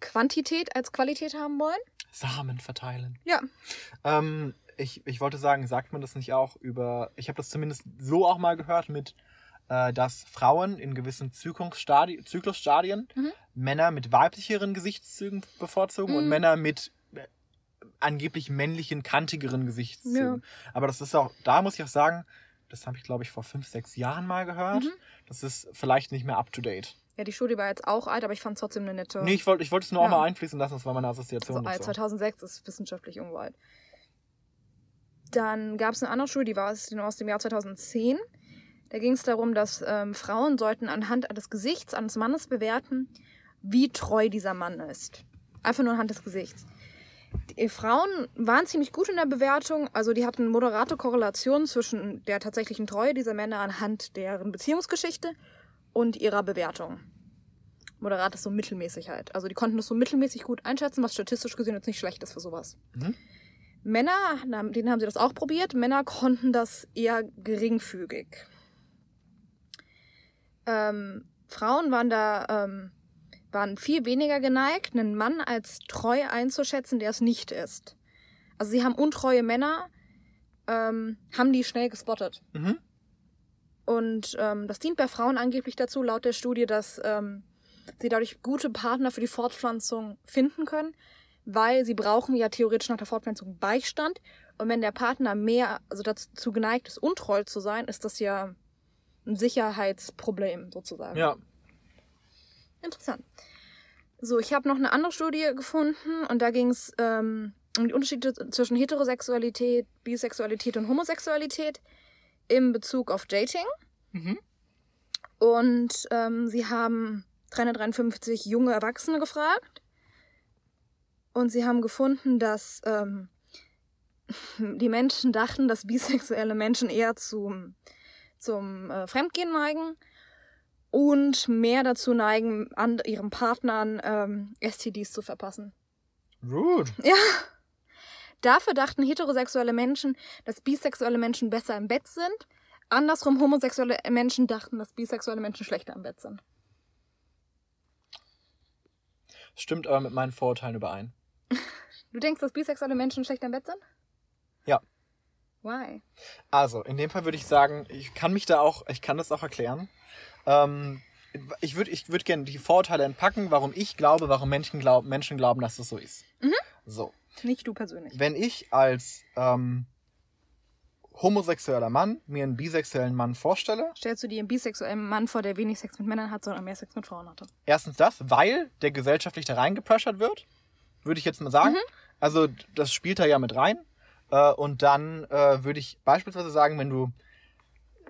Quantität als Qualität haben wollen? Samen verteilen. Ja. Ähm, ich, ich wollte sagen, sagt man das nicht auch über. Ich habe das zumindest so auch mal gehört mit, äh, dass Frauen in gewissen Zyklusstadi Zyklusstadien Mhm. Männer mit weiblicheren Gesichtszügen bevorzugen und Mhm. Männer mit äh, angeblich männlichen, kantigeren Gesichtszügen. Ja. Aber das ist auch, da muss ich auch sagen, das habe ich glaube ich vor fünf, sechs Jahren mal gehört. Mhm. Das ist vielleicht nicht mehr up to date. Ja, die Studie war jetzt auch alt, aber ich fand es trotzdem eine nette. Nee, ich wollte ich es nur auch Ja. mal einfließen lassen, das war meine Assoziation. also alt, dazu. 2006 ist wissenschaftlich irgendwo alt. Dann gab es eine andere Studie, die war aus aus dem Jahr 2010. Da ging es darum, dass ähm, Frauen sollten anhand des Gesichts eines Mannes bewerten, wie treu dieser Mann ist. Einfach nur anhand des Gesichts. Die Frauen waren ziemlich gut in der Bewertung, also die hatten moderate Korrelation zwischen der tatsächlichen Treue dieser Männer anhand deren Beziehungsgeschichte und ihrer Bewertung. Moderat ist so mittelmäßig halt. Also die konnten das so mittelmäßig gut einschätzen, was statistisch gesehen jetzt nicht schlecht ist für sowas. Mhm. Männer, denen haben sie das auch probiert. Männer konnten das eher geringfügig. Ähm, Frauen waren da ähm, waren viel weniger geneigt, einen Mann als treu einzuschätzen, der es nicht ist. Also sie haben untreue Männer, ähm, haben die schnell gespottet. Mhm. Und ähm, das dient bei Frauen angeblich dazu, laut der Studie, dass ähm, sie dadurch gute Partner für die Fortpflanzung finden können, weil sie brauchen ja theoretisch nach der Fortpflanzung Beistand. Und wenn der Partner mehr, also dazu geneigt ist, untreu zu sein, ist das ja ein Sicherheitsproblem sozusagen. Ja. Interessant. So, ich habe noch eine andere Studie gefunden und da ging es ähm, um die Unterschiede zwischen Heterosexualität, Bisexualität und Homosexualität im Bezug auf Dating. Mhm. Und ähm, sie haben 353 junge Erwachsene gefragt. Und sie haben gefunden, dass ähm, die Menschen dachten, dass bisexuelle Menschen eher zum, zum äh, Fremdgehen neigen und mehr dazu neigen, an ihren Partnern ähm, STDs zu verpassen. Rude. Ja. Dafür dachten heterosexuelle Menschen, dass bisexuelle Menschen besser im Bett sind. Andersrum, homosexuelle Menschen dachten, dass bisexuelle Menschen schlechter im Bett sind. Stimmt aber mit meinen Vorurteilen überein. Du denkst, dass bisexuelle Menschen schlechter im Bett sind? Ja. Why? Also, in dem Fall würde ich sagen, ich kann mich da auch, ich kann das auch erklären. Ähm, ich würde ich würd gerne die Vorurteile entpacken, warum ich glaube, warum Menschen, glaub, Menschen glauben, dass das so ist. Mhm. So. Nicht du persönlich. Wenn ich als ähm, homosexueller Mann mir einen bisexuellen Mann vorstelle, Stellst du dir einen bisexuellen Mann vor, der wenig Sex mit Männern hat, sondern mehr Sex mit Frauen hatte? erstens das, weil der gesellschaftlich da reingepressert wird, würde ich jetzt mal sagen. Also das spielt da ja mit rein. Äh, und dann äh, würde ich beispielsweise sagen, wenn du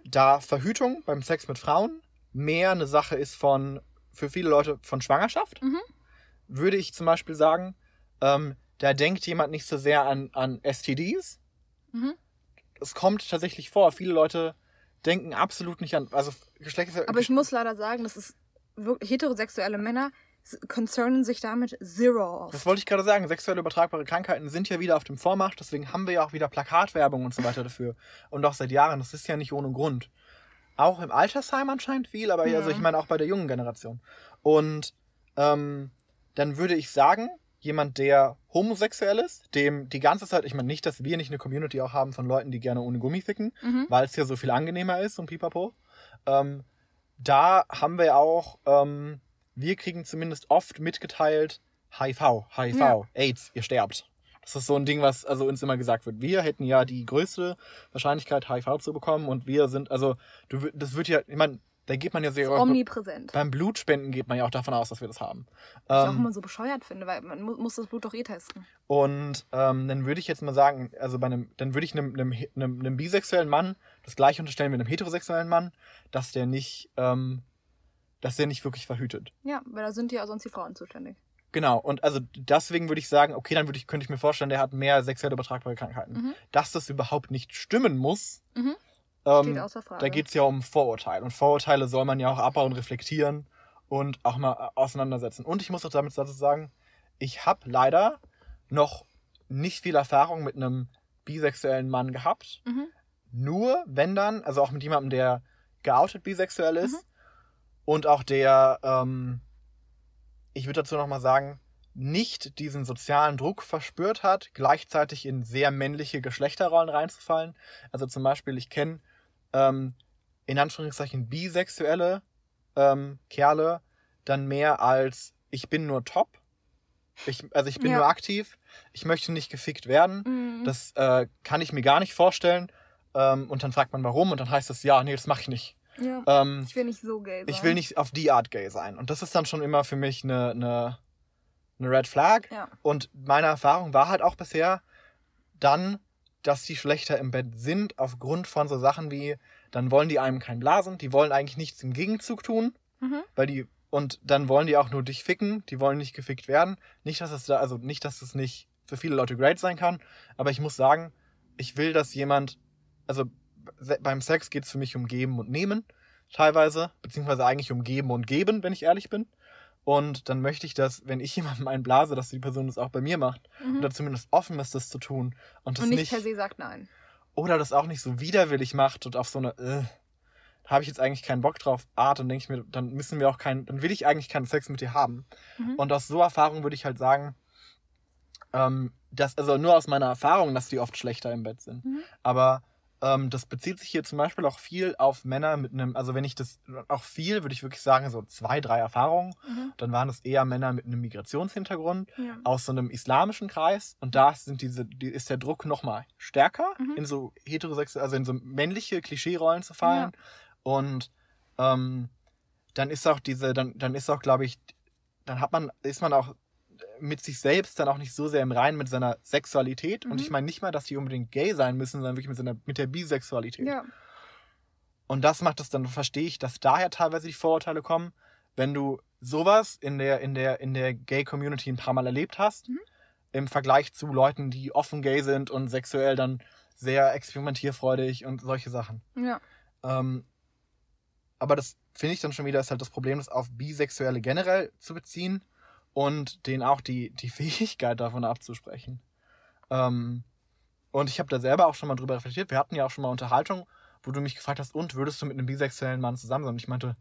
da Verhütung beim Sex mit Frauen mehr eine Sache ist von, für viele Leute von Schwangerschaft, Mhm. würde ich zum Beispiel sagen, ähm, da denkt jemand nicht so sehr an, an STDs. Mhm. Es kommt tatsächlich vor, viele Leute denken absolut nicht an, also Geschlechts... Aber ich muss leider sagen, das ist wirklich heterosexuelle Männer concernen sich damit zero auf. Das wollte ich gerade sagen. Sexuell übertragbare Krankheiten sind ja wieder auf dem Vormarsch. Deswegen haben wir ja auch wieder Plakatwerbung und so weiter dafür. Und auch seit Jahren. Das ist ja nicht ohne Grund. Auch im Altersheim anscheinend viel, aber Ja. also ich meine auch bei der jungen Generation. Und ähm, dann würde ich sagen, jemand, der homosexuell ist, dem die ganze Zeit, ich meine nicht, dass wir nicht eine Community auch haben von Leuten, die gerne ohne Gummi ficken, Mhm. weil es ja so viel angenehmer ist und pipapo. Ähm, da haben wir auch, ähm, wir kriegen zumindest oft mitgeteilt, HIV, HIV, Ja. AIDS, ihr sterbt. Das ist so ein Ding, was also uns immer gesagt wird. Wir hätten ja die größte Wahrscheinlichkeit, HIV zu bekommen und wir sind, also, du, das wird ja, ich meine, da geht man ja sehr, Omnipräsent. beim Blutspenden geht man ja auch davon aus, dass wir das haben. Was ich auch Ähm, immer so bescheuert finde, weil man mu muss das Blut doch eh testen. und ähm, dann würde ich jetzt mal sagen, also bei einem, dann würde ich einem, einem, einem, einem bisexuellen Mann das gleiche unterstellen mit einem heterosexuellen Mann, dass der nicht, ähm, dass der nicht wirklich verhütet. Ja, weil da sind ja sonst die Frauen zuständig. Genau, und also deswegen würde ich sagen, okay, dann würde ich, könnte ich mir vorstellen, der hat mehr sexuell übertragbare Krankheiten. Mhm. Dass das überhaupt nicht stimmen muss, Mhm. ähm, da geht es ja um Vorurteile. Und Vorurteile soll man ja auch abbauen, reflektieren und auch mal äh, auseinandersetzen. Und ich muss auch damit dazu sagen, ich habe leider noch nicht viel Erfahrung mit einem bisexuellen Mann gehabt. Mhm. Nur wenn dann, also auch mit jemandem, der geoutet bisexuell ist Mhm. und auch der, ähm, ich würde dazu nochmal sagen, nicht diesen sozialen Druck verspürt hat, gleichzeitig in sehr männliche Geschlechterrollen reinzufallen. Also zum Beispiel, ich kenne ähm, in Anführungszeichen bisexuelle ähm, Kerle dann mehr als ich bin nur top. Ich, also ich bin Ja. nur aktiv. Ich möchte nicht gefickt werden. Mhm. Das äh, kann ich mir gar nicht vorstellen. Ähm, und dann fragt man warum und dann heißt es, ja, nee, das mache ich nicht. Ja. Ähm, Ich will nicht so gay sein. ich will nicht auf die Art gay sein. Und das ist dann schon immer für mich eine, eine, eine Red Flag. Ja. Und meine Erfahrung war halt auch bisher dann, dass die schlechter im Bett sind, aufgrund von so Sachen wie, dann wollen die einem keinen Blasen, die wollen eigentlich nichts im Gegenzug tun, Mhm. weil die, und dann wollen die auch nur dich ficken, die wollen nicht gefickt werden. Nicht, dass es da, also nicht, dass es nicht für viele Leute great sein kann, aber ich muss sagen, ich will, dass jemand, also beim Sex geht es für mich um Geben und Nehmen, teilweise, beziehungsweise eigentlich um Geben und Geben, wenn ich ehrlich bin. Und dann möchte ich, dass, wenn ich jemandem einen blase, dass die Person das auch bei mir macht. Mhm. Oder zumindest offen ist, das zu tun. Und das Und nicht, nicht, per se sagt nein. oder das auch nicht so widerwillig macht und auf so eine, äh, habe ich jetzt eigentlich keinen Bock drauf, Art, dann denke ich mir, dann müssen wir auch keinen, dann will ich eigentlich keinen Sex mit dir haben. Mhm. Und aus so Erfahrung würde ich halt sagen, ähm, dass, also nur aus meiner Erfahrung, dass die oft schlechter im Bett sind. Mhm. Aber ähm, das bezieht sich hier zum Beispiel auch viel auf Männer mit einem, also wenn ich das auch viel, würde ich wirklich sagen, so zwei, drei Erfahrungen, Mhm. dann waren es eher Männer mit einem Migrationshintergrund Ja. aus so einem islamischen Kreis und da sind diese, die, ist der Druck nochmal stärker, Mhm. in so heterosexuelle, also in so männliche Klischeerollen zu fallen. Und ähm, dann ist auch diese, dann, dann ist auch, glaube ich, dann hat man, ist man auch mit sich selbst dann auch nicht so sehr im Reinen mit seiner Sexualität. Und Mhm. ich meine nicht mal, dass die unbedingt gay sein müssen, sondern wirklich mit, seiner, mit der Bisexualität. ja. Und das macht es dann, verstehe ich, dass daher teilweise die Vorurteile kommen, wenn du sowas in der, in der, in der Gay-Community ein paar Mal erlebt hast, Mhm. im Vergleich zu Leuten, die offen gay sind und sexuell dann sehr experimentierfreudig und solche Sachen. Ja. Ähm, aber das finde ich dann schon wieder ist halt das Problem, das auf Bisexuelle generell zu beziehen und denen auch die, die Fähigkeit davon abzusprechen. Ähm, und ich habe da selber auch schon mal drüber reflektiert. Wir hatten ja auch schon mal Unterhaltung, wo du mich gefragt hast, und würdest du mit einem bisexuellen Mann zusammen sein? Und ich meinte,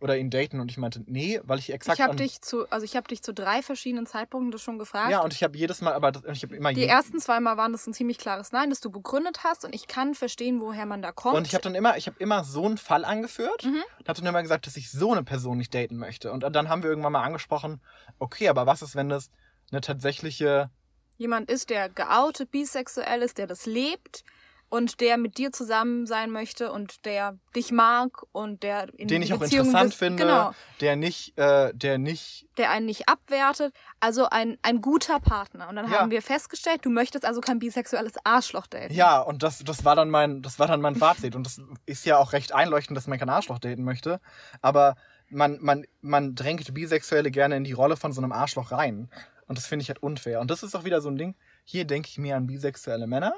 oder ihn daten und ich meinte, nee, weil ich exakt. Ich habe dich zu, also ich habe dich zu drei verschiedenen Zeitpunkten das schon gefragt. Ja, und ich habe jedes Mal, aber ich habe immer die ersten zwei Mal waren das ein ziemlich klares Nein, das du begründet hast und ich kann verstehen, woher man da kommt. Und ich habe dann immer, ich habe immer so einen Fall angeführt Mhm. und habe dann immer gesagt, dass ich so eine Person nicht daten möchte. Und dann haben wir irgendwann mal angesprochen, okay, aber was ist, wenn das eine tatsächliche, jemand ist, der geoutet bisexuell ist, der das lebt und der mit dir zusammen sein möchte und der dich mag und der in den ich auch Beziehungen interessant bist- finde, Genau, der nicht, äh, der nicht, der einen nicht abwertet. Also ein, ein guter Partner. Und dann Ja. haben wir festgestellt, du möchtest also kein bisexuelles Arschloch daten. ja, und das, das war dann mein, das war dann mein Fazit. Und das ist ja auch recht einleuchtend, dass man kein Arschloch daten möchte. Aber man, man, man drängt Bisexuelle gerne in die Rolle von so einem Arschloch rein. Und das finde ich halt unfair. Und das ist auch wieder so ein Ding. Hier denke ich mir an bisexuelle Männer.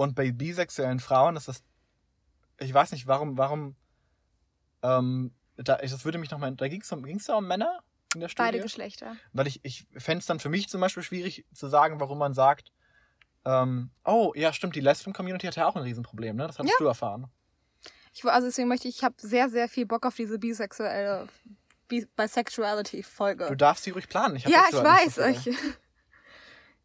Und bei bisexuellen Frauen ist das. Ich weiß nicht, warum, warum. Ähm, da, das würde mich nochmal. Da ging es um, ging's da um Männer in der Studie? Beide Geschlechter. Weil ich, ich fände es dann für mich zum Beispiel schwierig zu sagen, warum man sagt, ähm, oh, ja, stimmt, die Lesben-Community hat ja auch ein Riesenproblem, ne? Das hattest du erfahren. Ich, also deswegen möchte ich, ich habe sehr, sehr viel Bock auf diese bisexuelle Bi Bisexuality-Folge. Du darfst sie ruhig planen. Ich Ja, ich weiß. so. Ich,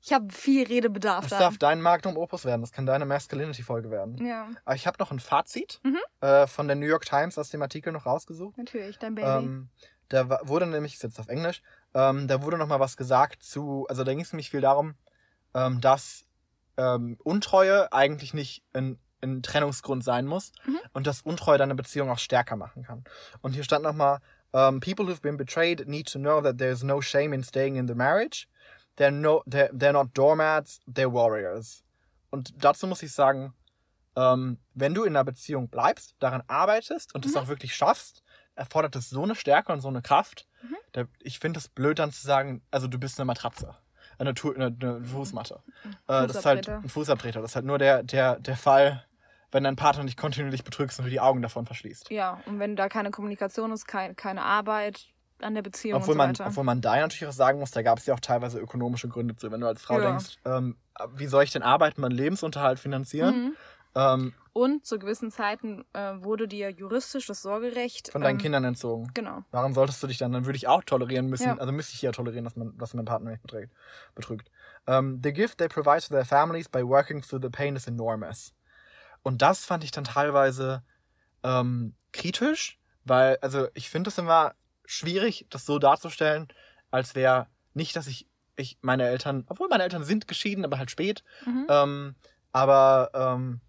ich habe viel Redebedarf Das da. darf dein Magnum Opus werden. Das kann deine Masculinity-Folge werden. Ja, Aber ich habe noch ein Fazit Mhm. äh, von der New York Times aus dem Artikel noch rausgesucht. natürlich, dein Baby. Ähm, da wurde nämlich, jetzt auf Englisch, ähm, da wurde nochmal was gesagt zu, also da ging es nämlich viel darum, ähm, dass ähm, Untreue eigentlich nicht ein, ein Trennungsgrund sein muss Mhm. und dass Untreue deine Beziehung auch stärker machen kann. Und hier stand nochmal, um, people who've been betrayed need to know that there's no shame in staying in the marriage. They're, no, they're, they're not doormats, they're warriors. Und dazu muss ich sagen, ähm, wenn du in einer Beziehung bleibst, daran arbeitest und es Mhm. auch wirklich schaffst, erfordert es so eine Stärke und so eine Kraft. Mhm. Da, ich finde es blöd dann zu sagen, also du bist eine Matratze. Eine, Tu- eine, eine Fußmatte. Äh, das ist halt ein Fußabtreter. Das ist halt nur der, der, der Fall, wenn dein Partner dich kontinuierlich betrügst und du die Augen davon verschließt. Ja, und wenn da keine Kommunikation ist, kein, keine Arbeit, an der Beziehung Obwohl und so man, obwohl man da natürlich auch sagen muss, da gab es ja auch teilweise ökonomische Gründe zu. Wenn du als Frau Ja. denkst, ähm, wie soll ich denn arbeiten, meinen Lebensunterhalt finanzieren? Mhm. Ähm, Und zu gewissen Zeiten äh, wurde dir juristisch das Sorgerecht von deinen ähm, Kindern entzogen. Genau. Warum solltest du dich dann, dann würde ich auch tolerieren müssen, Ja. also müsste ich ja tolerieren, dass man, dass mein Partner mich beträgt, betrügt. Um, the gift they provide to their families by working through the pain is enormous. Und das fand ich dann teilweise ähm, kritisch, weil, also ich finde es immer schwierig, das so darzustellen, als wäre nicht, dass ich, ich meine Eltern, obwohl meine Eltern sind geschieden, aber halt spät, Mhm. ähm, aber ähm,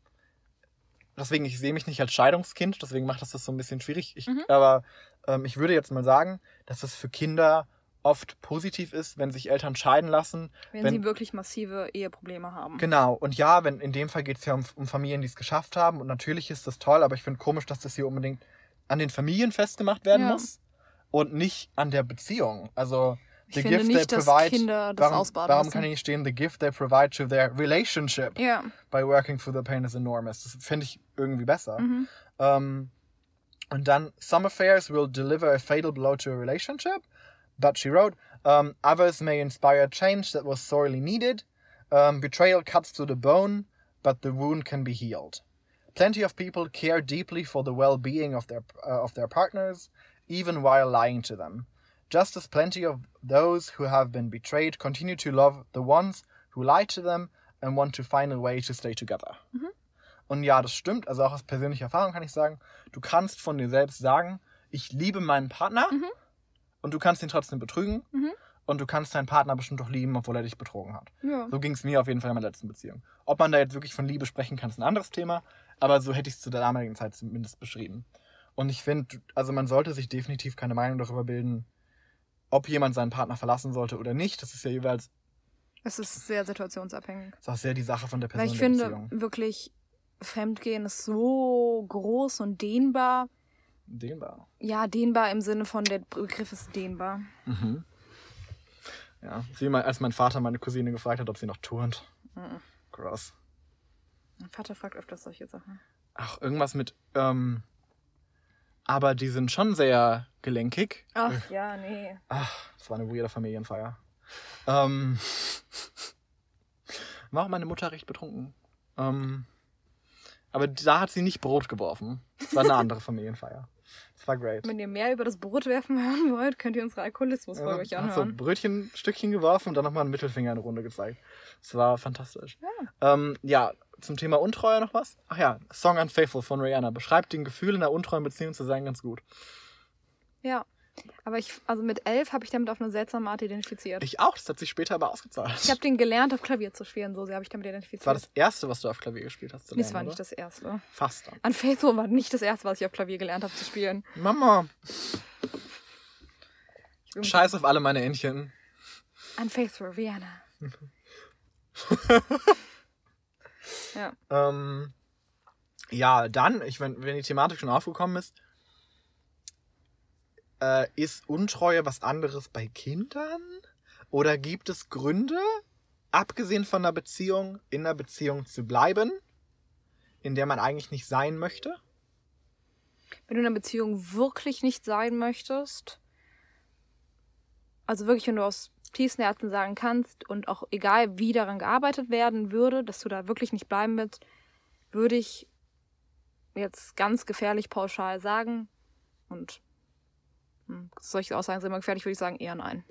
deswegen, ich sehe mich nicht als Scheidungskind, deswegen macht das das so ein bisschen schwierig. Ich, Mhm. Aber ähm, ich würde jetzt mal sagen, dass es für Kinder oft positiv ist, wenn sich Eltern scheiden lassen. wenn, wenn- sie wirklich massive Eheprobleme haben. Genau, und ja, wenn in dem Fall geht es ja um, um Familien, die es geschafft haben. Und natürlich ist das toll, aber ich finde komisch, dass das hier unbedingt an den Familien festgemacht werden Ja. muss und nicht an der Beziehung. Also ich the finde gift nicht, they provide. Kinder das warum ausbaden warum kann hier nicht stehen, the gift they provide to their relationship ja. by working through the pain is enormous. Das finde ich irgendwie besser. Mhm. Um, und dann, some affairs will deliver a fatal blow to a relationship. But she wrote, um, others may inspire change that was sorely needed. Um, betrayal cuts to the bone, but the wound can be healed. Plenty of people care deeply for the well-being of their uh, of their partners, even while lying to them. Just as plenty of those who have been betrayed continue to love the ones who lied to them and want to find a way to stay together. Mhm. Und ja, das stimmt. Also auch aus persönlicher Erfahrung kann ich sagen, du kannst von dir selbst sagen, ich liebe meinen Partner Mhm. und du kannst ihn trotzdem betrügen Mhm. und du kannst deinen Partner bestimmt auch lieben, obwohl er dich betrogen hat. ja. So ging es mir auf jeden Fall in meiner letzten Beziehung. Ob man da jetzt wirklich von Liebe sprechen kann, ist ein anderes Thema, aber so hätte ich es zu der damaligen Zeit zumindest beschrieben. Und ich finde, also man sollte sich definitiv keine Meinung darüber bilden, ob jemand seinen Partner verlassen sollte oder nicht. Das ist ja jeweils Es ist sehr situationsabhängig. ist auch sehr die Sache von der Person Weil ich finde, Beziehung. wirklich, Fremdgehen ist so groß und dehnbar. Dehnbar. Ja, dehnbar im Sinne von, der Begriff ist dehnbar. Mhm. Ja, wie mal, als mein Vater meine Cousine gefragt hat, ob sie noch turnt. Mhm. Gross. Mein Vater fragt öfters solche Sachen. Ach, irgendwas mit, ähm, aber die sind schon sehr gelenkig. Ach ja, nee. Ach, das war eine weirde Familienfeier. Ähm, war auch meine Mutter recht betrunken. Ähm, aber da hat sie nicht Brot geworfen. Das war eine andere Familienfeier. Das war great. Wenn ihr mehr über das Brotwerfen hören wollt, könnt ihr unsere Alkoholismus-Folge euch hat so anhören. Brötchen, Stückchen geworfen und dann nochmal einen Mittelfinger in eine Runde gezeigt. Das war fantastisch. Ja. Ähm, ja, zum Thema Untreue noch was? Ach ja, Song Unfaithful von Rihanna beschreibt den Gefühl, in einer untreuen Beziehung zu sein ganz gut. Ja. Aber ich, also mit elf habe ich damit auf eine seltsame Art identifiziert. Ich, Ich auch, das hat sich später aber ausgezahlt. habe den gelernt, auf Klavier zu spielen. So sehr habe ich damit identifiziert. das war das erste, was du auf Klavier gespielt hast. Zu lernen, das war oder? nicht das erste. Fast dann. Unfaithful war nicht das erste, was ich auf Klavier gelernt habe zu spielen. Mama, Ich scheiß auf alle meine Entchen. Unfaithful, Rihanna. ja. Ähm, ja, dann, ich, wenn, wenn die Thematik schon aufgekommen ist, äh, ist Untreue was anderes bei Kindern? Oder gibt es Gründe, abgesehen von einer Beziehung, in einer Beziehung zu bleiben, in der man eigentlich nicht sein möchte? Wenn du in einer Beziehung wirklich nicht sein möchtest, also wirklich, wenn du aus tiefsten Herzen sagen kannst und auch egal, wie daran gearbeitet werden würde, dass du da wirklich nicht bleiben willst, würde ich jetzt ganz gefährlich pauschal sagen und hm, solche Aussagen sind immer gefährlich, würde ich sagen, eher nein.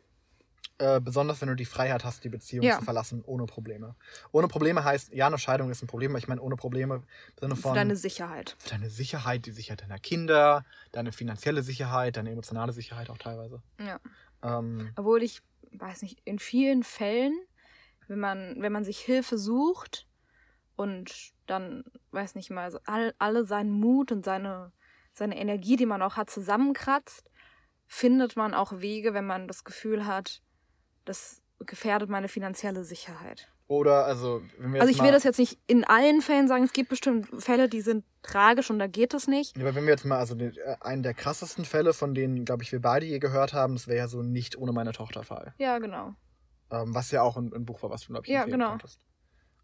Äh, besonders wenn du die Freiheit hast, die Beziehung Ja. zu verlassen, ohne Probleme. Ohne Probleme heißt, ja, eine Scheidung ist ein Problem, aber ich meine ohne Probleme im Sinne Für von deine Sicherheit. für deine Sicherheit, die Sicherheit deiner Kinder, deine finanzielle Sicherheit, deine emotionale Sicherheit auch teilweise. Ja. Ähm, Obwohl ich, weiß nicht, in vielen Fällen, wenn man, wenn man sich Hilfe sucht und dann, weiß nicht mal, all, alle seinen Mut und seine, seine Energie, die man auch hat, zusammenkratzt, findet man auch Wege, wenn man das Gefühl hat, das gefährdet meine finanzielle Sicherheit. Oder, also, wenn wir Also jetzt ich mal, will das jetzt nicht in allen Fällen sagen, es gibt bestimmt Fälle, die sind tragisch und da geht es nicht. Ja, Aber wenn wir jetzt mal, also den, äh, einen der krassesten Fälle, von denen, glaube ich, wir beide je gehört haben, das wäre ja so nicht ohne meine Tochter Fall. Ja, genau. Ähm, was ja auch ein, ein Buch war, was du, glaube ich, Ja, genau. konntest.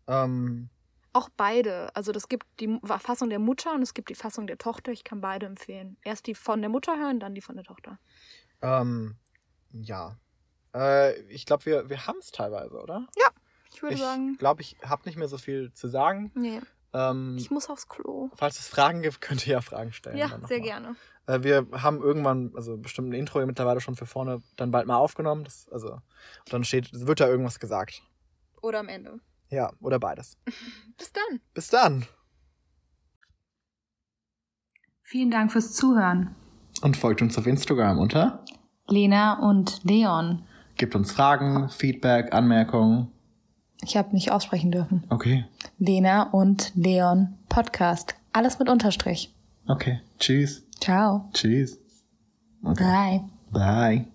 Ähm, Auch beide. Also das gibt die Fassung der Mutter und es gibt die Fassung der Tochter. Ich kann beide empfehlen. Erst die von der Mutter hören, dann die von der Tochter. Ähm, ja. Äh, ich glaube, wir, wir haben es teilweise, oder? Ich würde ich sagen, glaube, ich habe nicht mehr so viel zu sagen. nee, Ähm, ich muss aufs Klo. falls es Fragen gibt, könnt ihr ja Fragen stellen. Ja, sehr mal. gerne. Äh, wir haben irgendwann, also bestimmt ein Intro mittlerweile schon für vorne dann bald mal aufgenommen. Das, also, und dann steht, wird da irgendwas gesagt. Oder am Ende. Ja, oder beides. Bis dann. Bis dann. Vielen Dank fürs Zuhören. Und folgt uns auf Instagram unter. Lena und Leon. Gebt uns Fragen, Feedback, Anmerkungen. Ich habe nicht aussprechen dürfen. Okay. Lena und Leon Podcast. Alles mit Unterstrich. Okay. Tschüss. Ciao. Tschüss. Okay. Bye. Bye.